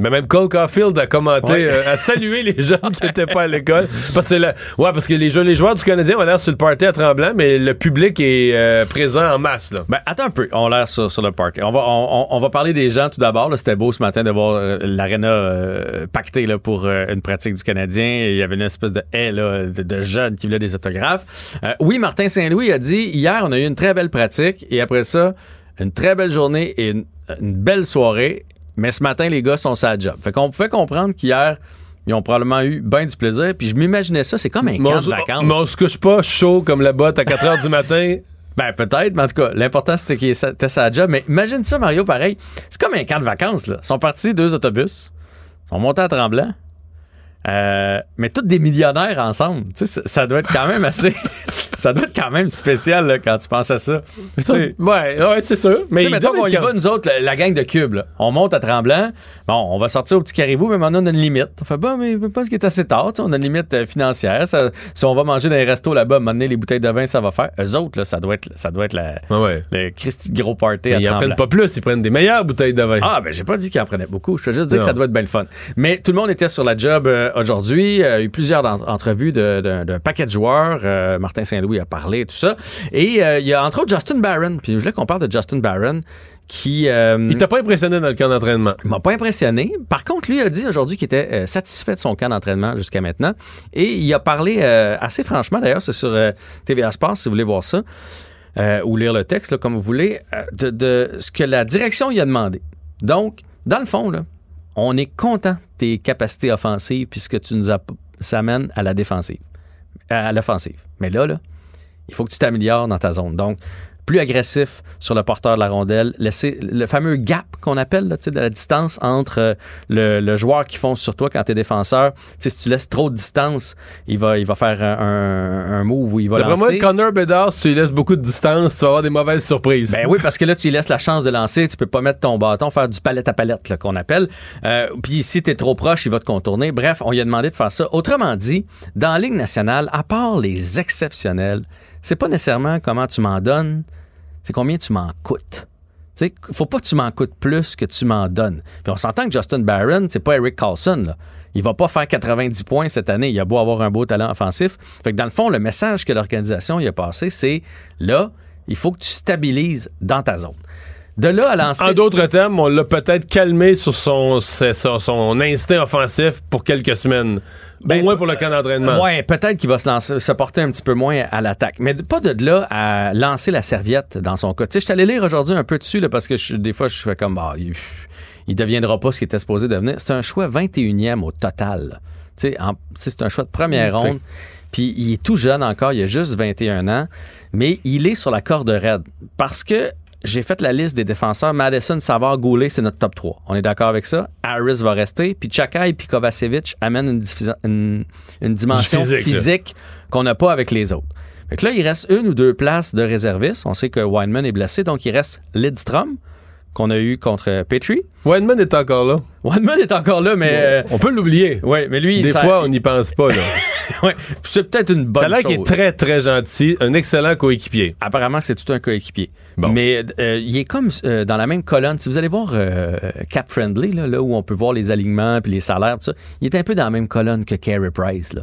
Mais même Cole Caulfield a commenté, Ouais. euh, a salué les jeunes qui n'étaient pas à l'école. Parce que, la- ouais, parce que les, jeux- les joueurs du Canadien ont l'air sur le party à Tremblant, mais le public est euh, présent en masse. Là. Ben, attends un peu. On a l'air sur, sur le party. On va, on, on- on va parler des gens tout d'abord. C'était beau ce matin de voir euh, l'aréna euh, pactée là, pour euh, une pratique du Canadien. Il y avait une espèce de haie là, de, de jeunes qui voulaient des autographes. Euh, oui, Martin Saint-Louis a dit hier, on a eu une très belle pratique. Et après ça, une très belle journée et une, une belle soirée. Mais ce matin, les gars sont sa job. Fait qu'on pouvait comprendre qu'hier, ils ont probablement eu bien du plaisir. Puis je m'imaginais ça, c'est comme un camp de vacances. mais on se couche pas chaud comme la botte à 4 h du matin. Ben peut-être, mais en tout cas, l'important c'était qu'il était sa job. Mais imagine ça, Mario, pareil. C'est comme un camp de vacances, là. Ils sont partis deux autobus, ils sont montés à Tremblant. Euh, mais tous des millionnaires ensemble. Tu sais, ça, ça doit être quand même assez. ça doit être quand même spécial là, quand tu penses à ça. Ouais, ouais, c'est sûr. Mais tu sais, il mettons qu'on y va, nous autres, la, la gang de cubes, là. On monte à Tremblant. Bon, on va sortir au petit caribou, mais maintenant, on a une limite. On fait, bon, mais je pense qu'il est assez tard. tu sais, On a une limite euh, financière. Ça- si on va manger dans les restos là-bas, maintenant, les bouteilles de vin, ça va faire. Eux autres, là, ça doit être, ça doit être la, Ouais. le Christy de gros party Mais à ils en prennent pas plus, ils prennent des meilleures bouteilles de vin. Ah, ben, j'ai pas dit qu'ils en prenaient beaucoup. Je veux juste dire que ça doit être bien le fun. Mais tout le monde était sur la job euh, aujourd'hui. Euh, il y a eu plusieurs entrevues d'un paquet de joueurs. Euh, Martin Saint-Louis a parlé, tout ça. Et euh, il y a entre autres Justin Barron. Puis je voulais qu'on parle de Justin Barron qui. euh, Il t'a pas impressionné dans le camp d'entraînement? il m'a pas impressionné. Par contre, lui a dit aujourd'hui qu'il était euh, satisfait de son camp d'entraînement jusqu'à maintenant. Et il a parlé euh, assez franchement, d'ailleurs, c'est sur TVA Sports si vous voulez voir ça, ou lire le texte, là, comme vous voulez, de, de ce que la direction lui a demandé. Donc, dans le fond, là, on est content de tes capacités offensives puisque tu nous amènes à la défensive, à l'offensive. Mais là, là, il faut que tu t'améliores dans ta zone. Donc, plus agressif sur le porteur de la rondelle, laisser le fameux gap qu'on appelle, là, tu sais, de la distance entre euh, le, le joueur qui fonce sur toi quand tu es défenseur. Si tu laisses trop de distance, il va, il va faire un, move où il va D'après moi, lancer. Connor Bedard, si tu lui laisses beaucoup de distance, tu vas avoir des mauvaises surprises. Ben oui, parce que là, tu lui laisses la chance de lancer. Tu peux pas mettre ton bâton, faire du palette à palette, qu'on appelle. Euh, Puis si t'es trop proche, il va te contourner. Bref, on lui a demandé de faire ça. Autrement dit, dans la Ligue nationale, à part les exceptionnels, c'est pas nécessairement comment tu m'en donnes, c'est combien tu m'en coûtes. Tu sais, faut pas que tu m'en coûtes plus que tu m'en donnes. Puis on s'entend que Justin Barron, c'est pas Eric Carlson, là. Il va pas faire 90 points cette année. Il a beau avoir un beau talent offensif. Fait que dans le fond, le message que l'organisation y a passé, c'est là, il faut que tu stabilises dans ta zone. De là à lancer. En d'autres termes, on l'a peut-être calmé sur son, son, son instinct offensif pour quelques semaines. Ben, Au moins pour le camp d'entraînement. Ouais, peut-être qu'il va se, lancer, se porter un petit peu moins à l'attaque. Mais pas de là à lancer la serviette dans son cas. Tu sais, je suis allé lire aujourd'hui un peu dessus, là, parce que je- des fois, je fais comme, bah, il, il deviendra pas ce qu'il était supposé devenir. C'est un choix 21e au total. Tu sais, c'est un choix de première Mm, ronde. Puis il est tout jeune encore, il a juste 21 ans, mais il est sur la corde raide. Parce que j'ai fait la liste des défenseurs. Madison, Savard, Goulet, c'est notre top 3. On est d'accord avec ça? Harris va rester. Puis Chakai puis Kovacevic amènent une, diffusa- une- une dimension physique, qu'on n'a pas avec les autres. Fait que là, il reste une ou deux places de réservistes. On sait que Weinman est blessé, donc il reste Lidstrom, qu'on a eu contre Petrie. Weinman est encore là. Weinman est encore là, mais... euh, On peut l'oublier. ouais, mais lui, Des ça- fois, on n'y pense pas. Là. ouais, c'est peut-être une bonne Ça a chose. qu'il est très, très gentil. Un excellent coéquipier. Apparemment, c'est tout un coéquipier. Bon. Mais euh, il est comme euh, dans la même colonne. Si vous allez voir euh, Cap Friendly, là, là où on peut voir les alignements puis les salaires, tout ça, il est un peu dans la même colonne que Carey Price. Là.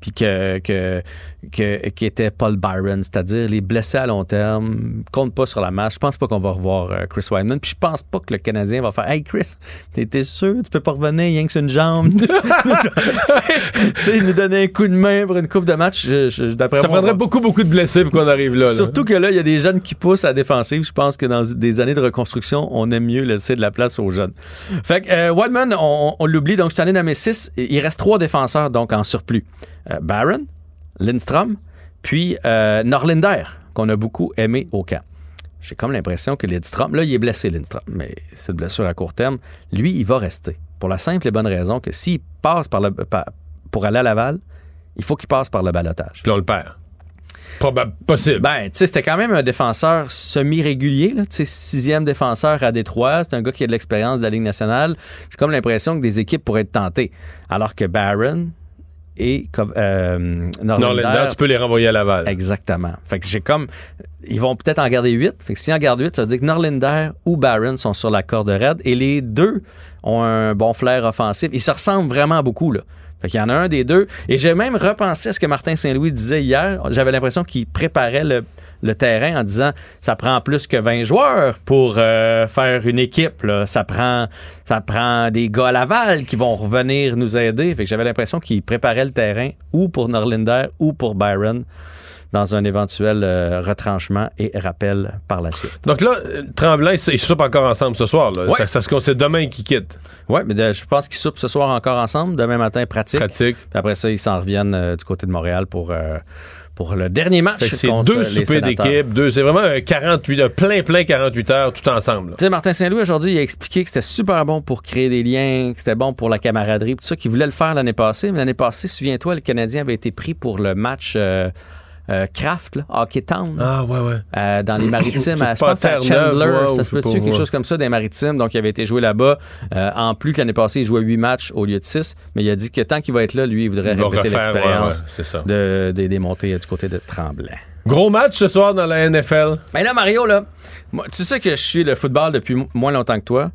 puis que, que, que, qui était Paul Byron, c'est-à-dire les blessés à long terme, compte pas sur la match. Je pense pas qu'on va revoir euh, Chris Weidman, puis je pense pas que le Canadien va faire Hey Chris, t'es sûr, tu peux pas revenir, rien que sur une jambe. tu sais, nous donner un coup de main pour une coupe de match. Je, je, Ça prendrait beaucoup, beaucoup de blessés pour qu'on arrive là, là. Surtout que là, il y a des jeunes qui poussent à la défensive. Je pense que dans des années de reconstruction, on aime mieux laisser de la place aux jeunes. Fait que euh, on, on l'oublie, donc je t'en ai nommé six. Il reste trois défenseurs donc en surplus. Euh, Barron, Lindstrom, puis euh, Norlinder, qu'on a beaucoup aimé au camp. J'ai comme l'impression que Lindstrom, là, il est blessé, Lindstrom, mais c'est une blessure à court terme. Lui, il va rester. Pour la simple et bonne raison que s'il passe par le, par, pour aller à Laval, il faut qu'il passe par le balotage. Puis on le perd. Probable, possible. Ben, tu sais, c'était quand même un défenseur semi-régulier. Tu sais, sixième défenseur à Détroit. C'est un gars qui a de l'expérience de la Ligue nationale. J'ai comme l'impression que des équipes pourraient être tentées. Alors que Barron et euh, Norlinder, tu peux les renvoyer à Laval. Exactement. Fait que j'ai comme. Ils vont peut-être en garder huit. Fait que s'ils en gardent huit, ça veut dire que Norlinder ou Barron sont sur la corde raide. Et les deux ont un bon flair offensif. Ils se ressemblent vraiment beaucoup, là. Fait qu'il y en a un des deux. Et j'ai même repensé à ce que Martin Saint-Louis disait hier. J'avais l'impression qu'il préparait le, le, terrain en disant ça prend plus que 20 joueurs pour euh, faire une équipe. Là. Ça, prend, ça prend des gars à Laval qui vont revenir nous aider. Fait que j'avais l'impression qu'il préparait le terrain ou pour Norlinder ou pour Byron dans un éventuel euh, retranchement et rappel par la suite. Donc là, Tremblay, ils soupent encore ensemble ce soir. Là. Ça, ça se c'est demain qu'ils quittent. Oui, mais de, je pense qu'ils soupent ce soir encore ensemble. Demain matin, pratique. Pratique. Puis après ça, ils s'en reviennent euh, du côté de Montréal pour... Pour le dernier match c'est deux soupers d'équipe, deux, c'est vraiment un 48 un plein plein 48 heures tout ensemble. Tu sais Martin Saint-Louis aujourd'hui, il a expliqué que c'était super bon pour créer des liens, que c'était bon pour la camaraderie, tout ça qu'il voulait le faire l'année passée, mais l'année passée, souviens-toi, le Canadien avait été pris pour le match euh, euh, Kraft, là, Hockey Town. Ah, ouais, ouais. Euh, dans les maritimes. à, je pense que Chandler, ouais, ça se peut-tu, quelque chose comme ça, des maritimes. Donc, il avait été joué là-bas. Euh, en plus, l'année passée, il jouait huit matchs au lieu de six. Mais il a dit que tant qu'il va être là, lui, il voudrait il répéter l'expérience de, de, des montées du côté de Tremblay. Gros match ce soir dans la NFL. Ben là, Mario, là, moi, tu sais que je suis le football depuis moins longtemps que toi.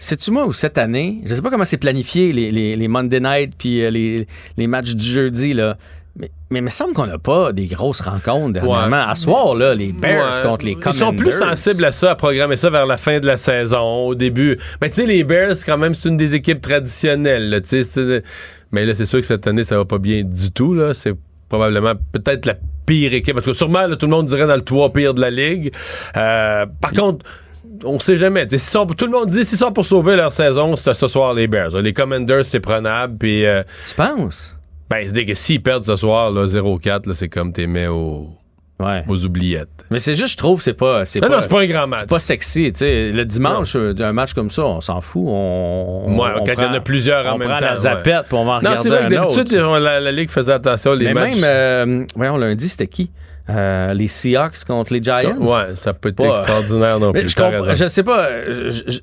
Sais-tu moi où cette année, je sais pas comment c'est planifié les, les, les, Monday night puis les, les matchs du jeudi, là. Mais, mais il me semble qu'on n'a pas des grosses rencontres dernièrement. Ouais. À soir, là, les Bears ouais. contre les Commanders. Ils sont plus sensibles à ça, à programmer ça vers la fin de la saison, au début. Mais tu sais, les Bears, quand même, c'est une des équipes traditionnelles. Là, mais là, c'est sûr que cette année, ça va pas bien du tout. Là. C'est probablement peut-être la pire équipe. Parce que sûrement, là, tout le monde dirait dans le toit pire de la Ligue. Euh, par contre on sait jamais. Sont, tout le monde dit s'ils sont pour sauver leur saison, c'est ce soir les Bears. Les Commanders, c'est prenable. Puis, euh, tu penses? Ben, c'est que s'ils perdent ce soir, 0-4, c'est comme t'es mis au, ouais. aux oubliettes. Mais c'est juste, je trouve, c'est pas. Non, pas, non, c'est pas un grand match. C'est pas sexy. sais Le dimanche, non. un match comme ça, on s'en fout. On, ouais, on quand il y en a plusieurs en même temps. On prend la zapette, ouais. puis on va en non, regarder c'est vrai que d'habitude, la, la, Ligue faisait attention les Mais matchs. même, euh, voyons, lundi, c'était qui? Euh, les Seahawks contre les Giants? Ouais, ça peut être pas, extraordinaire non plus. Je, je sais pas,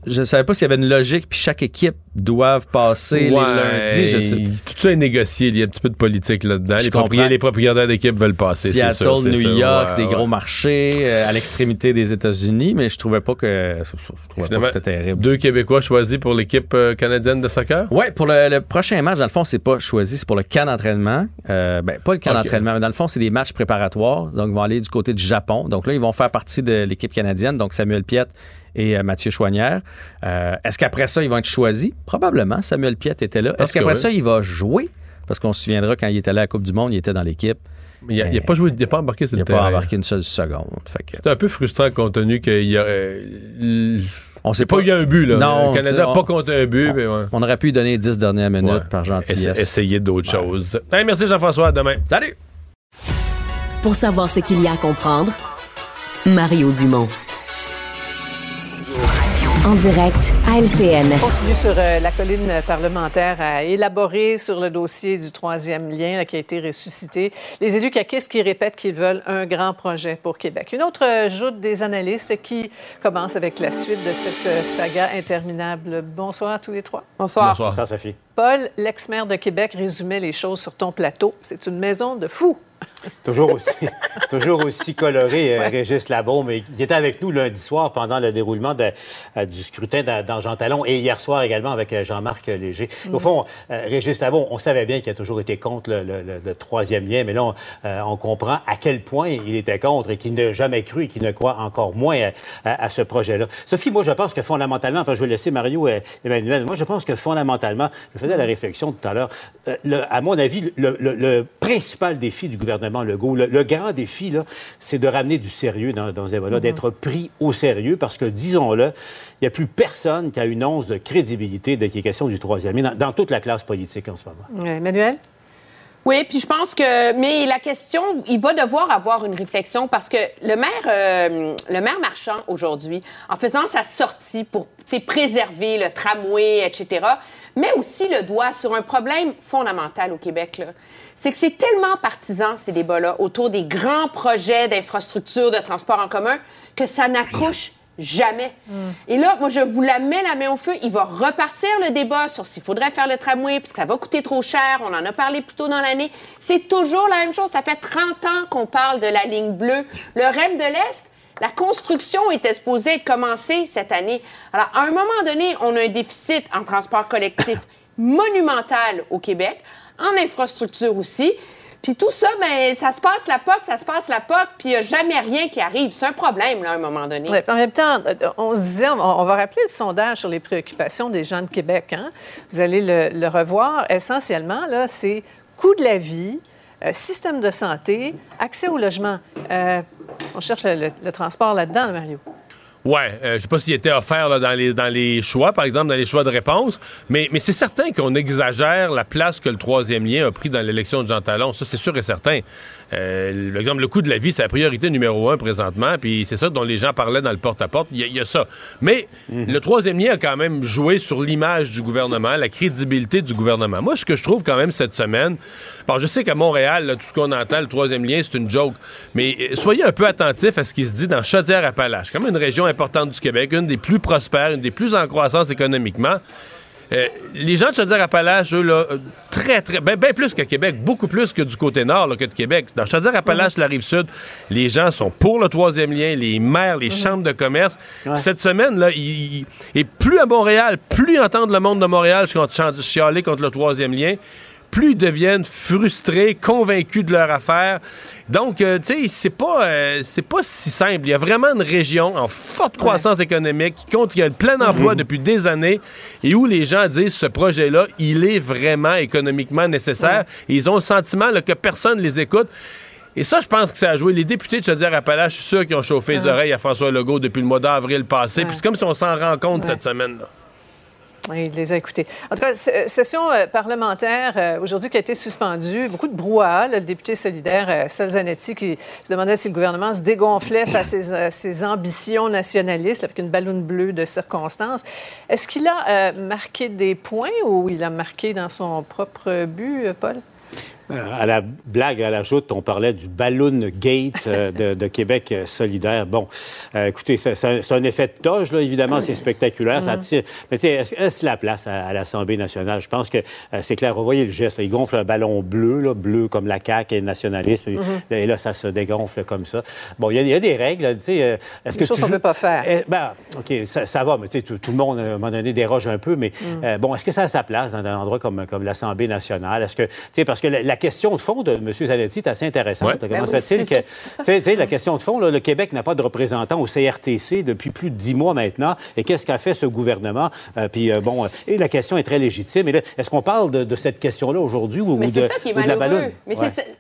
je, savais pas s'il y avait une logique, puis chaque équipe doivent passer ouais, les lundis. Je sais. Tout ça est négocié, il y a un petit peu de politique là-dedans. Les, propriétaires, les propriétaires d'équipe veulent passer. Seattle, sûr, New sûr. York, ouais, c'est des ouais. gros marchés euh, à l'extrémité des États-Unis, mais je trouvais pas que, je trouvais pas que c'était terrible. Deux Québécois choisis pour l'équipe euh, canadienne de soccer? Ouais, pour le, le, prochain match, dans le fond, c'est pas choisi, c'est pour le camp d'entraînement. Ben, pas le camp okay. d'entraînement, mais dans le fond, c'est des matchs préparatoires. Donc, ils vont aller du côté du Japon. Donc là, ils vont faire partie de l'équipe canadienne, donc Samuel Piette et euh, Mathieu Chouanière. Euh, Est-ce qu'après ça, ils vont être choisis? Probablement. Samuel Piette était là. Est-ce qu'après ça, il va jouer? Parce qu'on se souviendra, quand il était allé à la Coupe du Monde, il était dans l'équipe. Mais il n'a pas joué, il n'a pas embarqué Il n'a pas embarqué une seule seconde. Que... C'est un peu frustrant compte tenu qu'il y aurait. On sait pas, il y a un but, là. Non, le Canada n'a pas compté un but. On, mais ouais. on aurait pu lui donner 10 dernières minutes ouais. par gentillesse. Essayer d'autres ouais. choses. Hey, merci Jean-François. À demain. Salut! Pour savoir ce qu'il y a à comprendre, Mario Dumont. En direct à LCN. On continue sur euh, la colline parlementaire à élaborer sur le dossier du troisième lien là, qui a été ressuscité. Les élus caquistes qui répètent qu'ils veulent un grand projet pour Québec. Une autre euh, joute des analystes qui commence avec la suite de cette euh, saga interminable. Bonsoir à tous les trois. Bonsoir. Bonsoir, Bonsoir Sophie. Paul, l'ex-maire de Québec, résumait les choses sur ton plateau. C'est une maison de fous. Toujours aussi, toujours aussi coloré, euh, Régis Labon, mais il était avec nous lundi soir pendant le déroulement de, euh, du scrutin dans Jean Talon et hier soir également avec euh, Jean-Marc Léger. Au fond, Régis Labon, on savait bien qu'il a toujours été contre le, troisième lien, mais là, on, comprend à quel point il était contre et qu'il n'a jamais cru et qu'il ne croit encore moins à, ce projet-là. Sophie, moi, je pense que fondamentalement, je vais laisser Mario et Emmanuel, moi, je pense que fondamentalement, je faisais la réflexion tout à l'heure, à mon avis, le, principal défi du gouvernement Legault, le, grand défi, c'est de ramener du sérieux dans, dans ce débat-là, mm-hmm. d'être pris au sérieux, parce que, disons-le, il n'y a plus personne qui a une once de crédibilité de qui est question du troisième dans, dans toute la classe politique en ce moment. Emmanuel? Oui, puis je pense que, mais la question, il va devoir avoir une réflexion parce que le maire, euh, le maire marchand aujourd'hui, en faisant sa sortie pour préserver le tramway, etc., met aussi le doigt sur un problème fondamental au Québec. C'est que c'est tellement partisan, ces débats-là, autour des grands projets d'infrastructures de transport en commun, que ça n'accouche Jamais. Hmm. Et là, moi, je vous la mets la main au feu. Il va repartir le débat sur s'il faudrait faire le tramway, puis que ça va coûter trop cher. On en a parlé plus tôt dans l'année. C'est toujours la même chose. Ça fait 30 ans qu'on parle de la ligne bleue. Le REM de l'Est, la construction était supposée être commencée cette année. Alors, à un moment donné, on a un déficit en transport collectif monumental au Québec, en infrastructure aussi. Puis tout ça, ben, ça se passe la POC, ça se passe la POC, puis il n'y a jamais rien qui arrive. C'est un problème, là, à un moment donné. en même temps, on se disait, on, va rappeler le sondage sur les préoccupations des gens de Québec. Hein? Vous allez le, revoir. Essentiellement, là, c'est coût de la vie, euh, système de santé, accès au logement. Euh, on cherche le transport là-dedans, Mario. Ouais, euh, je sais pas s'il était offert là, dans, les, dans les choix, par exemple, dans les choix de réponse, mais, mais c'est certain qu'on exagère la place que le troisième lien a pris dans l'élection de Jean Talon. Ça, c'est sûr et certain. Euh, exemple, le coût de la vie, c'est la priorité numéro un présentement, puis c'est ça dont les gens parlaient dans le porte-à-porte. Il y, a ça. Mais mhm. le troisième lien a quand même joué sur l'image du gouvernement, la crédibilité du gouvernement. Moi, ce que je trouve quand même cette semaine, bon, je sais qu'à Montréal, tout ce qu'on entend, le troisième lien, c'est une joke, mais euh, soyez un peu attentifs à ce qui se dit dans Chaudière-Appalaches, même une région importante du Québec, une des plus prospères, une des plus en croissance économiquement. Euh, les gens de Chaudière-Appalaches, eux, là, très, très, bien ben plus qu'à Québec, beaucoup plus que du côté nord que de Québec. Dans Chaudière-Appalaches, la rive sud, les gens sont pour le troisième lien, les maires, les chambres de commerce. Cette semaine, là, et plus à Montréal, plus entendre le monde de Montréal chialer contre le troisième lien, plus ils deviennent frustrés, convaincus de leur affaire. Donc, euh, tu sais, c'est pas, euh, c'est pas si simple. Il y a vraiment une région en forte croissance économique qui compte, qui a le plein emploi mhm. depuis des années et où les gens disent ce projet-là, il est vraiment économiquement nécessaire. Et ils ont le sentiment que personne les écoute. Et ça, je pense que ça a joué. Les députés de Chaudière-Appalaches, je suis sûr qu'ils ont chauffé les oreilles à François Legault depuis le mois d'avril passé. Puis c'est comme si on s'en rend compte cette semaine-là. Oui, il les a écoutés. En tout cas, session euh, parlementaire euh, aujourd'hui qui a été suspendue. Beaucoup de brouhaha. Le député solidaire euh, Salzanetti qui se demandait si le gouvernement se dégonflait face à ses, ambitions nationalistes avec une ballonne bleue de circonstances. Est-ce qu'il a marqué des points ou il a marqué dans son propre but, Paul? Euh, à la blague, à la joute, on parlait du Balloon Gate euh, de, Québec euh, solidaire. Bon, écoutez, c'est un effet de toge, là, évidemment, c'est spectaculaire. Ça mm-hmm. mais tu sais, est-ce la place à, l'Assemblée nationale? Je pense que c'est clair. Vous voyez le geste. Il gonfle un ballon bleu, là, bleu comme la CAQ et le nationalisme. Mm-hmm. Et là, ça se dégonfle comme ça. Bon, il y, a des règles. Tu sais, est-ce que qu'on ne peut pas faire. Eh, ben, OK, ça, va, mais tu sais, tout, le monde, à un moment donné, déroge un peu. Mais mm. bon, est-ce que ça a sa place dans un endroit comme, comme l'Assemblée nationale? Est-ce que, tu sais, parce que la, la question de fond de M. Zanetti est assez intéressante. Comment ben se fait-il que. la question de fond, le Québec n'a pas de représentant au CRTC depuis plus de dix mois maintenant. Et qu'est-ce qu'a fait ce gouvernement? Euh, puis, euh, bon, et la question est très légitime. est-ce qu'on parle de, cette question-là aujourd'hui ou, Mais de, ça qui est malheureux. Mais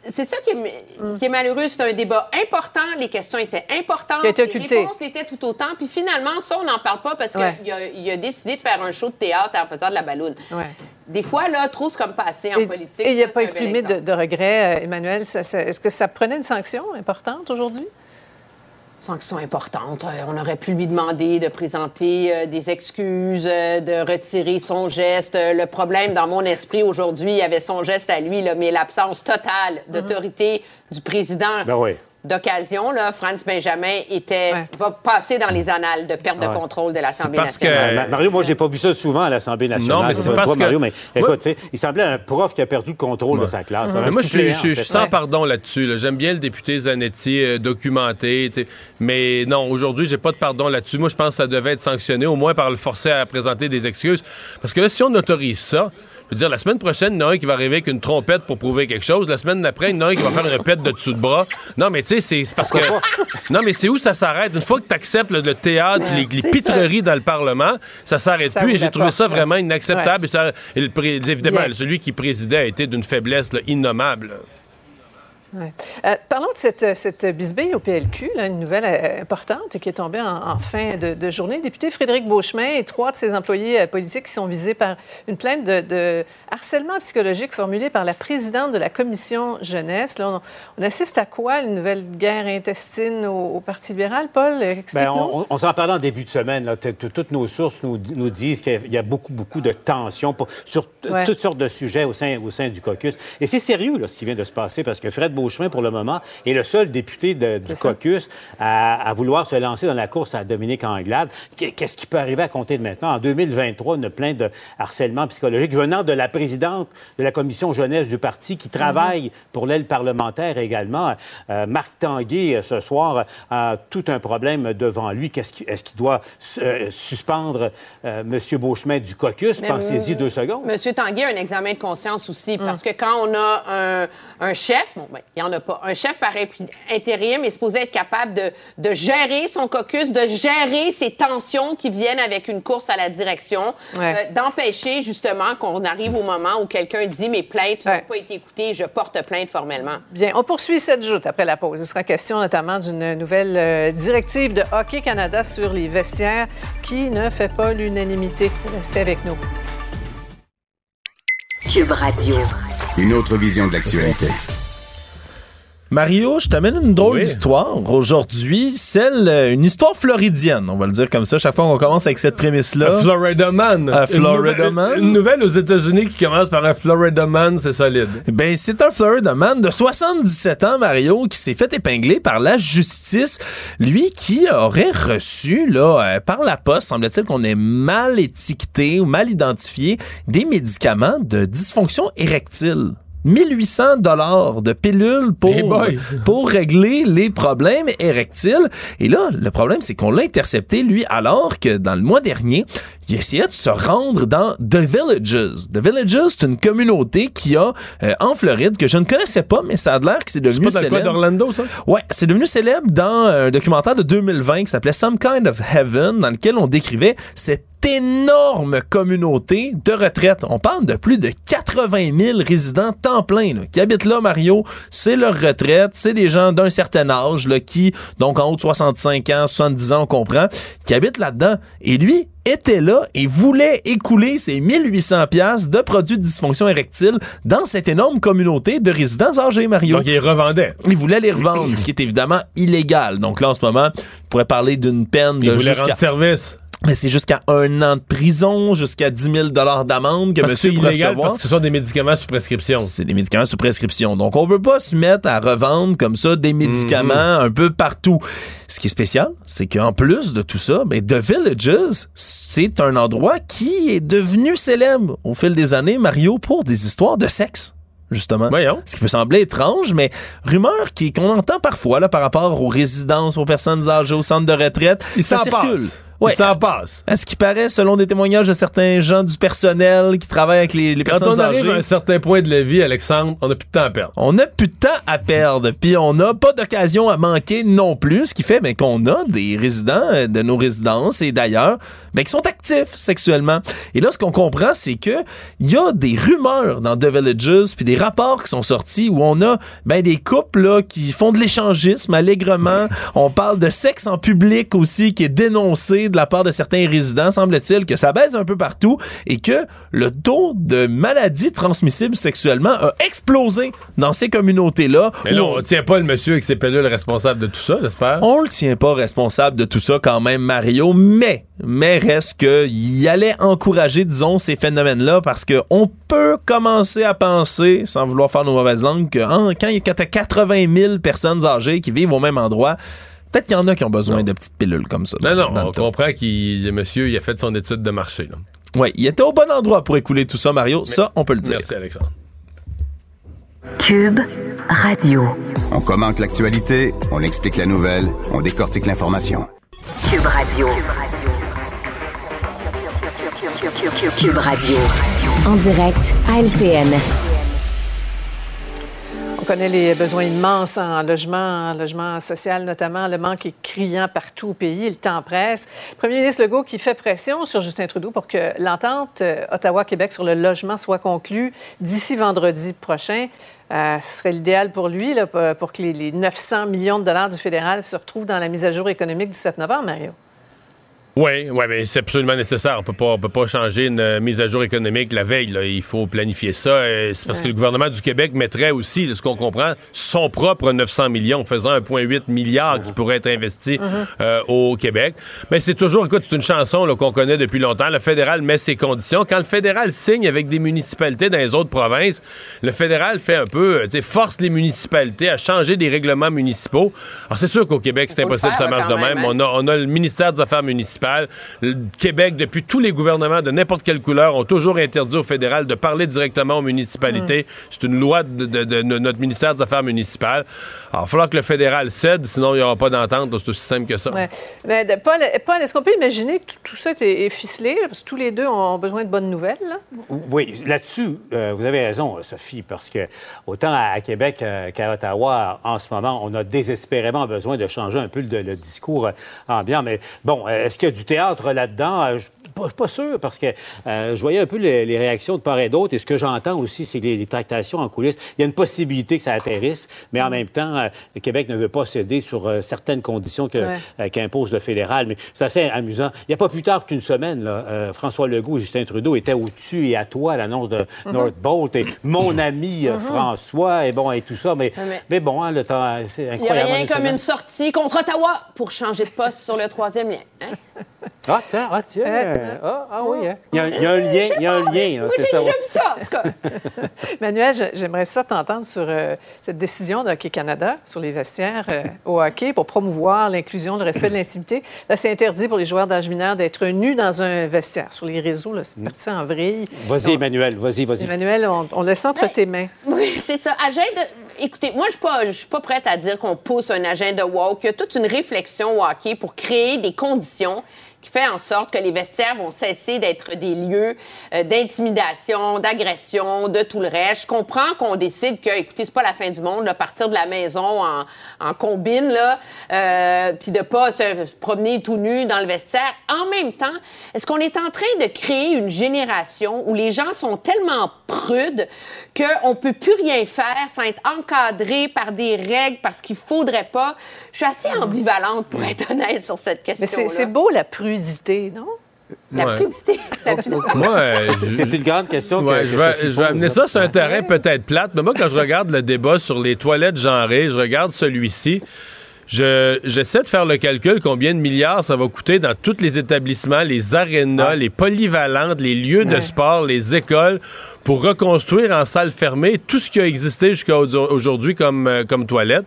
c'est ça qui est, malheureux. C'est un débat important. Les questions étaient importantes. les réponses l'étaient tout autant. Puis finalement, ça, on n'en parle pas parce qu'il a, a, décidé de faire un show de théâtre en faisant de la balloune des fois, là, trop, c'est comme passé en politique. Et il n'y a pas exprimé de, regret, euh, Emmanuel? Est-ce que ça prenait une sanction importante aujourd'hui? Sanction importante. Euh, on aurait pu lui demander de présenter euh, des excuses, de retirer son geste. Le problème, dans mon esprit, aujourd'hui, il y avait son geste à lui, mais l'absence totale d'autorité du président. Ben oui d'occasion, là, Franz Benjamin était, va passer dans les annales de perte de contrôle de l'Assemblée nationale. Mario, moi, j'ai pas vu ça souvent à l'Assemblée nationale. Non, mais c'est parce que... Mario, mais écoute, il semblait un prof qui a perdu le contrôle de sa classe. moi, je suis sans pardon là-dessus. J'aime bien le député Zanetti euh, documenté, mais non, aujourd'hui, j'ai pas de pardon là-dessus. Moi, je pense que ça devait être sanctionné, au moins par le forcer à présenter des excuses. Parce que là, si on autorise ça, je veux dire, la semaine prochaine, il y en a un qui va arriver avec une trompette pour prouver quelque chose. La semaine d'après, il y en a un qui va faire une répète de dessous de bras. Non, mais tu sais, c'est parce que. Non, mais c'est où ça s'arrête? Une fois que tu acceptes le, théâtre, les, pitreries dans le Parlement, ça s'arrête plus. Et j'ai trouvé ça vraiment inacceptable. Et évidemment, celui qui présidait a été d'une faiblesse innommable. Euh, parlons de cette, cette bisbille au PLQ, une nouvelle euh, importante qui est tombée en, fin de, journée. Le député Frédéric Beauchemin et trois de ses employés euh, politiques qui sont visés par une plainte de, harcèlement psychologique formulée par la présidente de la commission jeunesse. Là, on, assiste à quoi, une nouvelle guerre intestine au, Parti libéral? Paul, Bien, on, on s'en parlait en début de semaine. Là. Toutes nos sources nous, nous disent qu'il y a beaucoup, beaucoup de tensions sur toutes sortes de sujets au sein, au sein du caucus. Et c'est sérieux là, ce qui vient de se passer parce que Fred Beauchemin, pour le moment, est le seul député du caucus à, vouloir se lancer dans la course à Dominique Anglade. Qu'est-ce qui peut arriver à compter de maintenant? En 2023, une plainte de harcèlement psychologique venant de la présidente de la commission jeunesse du parti qui travaille pour l'aile parlementaire également. Euh, Marc Tanguay, euh, ce soir, a tout un problème devant lui. Est-ce qu'il doit euh, suspendre M. Beauchemin du caucus? Pensez-y deux secondes. M. Tanguay a un examen de conscience aussi, parce que quand on a un, un chef, bon, ben, il y en a pas. Un chef par intérim est supposé être capable de, de, gérer son caucus, de gérer ces tensions qui viennent avec une course à la direction, euh, d'empêcher justement qu'on arrive au moment où quelqu'un dit mes plaintes n'ont pas été écoutées, je porte plainte formellement. Bien, on poursuit cette joute après la pause. Il sera question notamment d'une nouvelle euh, directive de Hockey Canada sur les vestiaires qui ne fait pas l'unanimité. Restez avec nous. Cube Radio. Une autre vision de l'actualité. Mario, je t'amène une drôle d'histoire aujourd'hui, celle, euh, une histoire floridienne, on va le dire comme ça, chaque fois qu'on commence avec cette prémisse-là. Un Florida Man. Un Florida Man? Une nouvelle aux États-Unis qui commence par un Florida Man, c'est solide. Ben, c'est un Florida Man de 77 ans, Mario, qui s'est fait épingler par la justice. Lui qui aurait reçu, là, euh, par la poste, semble-t-il qu'on ait mal étiqueté ou mal identifié des médicaments de dysfonction érectile. 1800 dollars de pilules pour, pour régler les problèmes érectiles. Et là, le problème, c'est qu'on l'a intercepté, lui, alors que dans le mois dernier, il essayait de se rendre dans The Villages. The Villages, c'est une communauté qui a euh, en Floride que je ne connaissais pas, mais ça a l'air que c'est devenu célèbre. d'Orlando, ça? Ouais, c'est devenu célèbre dans un documentaire de 2020 qui s'appelait Some Kind of Heaven, dans lequel on décrivait cette énorme communauté de retraite. On parle de plus de 80 000 résidents temps plein qui habitent là, Mario. C'est leur retraite. C'est des gens d'un certain âge là, qui, donc en haut de 65 ans, 70 ans, on comprend, qui habitent là-dedans. Et lui, était là et voulait écouler ses 1800 pièces de produits de dysfonction érectile dans cette énorme communauté de résidents âgés, Mario. Donc, il les revendait. Il voulait les revendre, ce qui est évidemment illégal. Donc là, en ce moment, il pourrait parler d'une peine il de voulait rendre service. Mais c'est jusqu'à un an de prison, jusqu'à 10 000 d'amende que monsieur pourrait recevoir. Parce que ce sont des médicaments sous prescription. C'est des médicaments sous prescription. Donc, on peut pas se mettre à revendre comme ça des médicaments mhm. un peu partout. Ce qui est spécial, c'est qu'en plus de tout ça, ben, The Villages, c'est un endroit qui est devenu célèbre au fil des années, Mario, pour des histoires de sexe justement. Voyons. Ce qui peut sembler étrange, mais rumeur qu'on entend parfois là, par rapport aux résidences pour personnes âgées au centre de retraite. Il ça circule. Ouais. Ça passe. À ce qui paraît, selon des témoignages de certains gens du personnel qui travaillent avec les, les personnes âgées. Quand on arrive à un certain point de la vie, Alexandre, on n'a plus de temps à perdre. On n'a plus de temps à perdre. Puis on n'a pas d'occasion à manquer non plus, ce qui fait ben, qu'on a des résidents euh, de nos résidences et d'ailleurs ben, qui sont actifs sexuellement. Et là, ce qu'on comprend, c'est que il y a des rumeurs dans The Villages puis des rapports qui sont sortis où on a ben, des couples là, qui font de l'échangisme allègrement. on parle de sexe en public aussi qui est dénoncé de la part de certains résidents, semble-t-il, que ça baisse un peu partout et que le taux de maladies transmissibles sexuellement a explosé dans ces communautés-là. Mais là, on ne tient pas le monsieur avec ses pilules responsable de tout ça, j'espère. On le tient pas responsable de tout ça quand même, Mario, mais mais reste qu'il allait encourager, disons, ces phénomènes-là parce qu'on peut commencer à penser, sans vouloir faire nos mauvaises langues, que hein, quand il y a 80 000 personnes âgées qui vivent au même endroit, peut-être qu'il y en a qui ont besoin de petites pilules comme ça. Non, non, on comprend qu'il, le monsieur, il a fait son étude de marché. Oui, il était au bon endroit pour écouler tout ça, Mario. ça, on peut le dire. Merci, Alexandre. Cube Radio. On commente l'actualité, on explique la nouvelle, on décortique l'information. Cube Radio. Cube Radio. En direct à LCN. On connaît les besoins immenses en logement, en logement social notamment. Le manque est criant partout au pays. Le temps presse. Premier ministre Legault qui fait pression sur Justin Trudeau pour que l'entente euh, Ottawa-Québec sur le logement soit conclue d'ici vendredi prochain. Euh, ce serait l'idéal pour lui, là, pour que les, les 900 millions de dollars du fédéral se retrouvent dans la mise à jour économique du 7 novembre, Mario. Oui, ouais, mais c'est absolument nécessaire. On peut pas, on peut pas changer une euh, mise à jour économique la veille. Là. Il faut planifier ça. Euh, c'est parce que le gouvernement du Québec mettrait aussi, ce qu'on comprend, son propre 900 millions, faisant 1,8 milliard qui pourrait être investi Mhm. euh, au Québec. Mais c'est toujours, écoute, c'est une chanson qu'on connaît depuis longtemps. Le fédéral met ses conditions. Quand le fédéral signe avec des municipalités dans les autres provinces, le fédéral fait un peu, force les municipalités à changer des règlements municipaux. Alors c'est sûr qu'au Québec, c'est impossible, faire, ça marche de même, même. hein. On a, on a le ministère des Affaires municipales. Le Québec, depuis tous les gouvernements de n'importe quelle couleur, ont toujours interdit au fédéral de parler directement aux municipalités. C'est une loi de, de- de notre ministère des Affaires municipales. Alors, il va falloir que le fédéral cède, sinon il n'y aura pas d'entente. C'est aussi simple que ça. Ouais. Mais de- Paul, Paul, est-ce qu'on peut imaginer que tout, tout ça est, est ficelé? Parce que tous les deux ont besoin de bonnes nouvelles. là? Oui, là-dessus, euh, vous avez raison, Sophie, parce que autant à, à Québec euh, qu'à Ottawa, en ce moment, on a désespérément besoin de changer un peu le, le discours euh, ambiant. Mais bon, euh, est-ce a du théâtre là-dedans? Euh, je suis pas, pas sûr, parce que euh, je voyais un peu les, les réactions de part et d'autre, et ce que j'entends aussi, c'est que les, les tractations en coulisses, il y a une possibilité que ça atterrisse, mais en même temps, euh, le Québec ne veut pas céder sur euh, certaines conditions Ouais. euh, qu'impose le fédéral. Mais c'est assez amusant. Il n'y a pas plus tard qu'une semaine, là, euh, François Legault et Justin Trudeau étaient au-dessus et à toi à l'annonce de Mhm. Northbolt et mon ami euh, Mhm. François et bon et tout ça. Mais, mais- mais bon, hein, le temps, c'est Il n'y a incroyable. rien une comme semaine. une sortie contre Ottawa pour changer de poste sur le troisième lien. hein? Ah, tiens, ah, tiens. Euh, ah, ah oui, hein. il, y a, il y a un lien, il y a un lien, Oui, c'est ça. vu ça, en tout cas. Manuel, j'aimerais ça t'entendre sur euh, cette décision de Hockey Canada sur les vestiaires euh, au hockey pour promouvoir l'inclusion, le respect de l'intimité. Là, c'est interdit pour les joueurs d'âge mineur d'être nus dans un vestiaire. Sur les réseaux, c'est parti en vrille. Vas-y, Emmanuel, vas-y, vas-y. Emmanuel, on, on laisse entre tes mains. Oui, c'est ça. Agenda. Écoutez, moi, je je suis pas prête à dire qu'on pousse un agenda woke. Il y a toute une réflexion au pour créer des conditions qui fait en sorte que les vestiaires vont cesser d'être des lieux euh, d'intimidation, d'agression, de tout le reste. Je comprends qu'on décide que, écoutez, c'est pas la fin du monde, là, partir de la maison en, en combine, là, euh, puis de pas se, promener tout nu dans le vestiaire. En même temps, est-ce qu'on est en train de créer une génération où les gens sont tellement prudes qu'on peut plus rien faire sans être encadré par des règles parce qu'il faudrait pas? Je suis assez ambivalente, pour être honnête, sur cette Mais question c'est c'est beau la prudité, non? La Ouais. je- C'est une grande question que, Ouais, que je vais, je vais amener ça sur un terrain peut-être plate, mais moi, quand je regarde le débat sur les toilettes genrées, je regarde celui-ci. Je, j'essaie de faire le calcul combien de milliards ça va coûter dans tous les établissements, les arénas, les polyvalentes, les lieux de Ouais. sport, les écoles, pour reconstruire en salle fermée tout ce qui a existé jusqu'à au- aujourd'hui comme, euh, comme toilette.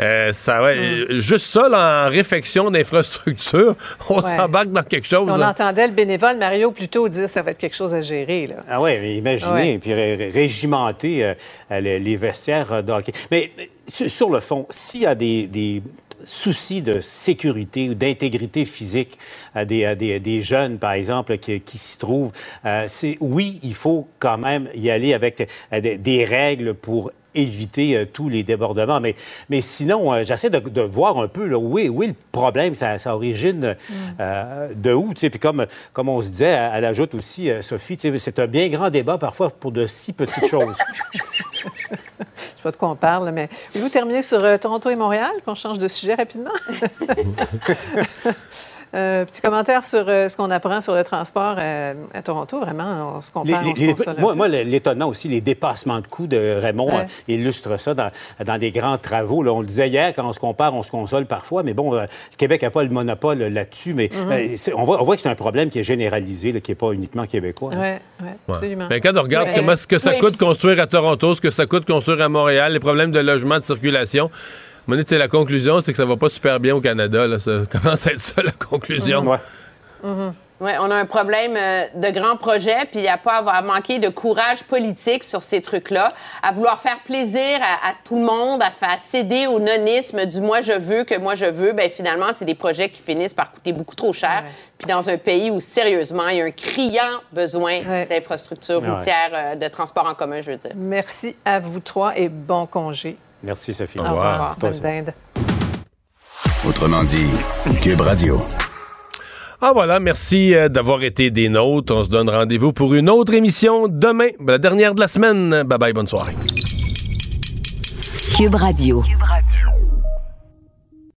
Euh, ça va, euh, juste ça, là, en réfection d'infrastructure, on Ouais. s'embarque dans quelque chose. On là. entendait le bénévole Mario plutôt dire que ça va être quelque chose à gérer. Là. Ah oui, mais imaginez, Ouais. puis ré- ré- régimenter euh, euh, les, les vestiaires euh, de hockey. Mais sur, le fond, s'il y a des, des soucis de sécurité ou d'intégrité physique à des, jeunes, par exemple, qui, s'y trouvent, euh, c'est oui, il faut quand même y aller avec euh, des, règles pour éviter euh, tous les débordements. Mais, sinon, j'essaie de, voir un peu là, où, est, le problème, ça origine euh, de où. Puis comme, on se disait, elle ajoute aussi, Sophie, c'est un bien grand débat parfois pour de si petites choses. Je sais pas de quoi on parle, mais voulez-vous terminer sur euh, Toronto et Montréal, qu'on change de sujet rapidement? Euh, petit commentaire sur euh, ce qu'on apprend sur le transport euh, à Toronto. Vraiment, on se compare. Les, moi, l'étonnant aussi, les dépassements de coûts de Raymond illustre ça dans, dans, des grands travaux. Là, on le disait hier, quand on se compare, on se console parfois, mais bon, le Québec n'a pas le monopole là-dessus, mais mm-hmm. on, voit, on, voit, que c'est un problème qui est généralisé, qui n'est pas uniquement québécois. Oui, oui, absolument. Mais quand on regarde comment ce que ça coûte construire à Toronto, ce que ça coûte construire à Montréal, les problèmes de logement, de circulation, c'est la conclusion, c'est que ça va pas super bien au Canada. Là. Ça commence à être ça, la conclusion? Oui, mm-hmm. Ouais, on a un problème euh, de grands projets, puis il n'y a pas à avoir manqué de courage politique sur ces trucs-là, à vouloir faire plaisir à, tout le monde, à faire céder au nonisme du moi je veux que moi je veux. Ben finalement, c'est des projets qui finissent par coûter beaucoup trop cher. Puis dans un pays où sérieusement il y a un criant besoin d'infrastructures routières, euh, de transport en commun, je veux dire. Merci à vous trois et bon congé. Merci, Sophie. Au revoir. Bonne Autrement dit, Cube Radio. Ah voilà, merci euh, d'avoir été des nôtres. On se donne rendez-vous pour une autre émission demain, la dernière de la semaine. Bye bye, bonne soirée. Cube Radio. Cube Radio.